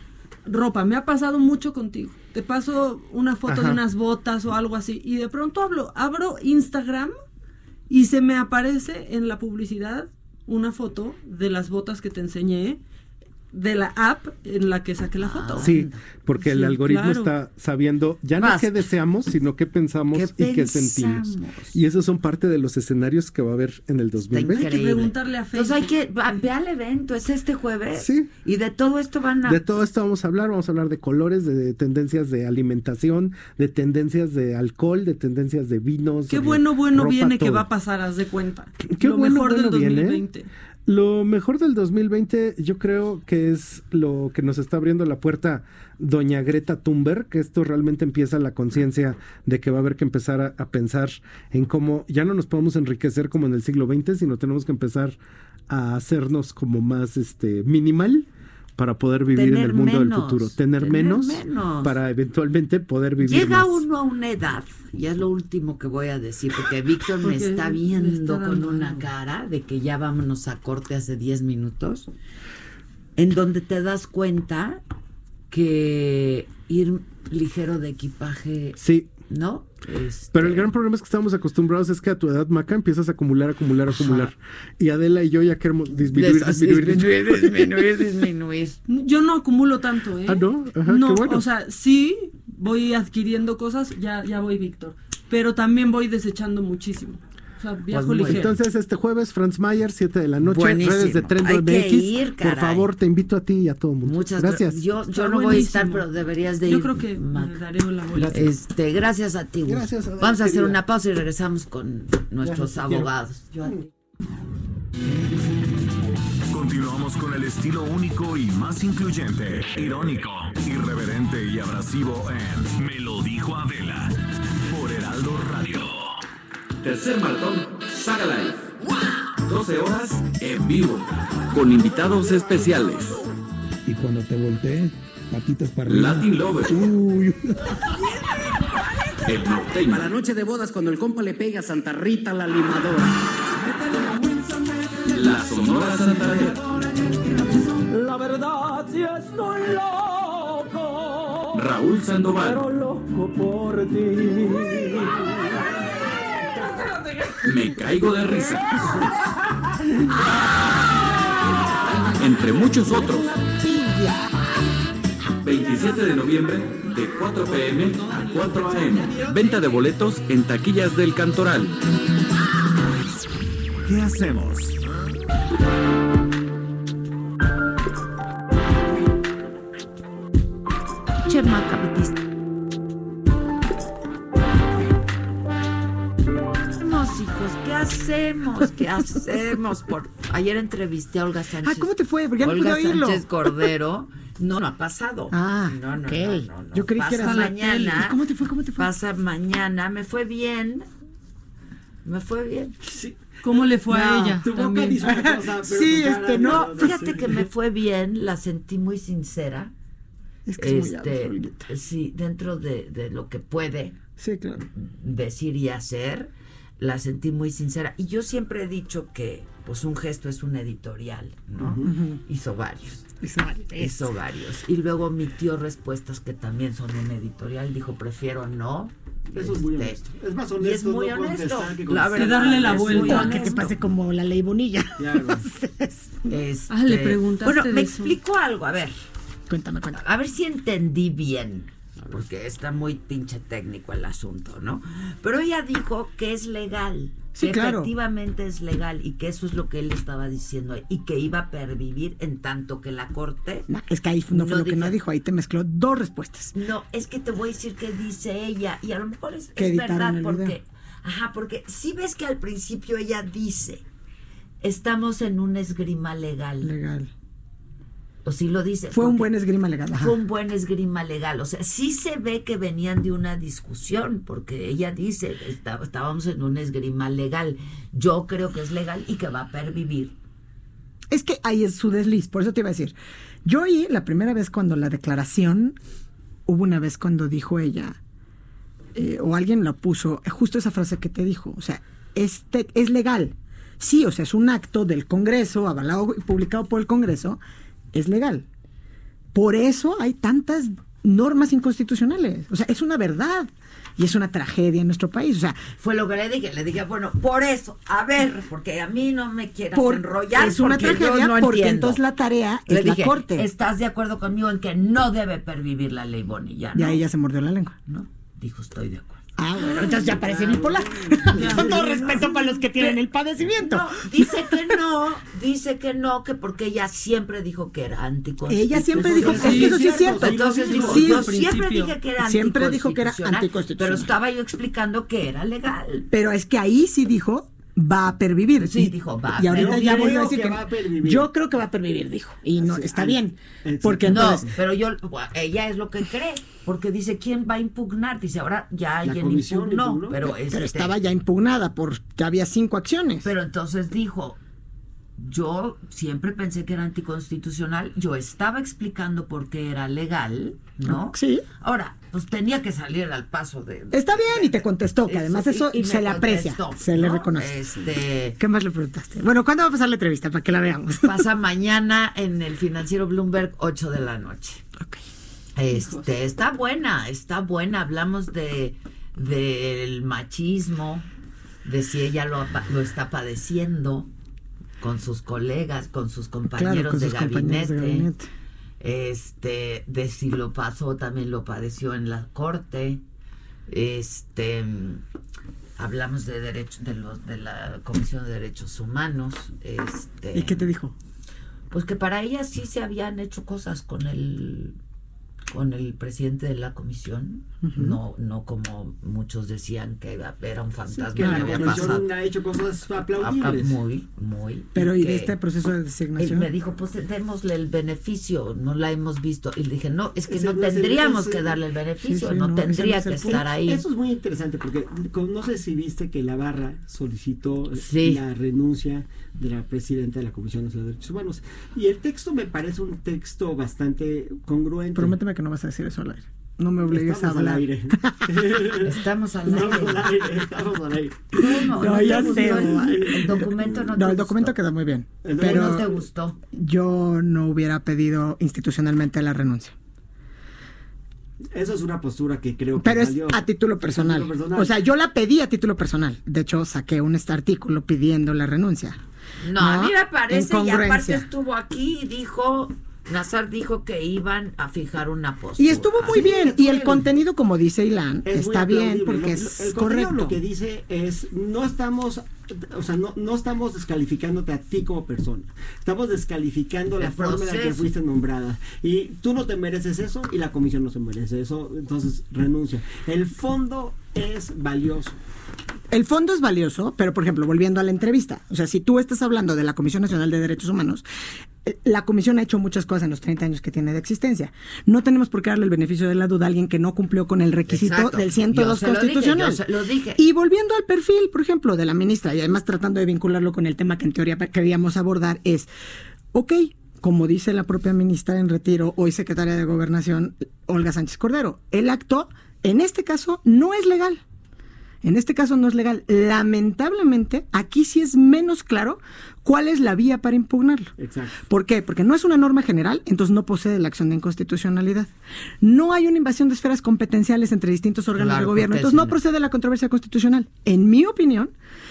[SPEAKER 7] ropa. Me ha pasado mucho contigo. Te paso una foto
[SPEAKER 28] Ajá.
[SPEAKER 7] de unas botas o algo así. Y de pronto hablo, abro Instagram y se me aparece en la publicidad una foto de las botas que te enseñé de la app en la que saqué la foto.
[SPEAKER 28] Sí, porque el algoritmo
[SPEAKER 7] claro.
[SPEAKER 28] está sabiendo ya no
[SPEAKER 7] Basta.
[SPEAKER 28] qué deseamos, sino qué pensamos
[SPEAKER 2] ¿Qué
[SPEAKER 28] y qué sentimos. Y esos son parte de los escenarios que va a haber en el 2020.
[SPEAKER 7] Hay que preguntarle a Facebook.
[SPEAKER 2] Entonces hay que, ve al evento, es este jueves.
[SPEAKER 28] Sí.
[SPEAKER 2] Y de todo esto van a...
[SPEAKER 28] De todo esto vamos a hablar, vamos a hablar de colores, de tendencias de alimentación, de tendencias de alcohol, de tendencias de vinos.
[SPEAKER 7] Qué bueno, bueno
[SPEAKER 28] ropa,
[SPEAKER 7] viene que
[SPEAKER 28] todo.
[SPEAKER 7] va a pasar, haz de cuenta.
[SPEAKER 28] Qué
[SPEAKER 7] Lo
[SPEAKER 28] bueno,
[SPEAKER 7] mejor del
[SPEAKER 28] bueno viene.
[SPEAKER 7] 2020.
[SPEAKER 28] Lo mejor del 2020 yo creo que es lo que nos está abriendo la puerta doña Greta Thunberg, que esto realmente empieza la conciencia de que va a haber que empezar a, a pensar en cómo ya no nos podemos enriquecer como en el siglo XX, sino tenemos que empezar a hacernos como más este minimal para poder vivir en el mundo del futuro, tener,
[SPEAKER 2] tener
[SPEAKER 28] menos,
[SPEAKER 2] menos.
[SPEAKER 28] para eventualmente poder vivir
[SPEAKER 2] Llega
[SPEAKER 28] más.
[SPEAKER 2] uno a una edad, y es lo último que voy a decir, porque Víctor me
[SPEAKER 7] Porque
[SPEAKER 2] está
[SPEAKER 7] me
[SPEAKER 2] viendo
[SPEAKER 7] está
[SPEAKER 2] con una cara de que ya vámonos a corte hace 10 minutos, en donde te das cuenta que ir ligero de equipaje,
[SPEAKER 28] Sí,
[SPEAKER 2] ¿no? Este,
[SPEAKER 28] Pero el gran problema es que estamos acostumbrados es que a tu edad, Maca, empiezas a acumular, acumular, acumular. Y Adela y yo ya queremos disminuir,
[SPEAKER 2] Des-
[SPEAKER 28] disminuir,
[SPEAKER 2] disminuir, disminuir, disminuir.
[SPEAKER 7] Yo no acumulo tanto, ¿eh?
[SPEAKER 28] Ah, ¿no? Ajá,
[SPEAKER 7] no,
[SPEAKER 28] qué bueno.
[SPEAKER 7] o sea, sí voy adquiriendo cosas, ya, ya voy Víctor, pero también voy desechando muchísimo. O sea, viajo
[SPEAKER 2] Pues
[SPEAKER 7] ligero.
[SPEAKER 28] Entonces, este jueves, Franz Mayer, 7 de la noche,
[SPEAKER 2] Buenísimo.
[SPEAKER 28] redes de Trendo
[SPEAKER 2] Hay que ir,
[SPEAKER 28] Por favor, te invito a ti y a todo el mundo.
[SPEAKER 2] Muchas
[SPEAKER 28] gracias.
[SPEAKER 2] gra- Yo, yo no voy a estar, pero deberías de ir.
[SPEAKER 7] Yo creo que
[SPEAKER 2] Mac.
[SPEAKER 7] daré la vuelta.
[SPEAKER 2] Este, gracias a ti.
[SPEAKER 28] Gracias, Adela,
[SPEAKER 2] Vamos a hacer una pausa y regresamos con nuestros
[SPEAKER 28] Gracias,
[SPEAKER 2] abogados. Yo a ti.
[SPEAKER 6] Continuamos con el estilo único y más incluyente, irónico, irreverente y abrasivo en Me lo dijo Adela por Heraldo Radio.
[SPEAKER 24] Tercer maratón Saga Live. 12 horas en vivo. Con invitados especiales.
[SPEAKER 25] Y cuando te volteé, patitas para arriba.
[SPEAKER 24] Latin Lover.
[SPEAKER 25] Uy.
[SPEAKER 24] El norteño.
[SPEAKER 26] Para la noche de bodas, cuando el compa le pega a Santa Rita la limadora.
[SPEAKER 24] La Sonora Santanera.
[SPEAKER 9] La verdad, si estoy loco.
[SPEAKER 24] Raúl Sandoval.
[SPEAKER 9] Pero loco por ti.
[SPEAKER 24] Me caigo de risa. Entre muchos otros. 27 de noviembre de 4 pm a 4 am. Venta de boletos en taquillas del Cantoral.
[SPEAKER 6] ¿Qué hacemos?
[SPEAKER 2] Che, Maca, hacemos? ¿Qué hacemos? Por... Ayer entrevisté a Olga Sánchez.
[SPEAKER 29] Ah, ¿cómo te fue? Porque ya no
[SPEAKER 2] Olga
[SPEAKER 29] pude oírlo.
[SPEAKER 2] Sánchez Cordero. No, no ha pasado.
[SPEAKER 29] Ah,
[SPEAKER 2] no, no,
[SPEAKER 29] ok.
[SPEAKER 2] no, no, no.
[SPEAKER 29] Yo creí que
[SPEAKER 2] Pasa
[SPEAKER 29] era la
[SPEAKER 2] mañana.
[SPEAKER 29] tele. ¿Y cómo te fue? ¿Cómo te fue?
[SPEAKER 2] Pasa mañana. Me fue bien. Me fue bien.
[SPEAKER 7] ¿Cómo le fue a
[SPEAKER 2] No,
[SPEAKER 7] ella?
[SPEAKER 2] tu boca
[SPEAKER 7] También.
[SPEAKER 2] dice una cosa, pero
[SPEAKER 29] Sí, este, no,
[SPEAKER 2] no,
[SPEAKER 29] sí.
[SPEAKER 2] Fíjate que me fue bien, la sentí muy sincera.
[SPEAKER 29] Es que es muy
[SPEAKER 2] Este, sí, dentro de, de lo que puede
[SPEAKER 29] Sí, claro.
[SPEAKER 2] decir y hacer, la sentí muy sincera. Y yo siempre he dicho que, pues, un gesto es un editorial, ¿no? Hizo varios.
[SPEAKER 29] Hizo varios.
[SPEAKER 2] Hizo varios. Y luego emitió respuestas que también son un editorial. Dijo, prefiero no.
[SPEAKER 30] Eso es muy
[SPEAKER 2] Este,
[SPEAKER 30] honesto. Es más
[SPEAKER 2] y
[SPEAKER 30] honesto
[SPEAKER 2] es muy
[SPEAKER 30] no
[SPEAKER 2] honesto.
[SPEAKER 30] que
[SPEAKER 2] La verdad,
[SPEAKER 7] darle la vuelta.
[SPEAKER 29] No, que te pase como la ley Bonilla.
[SPEAKER 30] Claro.
[SPEAKER 2] Este,
[SPEAKER 7] Ah, le preguntaste
[SPEAKER 2] Bueno, me
[SPEAKER 7] eso.
[SPEAKER 2] explico algo, a ver.
[SPEAKER 29] Cuéntame, cuéntame.
[SPEAKER 2] A ver si entendí bien, porque está muy pinche técnico el asunto, ¿no? Pero ella dijo que es legal,
[SPEAKER 29] Sí,
[SPEAKER 2] que
[SPEAKER 29] claro.
[SPEAKER 2] efectivamente es legal y que eso es lo que él estaba diciendo y que iba a pervivir en tanto que la corte.
[SPEAKER 29] No, es que ahí no fue
[SPEAKER 2] No
[SPEAKER 29] lo que
[SPEAKER 2] dije-
[SPEAKER 29] no dijo, ahí te mezcló dos respuestas.
[SPEAKER 2] No, es que te voy a decir que dice ella y a lo mejor es,
[SPEAKER 29] Que
[SPEAKER 2] verdad porque,
[SPEAKER 29] video.
[SPEAKER 2] ajá, porque si ves que al principio ella dice, estamos en una esgrima legal,
[SPEAKER 29] Legal.
[SPEAKER 2] O si lo dice.
[SPEAKER 29] Fue un buen esgrima legal. ajá.
[SPEAKER 2] fue un buen esgrima legal. O sea, sí se ve que venían de una discusión, porque ella dice, "Está- estábamos en un esgrima legal. Yo creo que es legal y que va a pervivir.
[SPEAKER 29] Es que ahí es su desliz, por eso te iba a decir. Yo oí la primera vez cuando la declaración, hubo una vez cuando dijo ella, eh, o alguien la puso, eh, justo esa frase que te dijo, o sea, este es legal. Sí, o sea, es un acto del Congreso, avalado y publicado por el Congreso, es legal. Por eso hay tantas normas inconstitucionales. O sea, es una verdad. Y es una tragedia en nuestro país. O sea,
[SPEAKER 2] Fue lo que le dije. Le dije, bueno, por eso, a ver, porque a mí no me quieras
[SPEAKER 29] por-
[SPEAKER 2] enrollar.
[SPEAKER 29] es una
[SPEAKER 2] porque yo
[SPEAKER 29] tragedia
[SPEAKER 2] no
[SPEAKER 29] porque
[SPEAKER 2] entiendo.
[SPEAKER 29] entonces la tarea
[SPEAKER 2] Le
[SPEAKER 29] es la corte.
[SPEAKER 2] ¿Estás de acuerdo conmigo en que no debe pervivir la ley Bonilla?
[SPEAKER 29] Y
[SPEAKER 2] ¿no?
[SPEAKER 29] ahí ya se mordió la lengua.
[SPEAKER 2] No, dijo, estoy de acuerdo.
[SPEAKER 29] Ah, bueno, entonces ya parece bipolar. Con todo respeto para los que tienen el padecimiento.
[SPEAKER 2] No, dice que no, dice que no, que porque ella siempre dijo que era anticonstitucional.
[SPEAKER 29] Ella siempre dijo, es que eso sí es cierto.
[SPEAKER 2] Entonces dijo,
[SPEAKER 29] Sí,
[SPEAKER 2] yo siempre dije que era
[SPEAKER 29] Siempre dijo que era
[SPEAKER 2] anticonstitucional,
[SPEAKER 29] anticonstitucional.
[SPEAKER 2] Pero estaba yo explicando que era legal.
[SPEAKER 29] Pero es que ahí sí dijo va a pervivir.
[SPEAKER 2] Sí,
[SPEAKER 29] Y-
[SPEAKER 2] dijo, va a
[SPEAKER 29] Y ahorita ya volvió a decir
[SPEAKER 2] que
[SPEAKER 29] que,
[SPEAKER 2] va a pervivir.
[SPEAKER 29] Yo creo que va a pervivir, dijo. Y no, está bien.
[SPEAKER 2] Porque
[SPEAKER 29] Porque
[SPEAKER 2] no,
[SPEAKER 29] entonces.
[SPEAKER 2] pero yo, ella es lo que cree, porque dice, ¿quién va a impugnar? Dice, ahora ya alguien impugnó,
[SPEAKER 29] impugnó.
[SPEAKER 2] pero,
[SPEAKER 29] Pero
[SPEAKER 2] este,
[SPEAKER 29] estaba ya impugnada por ya había cinco acciones.
[SPEAKER 2] Pero entonces dijo, yo siempre pensé que era anticonstitucional, yo estaba explicando por qué era legal, ¿no?
[SPEAKER 29] Sí.
[SPEAKER 2] Ahora, pues tenía que salir al paso de...
[SPEAKER 29] Está bien y te contestó, que además eso
[SPEAKER 2] y
[SPEAKER 29] se le aprecia, se le
[SPEAKER 2] ¿no?
[SPEAKER 29] reconoce.
[SPEAKER 2] Este,
[SPEAKER 29] ¿Qué más le preguntaste? Bueno, ¿cuándo va a pasar la entrevista para que la veamos?
[SPEAKER 2] pasa mañana en el financiero Bloomberg 8 de la noche. Este, está buena, está buena. Hablamos de del machismo, de si ella lo, lo está padeciendo con sus colegas, con sus compañeros,
[SPEAKER 29] con
[SPEAKER 2] de,
[SPEAKER 29] sus compañeros
[SPEAKER 2] gabinete,
[SPEAKER 29] de gabinete.
[SPEAKER 2] Este, de si lo pasó, también lo padeció en la corte. Este, hablamos de derechos de los de la Comisión de Derechos Humanos. Este,
[SPEAKER 29] ¿Y qué te dijo?
[SPEAKER 2] pues que para ella sí se habían hecho cosas con el con el presidente de la comisión, no no como muchos decían que era un fantasma
[SPEAKER 30] que
[SPEAKER 2] que
[SPEAKER 30] la
[SPEAKER 2] había
[SPEAKER 30] comisión
[SPEAKER 2] pasado.
[SPEAKER 30] ha hecho cosas
[SPEAKER 2] Ah, ah,
[SPEAKER 30] aplaudibles.
[SPEAKER 2] muy, muy.
[SPEAKER 29] Pero ¿y de este proceso de
[SPEAKER 2] él
[SPEAKER 29] designación?
[SPEAKER 2] me dijo, pues démosle el beneficio, no la hemos visto. Y le dije, no, es que
[SPEAKER 30] Ese
[SPEAKER 2] no tendríamos
[SPEAKER 30] ese-
[SPEAKER 2] que darle el beneficio,
[SPEAKER 30] Sí, sí,
[SPEAKER 2] no,
[SPEAKER 30] no,
[SPEAKER 2] tendría que estar ahí.
[SPEAKER 30] Eso es muy interesante porque no sé si viste que la barra solicitó
[SPEAKER 2] Sí.
[SPEAKER 30] la renuncia de la presidenta de la Comisión Nacional de Derechos Humanos. Y el texto me parece un texto bastante congruente.
[SPEAKER 29] Prométeme que no vas a decir eso al aire. No me obligues
[SPEAKER 30] Estamos
[SPEAKER 29] a
[SPEAKER 30] al
[SPEAKER 29] hablar.
[SPEAKER 30] aire.
[SPEAKER 2] Estamos al
[SPEAKER 30] Estamos
[SPEAKER 2] aire.
[SPEAKER 30] al aire, estamos al aire.
[SPEAKER 2] ¿Cómo?
[SPEAKER 29] No,
[SPEAKER 2] ¿No
[SPEAKER 29] ya
[SPEAKER 2] gustó
[SPEAKER 29] sé.
[SPEAKER 2] el, el documento? No,
[SPEAKER 29] No,
[SPEAKER 2] te
[SPEAKER 29] el documento quedó muy bien.
[SPEAKER 2] ¿El
[SPEAKER 29] Pero
[SPEAKER 2] no te gustó?
[SPEAKER 29] yo no hubiera pedido institucionalmente la renuncia.
[SPEAKER 30] Eso es una postura que creo que
[SPEAKER 29] Pero es a título personal.
[SPEAKER 30] título personal.
[SPEAKER 29] O sea, yo la pedí a título personal. De hecho, saqué un este artículo pidiendo la renuncia.
[SPEAKER 2] No, a mí me parece, y aparte estuvo aquí y dijo, Nazar dijo que iban a fijar una postura.
[SPEAKER 29] Y estuvo muy
[SPEAKER 30] Sí,
[SPEAKER 29] bien.
[SPEAKER 30] estuvo
[SPEAKER 29] Y el
[SPEAKER 30] bien.
[SPEAKER 29] contenido, como dice Ilan,
[SPEAKER 30] Es
[SPEAKER 29] está bien porque
[SPEAKER 30] Lo-
[SPEAKER 29] es
[SPEAKER 30] el
[SPEAKER 29] correcto.
[SPEAKER 30] Lo que dice es, no estamos, o sea, no, no estamos descalificándote a ti como persona. Estamos descalificando
[SPEAKER 2] El
[SPEAKER 30] la forma en la que fuiste nombrada. Y tú no te mereces eso y la comisión no se merece eso. Entonces, renuncia. El fondo es valioso.
[SPEAKER 29] El fondo es valioso, pero por ejemplo, volviendo a la entrevista, o sea, si tú estás hablando de la Comisión Nacional de Derechos Humanos, eh, la comisión ha hecho muchas cosas en los 30 años que tiene de existencia. No tenemos por qué darle el beneficio de la duda a alguien que no cumplió con el requisito
[SPEAKER 2] Exacto.
[SPEAKER 29] del 102
[SPEAKER 2] Yo se lo dije,
[SPEAKER 29] constitucional.
[SPEAKER 2] lo dije.
[SPEAKER 29] Y volviendo al perfil, por ejemplo, de la ministra, y además tratando de vincularlo con el tema que en teoría queríamos abordar, es, ok, como dice la propia ministra en retiro, hoy secretaria de Gobernación, Olga Sánchez Cordero, el acto, en este caso, no es legal. En este caso no es legal. Lamentablemente, aquí sí es menos claro cuál es la vía para impugnarlo.
[SPEAKER 30] Exacto.
[SPEAKER 29] ¿Por qué? Porque no es una norma general, entonces no posee la acción de inconstitucionalidad. No hay una invasión de esferas competenciales entre distintos órganos
[SPEAKER 2] Claro,
[SPEAKER 29] de gobierno, entonces no- procede la controversia constitucional. En mi opinión,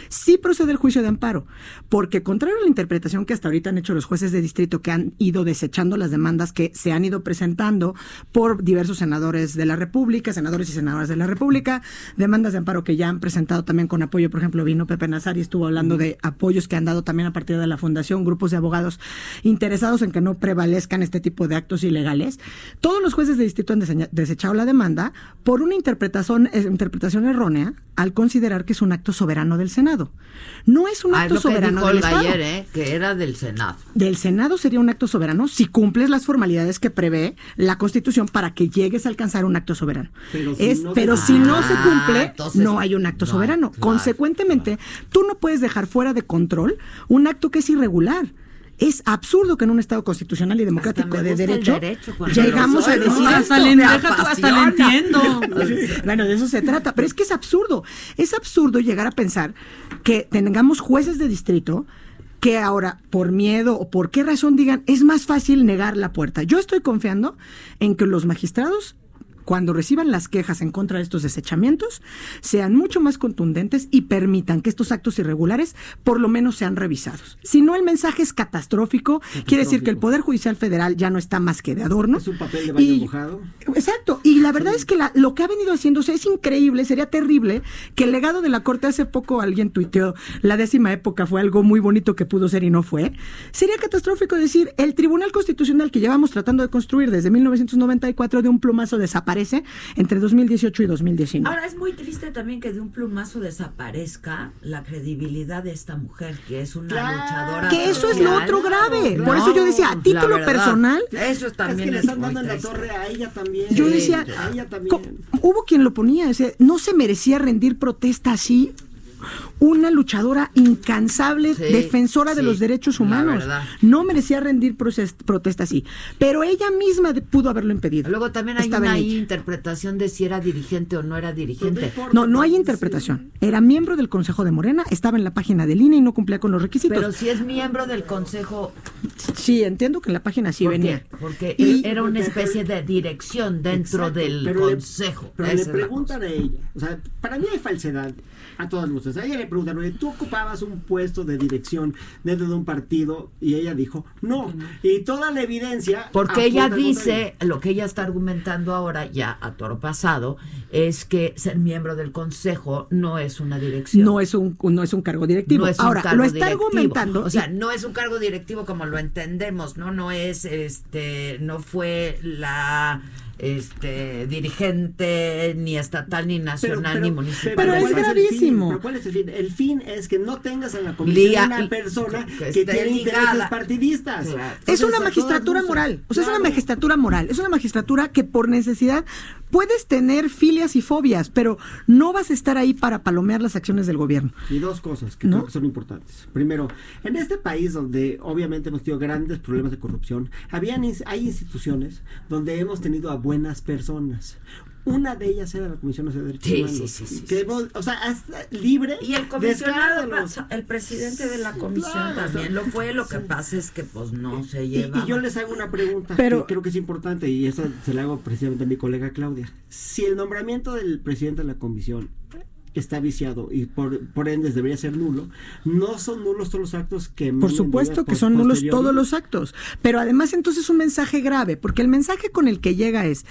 [SPEAKER 29] sí procede el juicio de amparo, porque contrario a la interpretación que hasta ahorita han hecho los jueces de distrito que han ido desechando las demandas que se han ido presentando por diversos senadores de la República, senadores y senadoras de la República, demandas de amparo que ya han presentado también con apoyo, por ejemplo, vino Pepe Nazar y estuvo hablando de apoyos que han dado también a partir de la fundación, grupos de abogados interesados en que no prevalezcan este tipo de actos ilegales. Todos los jueces de distrito han desechado la demanda por una interpretación, eh, interpretación errónea al considerar que es un acto soberano del Senado. No es un
[SPEAKER 2] Ah, es
[SPEAKER 29] acto
[SPEAKER 2] lo que
[SPEAKER 29] soberano
[SPEAKER 2] dijo
[SPEAKER 29] del Estado.
[SPEAKER 2] ayer, ¿eh? que era del Senado.
[SPEAKER 29] Del Senado sería un acto soberano si cumples las formalidades que prevé la Constitución para que llegues a alcanzar un acto soberano.
[SPEAKER 30] Pero si
[SPEAKER 29] Es-
[SPEAKER 30] no se
[SPEAKER 29] pero
[SPEAKER 30] cumple-
[SPEAKER 29] si no se
[SPEAKER 2] Ah,
[SPEAKER 29] cumple,
[SPEAKER 2] entonces-
[SPEAKER 29] no hay un acto
[SPEAKER 2] no,
[SPEAKER 29] soberano.
[SPEAKER 2] claro,
[SPEAKER 29] Consecuentemente, tú no puedes dejar fuera de control un acto que es irregular. Es absurdo que en un Estado constitucional y democrático de derecho, llegamos a decir
[SPEAKER 2] ¿no?
[SPEAKER 29] esto.
[SPEAKER 2] Hasta le-
[SPEAKER 29] Me
[SPEAKER 2] deja tú, hasta le entiendo.
[SPEAKER 29] bueno, de eso se trata. Pero es que es absurdo. Es absurdo llegar a pensar que tengamos jueces de distrito que ahora, por miedo o por qué razón digan, es más fácil negar la puerta. Yo estoy confiando en que los magistrados cuando reciban las quejas en contra de estos desechamientos, sean mucho más contundentes y permitan que estos actos irregulares por lo menos sean revisados. Si no, el mensaje es catastrófico, quiere decir que el Poder Judicial Federal ya no está más que de adorno.
[SPEAKER 30] Es un papel de baño
[SPEAKER 29] Y-
[SPEAKER 30] mojado.
[SPEAKER 29] Exacto, y la verdad es que la- lo que ha venido haciéndose es increíble, sería terrible que el legado de la Corte, hace poco alguien tuiteó, la décima época fue algo muy bonito que pudo ser y no fue, sería catastrófico decir, el Tribunal Constitucional que llevamos tratando de construir desde 1994 de un plumazo desaparece entre 2018 y 2019.
[SPEAKER 2] Ahora es muy triste también que de un plumazo desaparezca la credibilidad de esta mujer, que es una luchadora.
[SPEAKER 29] Que eso es lo otro grave. Por eso yo decía, a título
[SPEAKER 2] verdad,
[SPEAKER 29] personal,
[SPEAKER 2] Eso
[SPEAKER 30] Es
[SPEAKER 2] también
[SPEAKER 30] que le
[SPEAKER 2] es
[SPEAKER 30] están
[SPEAKER 2] muy
[SPEAKER 30] dando en la torre a ella también.
[SPEAKER 29] Yo decía,
[SPEAKER 30] a ella también.
[SPEAKER 29] hubo quien lo ponía, decía, no se merecía rendir protesta así. Una luchadora incansable,
[SPEAKER 2] Sí,
[SPEAKER 29] defensora de los derechos humanos. No merecía rendir protesta así. Pero ella misma de- pudo haberlo impedido.
[SPEAKER 2] Luego también hay
[SPEAKER 29] Estaba
[SPEAKER 2] una interpretación de si era dirigente o no era dirigente.
[SPEAKER 29] No, no hay interpretación. Era miembro del Consejo de Morena, estaba en la página del INE y no cumplía con los requisitos.
[SPEAKER 2] Pero si es miembro del consejo,
[SPEAKER 29] Sí, entiendo que en la página sí
[SPEAKER 2] ¿por
[SPEAKER 29] venía.
[SPEAKER 2] qué? Porque
[SPEAKER 29] Y-
[SPEAKER 2] era una especie de dirección dentro
[SPEAKER 30] Exacto,
[SPEAKER 2] del
[SPEAKER 30] pero le-
[SPEAKER 2] consejo.
[SPEAKER 30] pero
[SPEAKER 2] Esa
[SPEAKER 30] le preguntan a ella. O sea, para mí hay falsedad a todas luces. A ella le preguntan, oye, tú ocupabas un puesto de dirección dentro de un partido y ella dijo, no. Y toda la evidencia.
[SPEAKER 2] Porque ella dice, lo que ella está argumentando ahora, ya a toro pasado, es que ser miembro del consejo no es una dirección.
[SPEAKER 29] No es un, no es un cargo directivo.
[SPEAKER 2] No es un
[SPEAKER 29] Ahora,
[SPEAKER 2] cargo
[SPEAKER 29] lo está
[SPEAKER 2] directivo.
[SPEAKER 29] argumentando.
[SPEAKER 2] O sea, no es un cargo directivo como lo entendemos, ¿no? No es, este, no fue la este dirigente ni estatal ni nacional ni municipal.
[SPEAKER 29] pero es
[SPEAKER 30] ¿cuál el fin?
[SPEAKER 29] gravísimo.
[SPEAKER 30] Pero ¿cuál es el fin? El fin es que no tengas en la comisión
[SPEAKER 2] Lía-
[SPEAKER 30] una persona
[SPEAKER 2] que
[SPEAKER 30] que, tiene
[SPEAKER 2] ligada.
[SPEAKER 30] intereses partidistas.
[SPEAKER 2] Claro.
[SPEAKER 29] Es una magistratura moral. O sea, es una magistratura moral. Es una magistratura que por necesidad puedes tener filias y fobias, pero no vas a estar ahí para palomear las acciones del gobierno.
[SPEAKER 30] Y dos cosas que
[SPEAKER 29] ¿No?
[SPEAKER 30] creo que son importantes. Primero, en este país donde obviamente hemos tenido grandes problemas de corrupción, habían, hay instituciones donde hemos tenido a buenas personas. Una de ellas era la Comisión Nacional de Derechos
[SPEAKER 2] Sí,
[SPEAKER 30] Humanos.
[SPEAKER 2] sí, sí, sí,
[SPEAKER 30] que
[SPEAKER 2] sí,
[SPEAKER 30] hemos- o sea, hasta libre
[SPEAKER 2] Y el comisionado, el presidente de la comisión
[SPEAKER 30] Claro,
[SPEAKER 2] también
[SPEAKER 30] o sea,
[SPEAKER 2] lo fue. Lo que pasa es que, pues, no se
[SPEAKER 30] Y,
[SPEAKER 2] lleva.
[SPEAKER 30] y yo les hago una pregunta
[SPEAKER 29] Pero-
[SPEAKER 30] que creo que es importante y esa se la hago precisamente a mi colega Claudia. Si el nombramiento del presidente de la comisión está viciado y por, por ende debería ser nulo, no son nulos todos los actos que...
[SPEAKER 29] Por supuesto que
[SPEAKER 30] por-
[SPEAKER 29] son nulos todos los actos, pero además entonces es un mensaje grave, porque el mensaje con el que llega es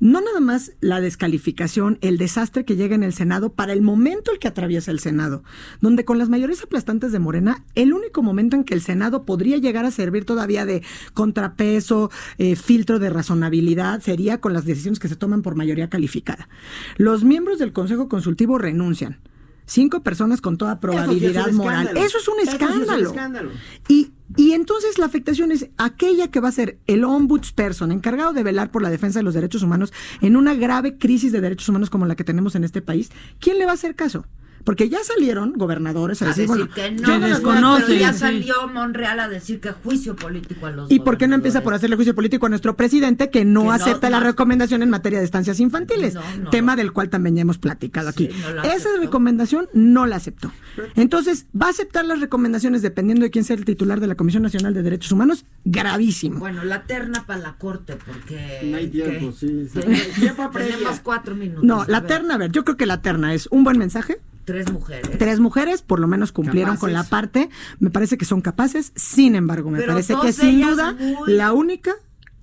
[SPEAKER 29] no nada más la descalificación, el desastre que llega en el Senado para el momento el que atraviesa el Senado, donde con las mayorías aplastantes de Morena, el único momento en que el Senado podría llegar a servir todavía de contrapeso, eh, filtro de razonabilidad, sería con las decisiones que se toman por mayoría calificada. Los miembros del Consejo Consultivo renuncian. Cinco personas con toda
[SPEAKER 30] Eso sí es un
[SPEAKER 29] probabilidad moral.
[SPEAKER 30] escándalo.
[SPEAKER 29] Eso es un
[SPEAKER 30] Eso sí es un
[SPEAKER 29] escándalo.
[SPEAKER 30] escándalo.
[SPEAKER 29] Y, y entonces la afectación es aquella que va a ser el ombudsperson encargado de velar por la defensa de los derechos humanos en una grave crisis de derechos humanos como la que tenemos en este país. ¿Quién le va a hacer caso? Porque ya salieron gobernadores a
[SPEAKER 2] a
[SPEAKER 29] decir,
[SPEAKER 2] decir
[SPEAKER 29] bueno,
[SPEAKER 2] que no,
[SPEAKER 29] yo
[SPEAKER 2] pero
[SPEAKER 29] desconocen,
[SPEAKER 2] ya salió Monreal a decir que juicio político a los
[SPEAKER 29] ¿Y por qué no empieza por hacerle juicio político a nuestro presidente que no
[SPEAKER 2] Que no,
[SPEAKER 29] acepta la
[SPEAKER 2] no.
[SPEAKER 29] recomendación en materia de estancias infantiles?
[SPEAKER 2] No, no.
[SPEAKER 29] tema del cual también ya hemos platicado aquí. Esa recomendación no la aceptó. Entonces, ¿va a aceptar las recomendaciones dependiendo de quién sea el titular de la Comisión Nacional de Derechos Humanos? Gravísimo.
[SPEAKER 2] Bueno, la terna para la corte, porque...
[SPEAKER 30] No hay tiempo,
[SPEAKER 2] ¿qué?
[SPEAKER 30] sí, sí.
[SPEAKER 2] Tenemos cuatro minutos.
[SPEAKER 29] No, la
[SPEAKER 2] ver,
[SPEAKER 29] terna, a ver, yo creo que la terna es un buen mensaje.
[SPEAKER 2] Tres mujeres.
[SPEAKER 29] Tres mujeres por lo menos cumplieron con la parte, me parece que son capaces, sin embargo, me
[SPEAKER 2] Pero
[SPEAKER 29] parece que sin duda
[SPEAKER 2] muy-
[SPEAKER 29] la única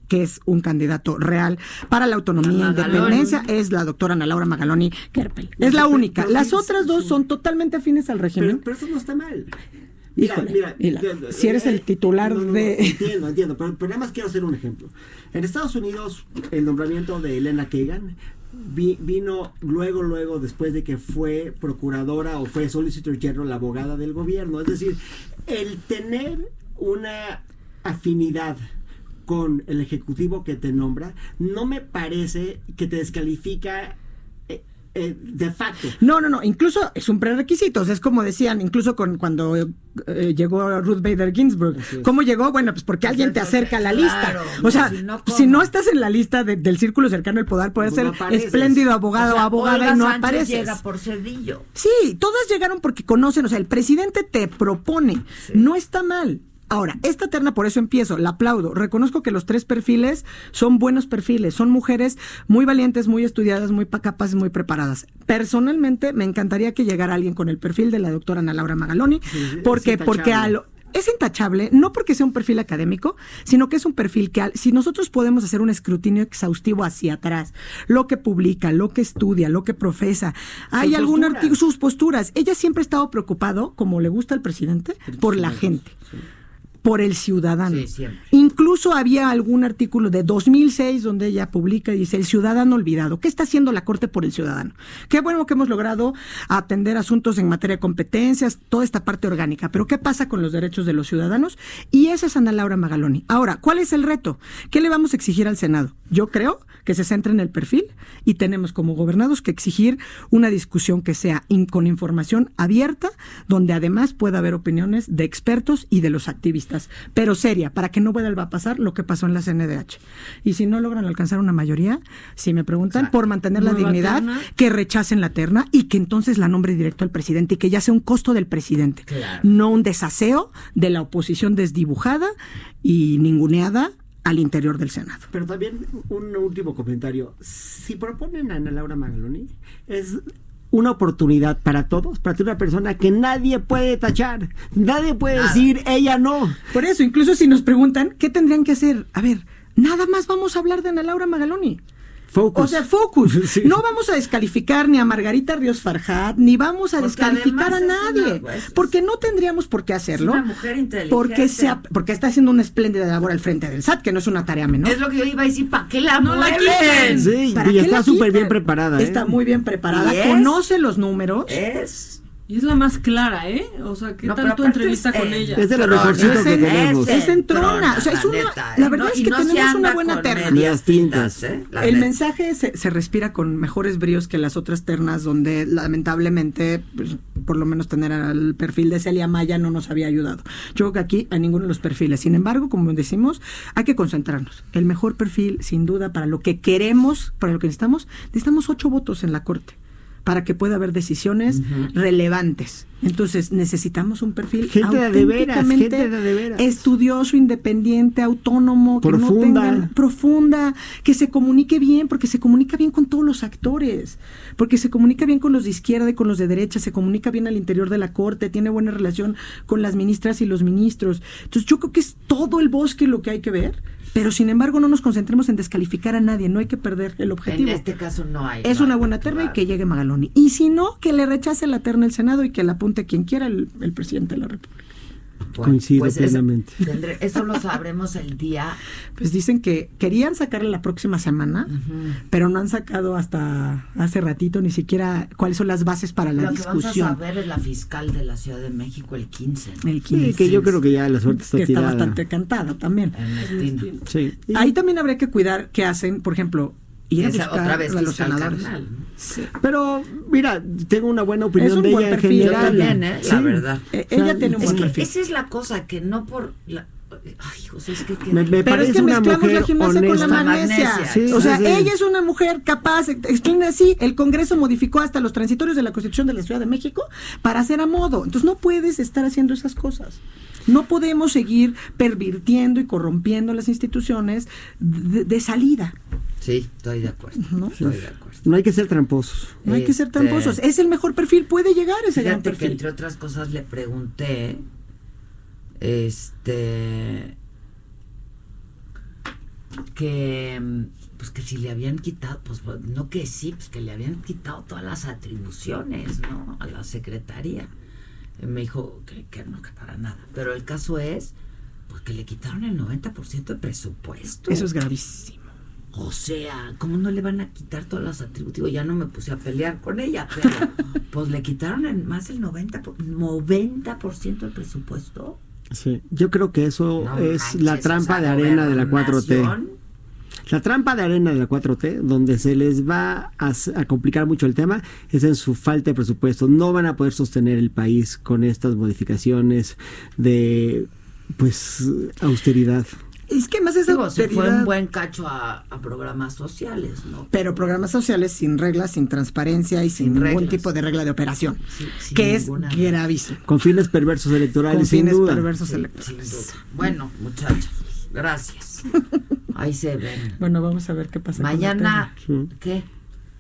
[SPEAKER 29] que es un candidato real para la autonomía e independencia es la doctora Ana Laura Magaloni Kerpel. Es la única. Las otras dos son totalmente afines al régimen.
[SPEAKER 30] pero eso no está mal. Mira,
[SPEAKER 29] Híjole,
[SPEAKER 30] mira, yo-
[SPEAKER 29] si eres el
[SPEAKER 30] eh,
[SPEAKER 29] titular
[SPEAKER 30] no, no, no,
[SPEAKER 29] de-
[SPEAKER 30] Entiendo, entiendo, pero, pero nada más quiero hacer un ejemplo. En Estados Unidos, el nombramiento de Elena Kagan vi- vino luego, luego, después de que fue procuradora o fue Solicitor General, la abogada del gobierno. Es decir, el tener una afinidad con el ejecutivo que te nombra, no me parece que te descalifica eh, de facto.
[SPEAKER 29] No, no, no, incluso es un prerequisito, o sea, es como decían, incluso con cuando eh, llegó Ruth Bader Ginsburg. ¿Cómo llegó? Bueno, pues porque alguien te acerca a la lista. O sea,
[SPEAKER 2] si no,
[SPEAKER 29] si no estás en la lista de- del círculo cercano al poder, puedes
[SPEAKER 2] Pues
[SPEAKER 29] ser
[SPEAKER 2] apareces.
[SPEAKER 29] espléndido abogado
[SPEAKER 2] O sea,
[SPEAKER 29] abogada
[SPEAKER 2] Olga
[SPEAKER 29] y no
[SPEAKER 2] Sánchez
[SPEAKER 29] apareces.
[SPEAKER 2] llega por Cedillo.
[SPEAKER 29] Sí, todas llegaron porque conocen, o sea, el presidente te propone, no está mal. Ahora, esta terna, por eso empiezo, la aplaudo. Reconozco que los tres perfiles son buenos perfiles, son mujeres muy valientes, muy estudiadas, muy pa- capaces, muy preparadas. Personalmente, me encantaría que llegara alguien con el perfil de la doctora Ana Laura Magaloni, porque, porque a lo, es intachable, no porque sea un perfil académico, sino que es un perfil que si nosotros podemos hacer un escrutinio exhaustivo hacia atrás, lo que publica, lo que estudia, lo que profesa, hay algún
[SPEAKER 30] posturas.
[SPEAKER 29] artículo, sus posturas, ella siempre ha estado preocupado, como le gusta al presidente, por la gente. Por el ciudadano.
[SPEAKER 2] Sí.
[SPEAKER 29] Incluso había algún artículo de 2006 donde ella publica y dice el ciudadano olvidado. ¿Qué está haciendo la Corte por el ciudadano? Qué bueno que hemos logrado atender asuntos en materia de competencias, toda esta parte orgánica. Pero ¿qué pasa con los derechos de los ciudadanos? Y esa es Ana Laura Magaloni. Ahora, ¿cuál es el reto? ¿Qué le vamos a exigir al Senado? Yo creo que se centre en el perfil y tenemos como gobernados que exigir una discusión que sea in- con información abierta, donde además pueda haber opiniones de expertos y de los activistas, pero seria, para que no vuelva a pasar lo que pasó en la CNDH. Y si no logran alcanzar una mayoría, si me preguntan, por mantener la dignidad,
[SPEAKER 7] terna.
[SPEAKER 29] que rechacen la terna y que entonces la nombre directo al presidente y que ya sea un costo del presidente,
[SPEAKER 2] Claro.
[SPEAKER 29] no un desaseo de la oposición desdibujada y ninguneada al interior del Senado.
[SPEAKER 30] Pero también un último comentario. Si proponen a Ana Laura Magaloni, es una oportunidad para todos, para una persona que nadie puede tachar. Nadie puede decir, ella no.
[SPEAKER 29] Por eso, incluso si nos preguntan, ¿qué tendrían que hacer? A ver, nada más vamos a hablar de Ana Laura Magaloni.
[SPEAKER 30] Focus.
[SPEAKER 29] O sea, focus.
[SPEAKER 30] Sí.
[SPEAKER 29] No vamos a descalificar ni a Margarita Ríos Farjat, ni vamos a
[SPEAKER 2] Porque
[SPEAKER 29] descalificar a nadie.
[SPEAKER 2] una-
[SPEAKER 29] porque no tendríamos por qué hacerlo.
[SPEAKER 2] una mujer inteligente.
[SPEAKER 29] Porque, sea, porque está haciendo una espléndida labor al frente del SAT, que no es una tarea menor.
[SPEAKER 2] Es lo que yo iba a decir, ¿para qué la
[SPEAKER 29] No la
[SPEAKER 2] mueven?
[SPEAKER 29] quiten.
[SPEAKER 30] Sí,
[SPEAKER 29] ¿Para
[SPEAKER 30] y
[SPEAKER 29] qué
[SPEAKER 30] está súper bien preparada. ¿eh?
[SPEAKER 29] Está muy bien preparada, conoce los números.
[SPEAKER 2] Es.
[SPEAKER 7] Y es la más clara, ¿eh? O sea, ¿qué
[SPEAKER 2] No,
[SPEAKER 7] tal tu entrevista
[SPEAKER 2] es
[SPEAKER 7] con ella?
[SPEAKER 30] Es de
[SPEAKER 2] Trona,
[SPEAKER 30] mejorcito que
[SPEAKER 29] es en-
[SPEAKER 30] tenemos.
[SPEAKER 29] es en trona. O sea, es
[SPEAKER 2] la
[SPEAKER 29] una-
[SPEAKER 2] neta,
[SPEAKER 29] la verdad
[SPEAKER 2] No,
[SPEAKER 29] es que
[SPEAKER 2] no
[SPEAKER 29] tenemos una buena terna.
[SPEAKER 2] medias
[SPEAKER 30] Las tintas.
[SPEAKER 2] ¿eh? La
[SPEAKER 29] el
[SPEAKER 2] neta.
[SPEAKER 29] mensaje se, se respira con mejores bríos que las otras ternas donde lamentablemente pues, por lo menos tener el perfil de Celia Maya no nos había ayudado. Yo creo que aquí a ninguno de los perfiles. Sin embargo, como decimos, hay que concentrarnos. El mejor perfil, sin duda, para lo que queremos, para lo que necesitamos, necesitamos ocho votos en la Corte para que pueda haber decisiones relevantes. Entonces, necesitamos un perfil
[SPEAKER 30] Gente de veras,
[SPEAKER 29] auténticamente
[SPEAKER 30] gente de de veras.
[SPEAKER 29] estudioso, independiente, autónomo, que no
[SPEAKER 30] Profunda.
[SPEAKER 29] tenga profunda, que se comunique bien, porque se comunica bien con todos los actores, porque se comunica bien con los de izquierda y con los de derecha, se comunica bien al interior de la corte, tiene buena relación con las ministras y los ministros. Entonces yo creo que es todo el bosque lo que hay que ver, pero sin embargo no nos concentremos en descalificar a nadie, no hay que perder el objetivo.
[SPEAKER 2] En este caso no hay.
[SPEAKER 29] Es
[SPEAKER 2] no
[SPEAKER 29] una
[SPEAKER 2] hay
[SPEAKER 29] buena terna y que llegue Magaloni. Y si no, que le rechace la terna el Senado y que la apunte quien quiera el, el presidente de la República.
[SPEAKER 2] Bueno,
[SPEAKER 30] Coincido
[SPEAKER 2] pues
[SPEAKER 30] plenamente.
[SPEAKER 2] Eso, tendré- eso lo sabremos el día.
[SPEAKER 29] Pues dicen que querían sacarle la próxima semana, pero no han sacado hasta hace ratito ni siquiera cuáles son las bases para la
[SPEAKER 2] lo que vamos a
[SPEAKER 29] discusión.
[SPEAKER 2] saber es la fiscal de la Ciudad de México el 15. ¿no?
[SPEAKER 29] El
[SPEAKER 30] Sí,
[SPEAKER 29] 15,
[SPEAKER 30] que yo creo que ya la suerte está
[SPEAKER 29] que está bastante cantada también.
[SPEAKER 30] Sí.
[SPEAKER 29] Ahí también habría que cuidar qué hacen, por ejemplo, a
[SPEAKER 2] Esa
[SPEAKER 29] buscar
[SPEAKER 2] otra vez
[SPEAKER 29] a los
[SPEAKER 2] fiscal
[SPEAKER 29] senadores.
[SPEAKER 2] carnal, ¿no?
[SPEAKER 29] Sí.
[SPEAKER 30] Pero, mira, tengo una buena opinión
[SPEAKER 29] Es un
[SPEAKER 30] de
[SPEAKER 29] buen
[SPEAKER 30] ella en
[SPEAKER 29] perfil.
[SPEAKER 30] general.
[SPEAKER 2] Yo también, ¿eh? La
[SPEAKER 30] Sí.
[SPEAKER 2] verdad.
[SPEAKER 29] Eh,
[SPEAKER 30] O sea,
[SPEAKER 29] ella tiene un buen
[SPEAKER 2] que
[SPEAKER 29] perfil.
[SPEAKER 2] esa es la cosa, que no por... La... Ay, José, es que... queda-
[SPEAKER 30] Me- me
[SPEAKER 29] Pero es
[SPEAKER 30] parece
[SPEAKER 29] que mezclamos la gimnasia con la magnesia.
[SPEAKER 2] Magnesia,
[SPEAKER 30] Sí,
[SPEAKER 29] o sea,
[SPEAKER 30] sí,
[SPEAKER 29] ella es una mujer capaz, ex- explica así, el Congreso modificó hasta los transitorios de la Constitución de la Ciudad de México para hacer a modo. Entonces no puedes estar haciendo esas cosas. No podemos seguir pervirtiendo y corrompiendo las instituciones de, de salida.
[SPEAKER 2] Sí, estoy de acuerdo.
[SPEAKER 29] ¿no?
[SPEAKER 2] Estoy de acuerdo.
[SPEAKER 30] No hay que ser tramposos.
[SPEAKER 29] No hay que ser
[SPEAKER 2] Este,
[SPEAKER 29] tramposos. Es el mejor perfil, puede llegar ese gran
[SPEAKER 2] Fíjate que
[SPEAKER 29] perfil.
[SPEAKER 2] entre otras cosas le pregunté, este, que, pues que si le habían quitado, pues pues, no que sí, pues que le habían quitado todas las atribuciones, ¿no? A la secretaría. Me dijo que, que no, que para nada. Pero el caso es, pues que le quitaron el 90% de presupuesto.
[SPEAKER 29] Eso es gravísimo.
[SPEAKER 2] O sea, ¿cómo no le van a quitar todas las atributos? Digo, ya no me puse a pelear con ella, pero pues le quitaron el, más del 90%, por- 90% del presupuesto.
[SPEAKER 30] Sí. Yo creo que eso
[SPEAKER 2] No
[SPEAKER 30] es
[SPEAKER 2] manches,
[SPEAKER 30] la
[SPEAKER 2] o
[SPEAKER 30] trampa
[SPEAKER 2] sea,
[SPEAKER 30] de arena de la 4T. La trampa de arena de la 4T, donde se les va a, a complicar mucho el tema, es en su falta de presupuesto. No van a poder sostener el país con estas modificaciones de pues austeridad.
[SPEAKER 29] Es que más esa
[SPEAKER 2] Digo, se fue
[SPEAKER 29] austeridad-
[SPEAKER 2] un buen cacho a, a programas sociales, ¿no?
[SPEAKER 29] Pero programas sociales sin reglas, sin transparencia y sin, ningún
[SPEAKER 2] reglas.
[SPEAKER 29] tipo de regla de operación,
[SPEAKER 2] sin
[SPEAKER 29] que es gravísimo.
[SPEAKER 30] Con fines perversos electorales,
[SPEAKER 29] Con
[SPEAKER 30] sin
[SPEAKER 29] fines
[SPEAKER 30] duda.
[SPEAKER 29] perversos
[SPEAKER 2] Sí,
[SPEAKER 29] electorales.
[SPEAKER 2] sin duda. Bueno, muchachos, gracias. Ahí se ven.
[SPEAKER 29] Bueno, vamos a ver qué pasa.
[SPEAKER 2] Mañana. ¿qué?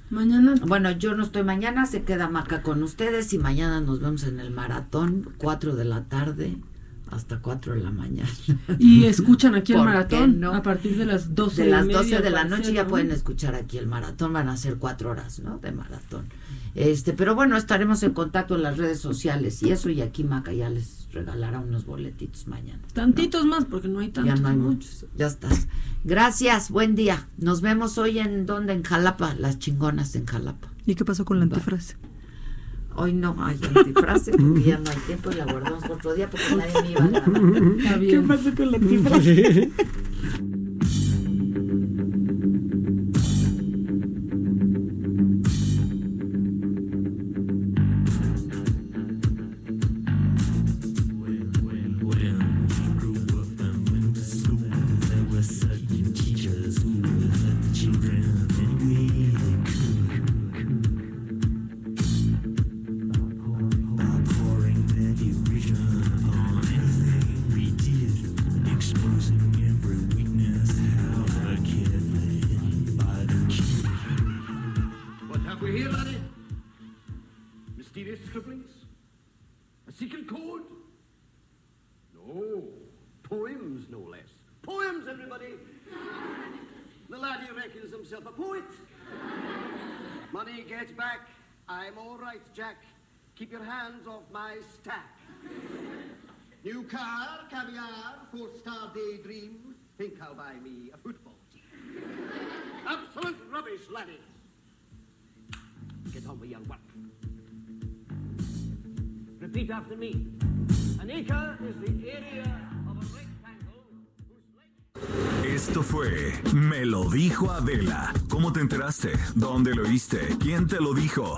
[SPEAKER 7] Mañana.
[SPEAKER 2] Bueno, yo no estoy mañana, se queda Maca con ustedes y mañana nos vemos en el maratón, 4 de la tarde hasta 4 de la mañana.
[SPEAKER 7] Y escuchan aquí el
[SPEAKER 2] ¿Por qué
[SPEAKER 7] maratón
[SPEAKER 2] no?
[SPEAKER 7] a partir de las 12
[SPEAKER 2] De las
[SPEAKER 7] media,
[SPEAKER 2] 12 de la noche ya
[SPEAKER 7] ¿no?
[SPEAKER 2] pueden escuchar aquí el maratón, van a ser cuatro horas, ¿no? De maratón. Este, pero bueno, estaremos en contacto en las redes sociales y eso, y aquí Maca ya les regalará unos boletitos mañana.
[SPEAKER 7] Tantitos más, porque no hay tantos.
[SPEAKER 2] Ya no hay
[SPEAKER 7] ¿no?
[SPEAKER 2] muchos, ya estás. Gracias, buen día. Nos vemos hoy en donde, en Jalapa, las chingonas en Jalapa.
[SPEAKER 29] ¿Y qué pasó con la antifrase?
[SPEAKER 2] Hoy no hay antifrase porque ya no hay tiempo y la guardamos otro día porque nadie me iba a grabar.
[SPEAKER 29] ¿Qué pasó con la antifrase?
[SPEAKER 31] hands off my stack. New car, caviar, four-star daydream. Think I'll buy me a football team. Absolute rubbish, laddie. Get on with your work. Repeat after me. An acre is the area of a rectangle.
[SPEAKER 6] Esto fue Me lo dijo Adela. ¿Cómo te enteraste? ¿Dónde lo oíste? ¿Quién te lo dijo?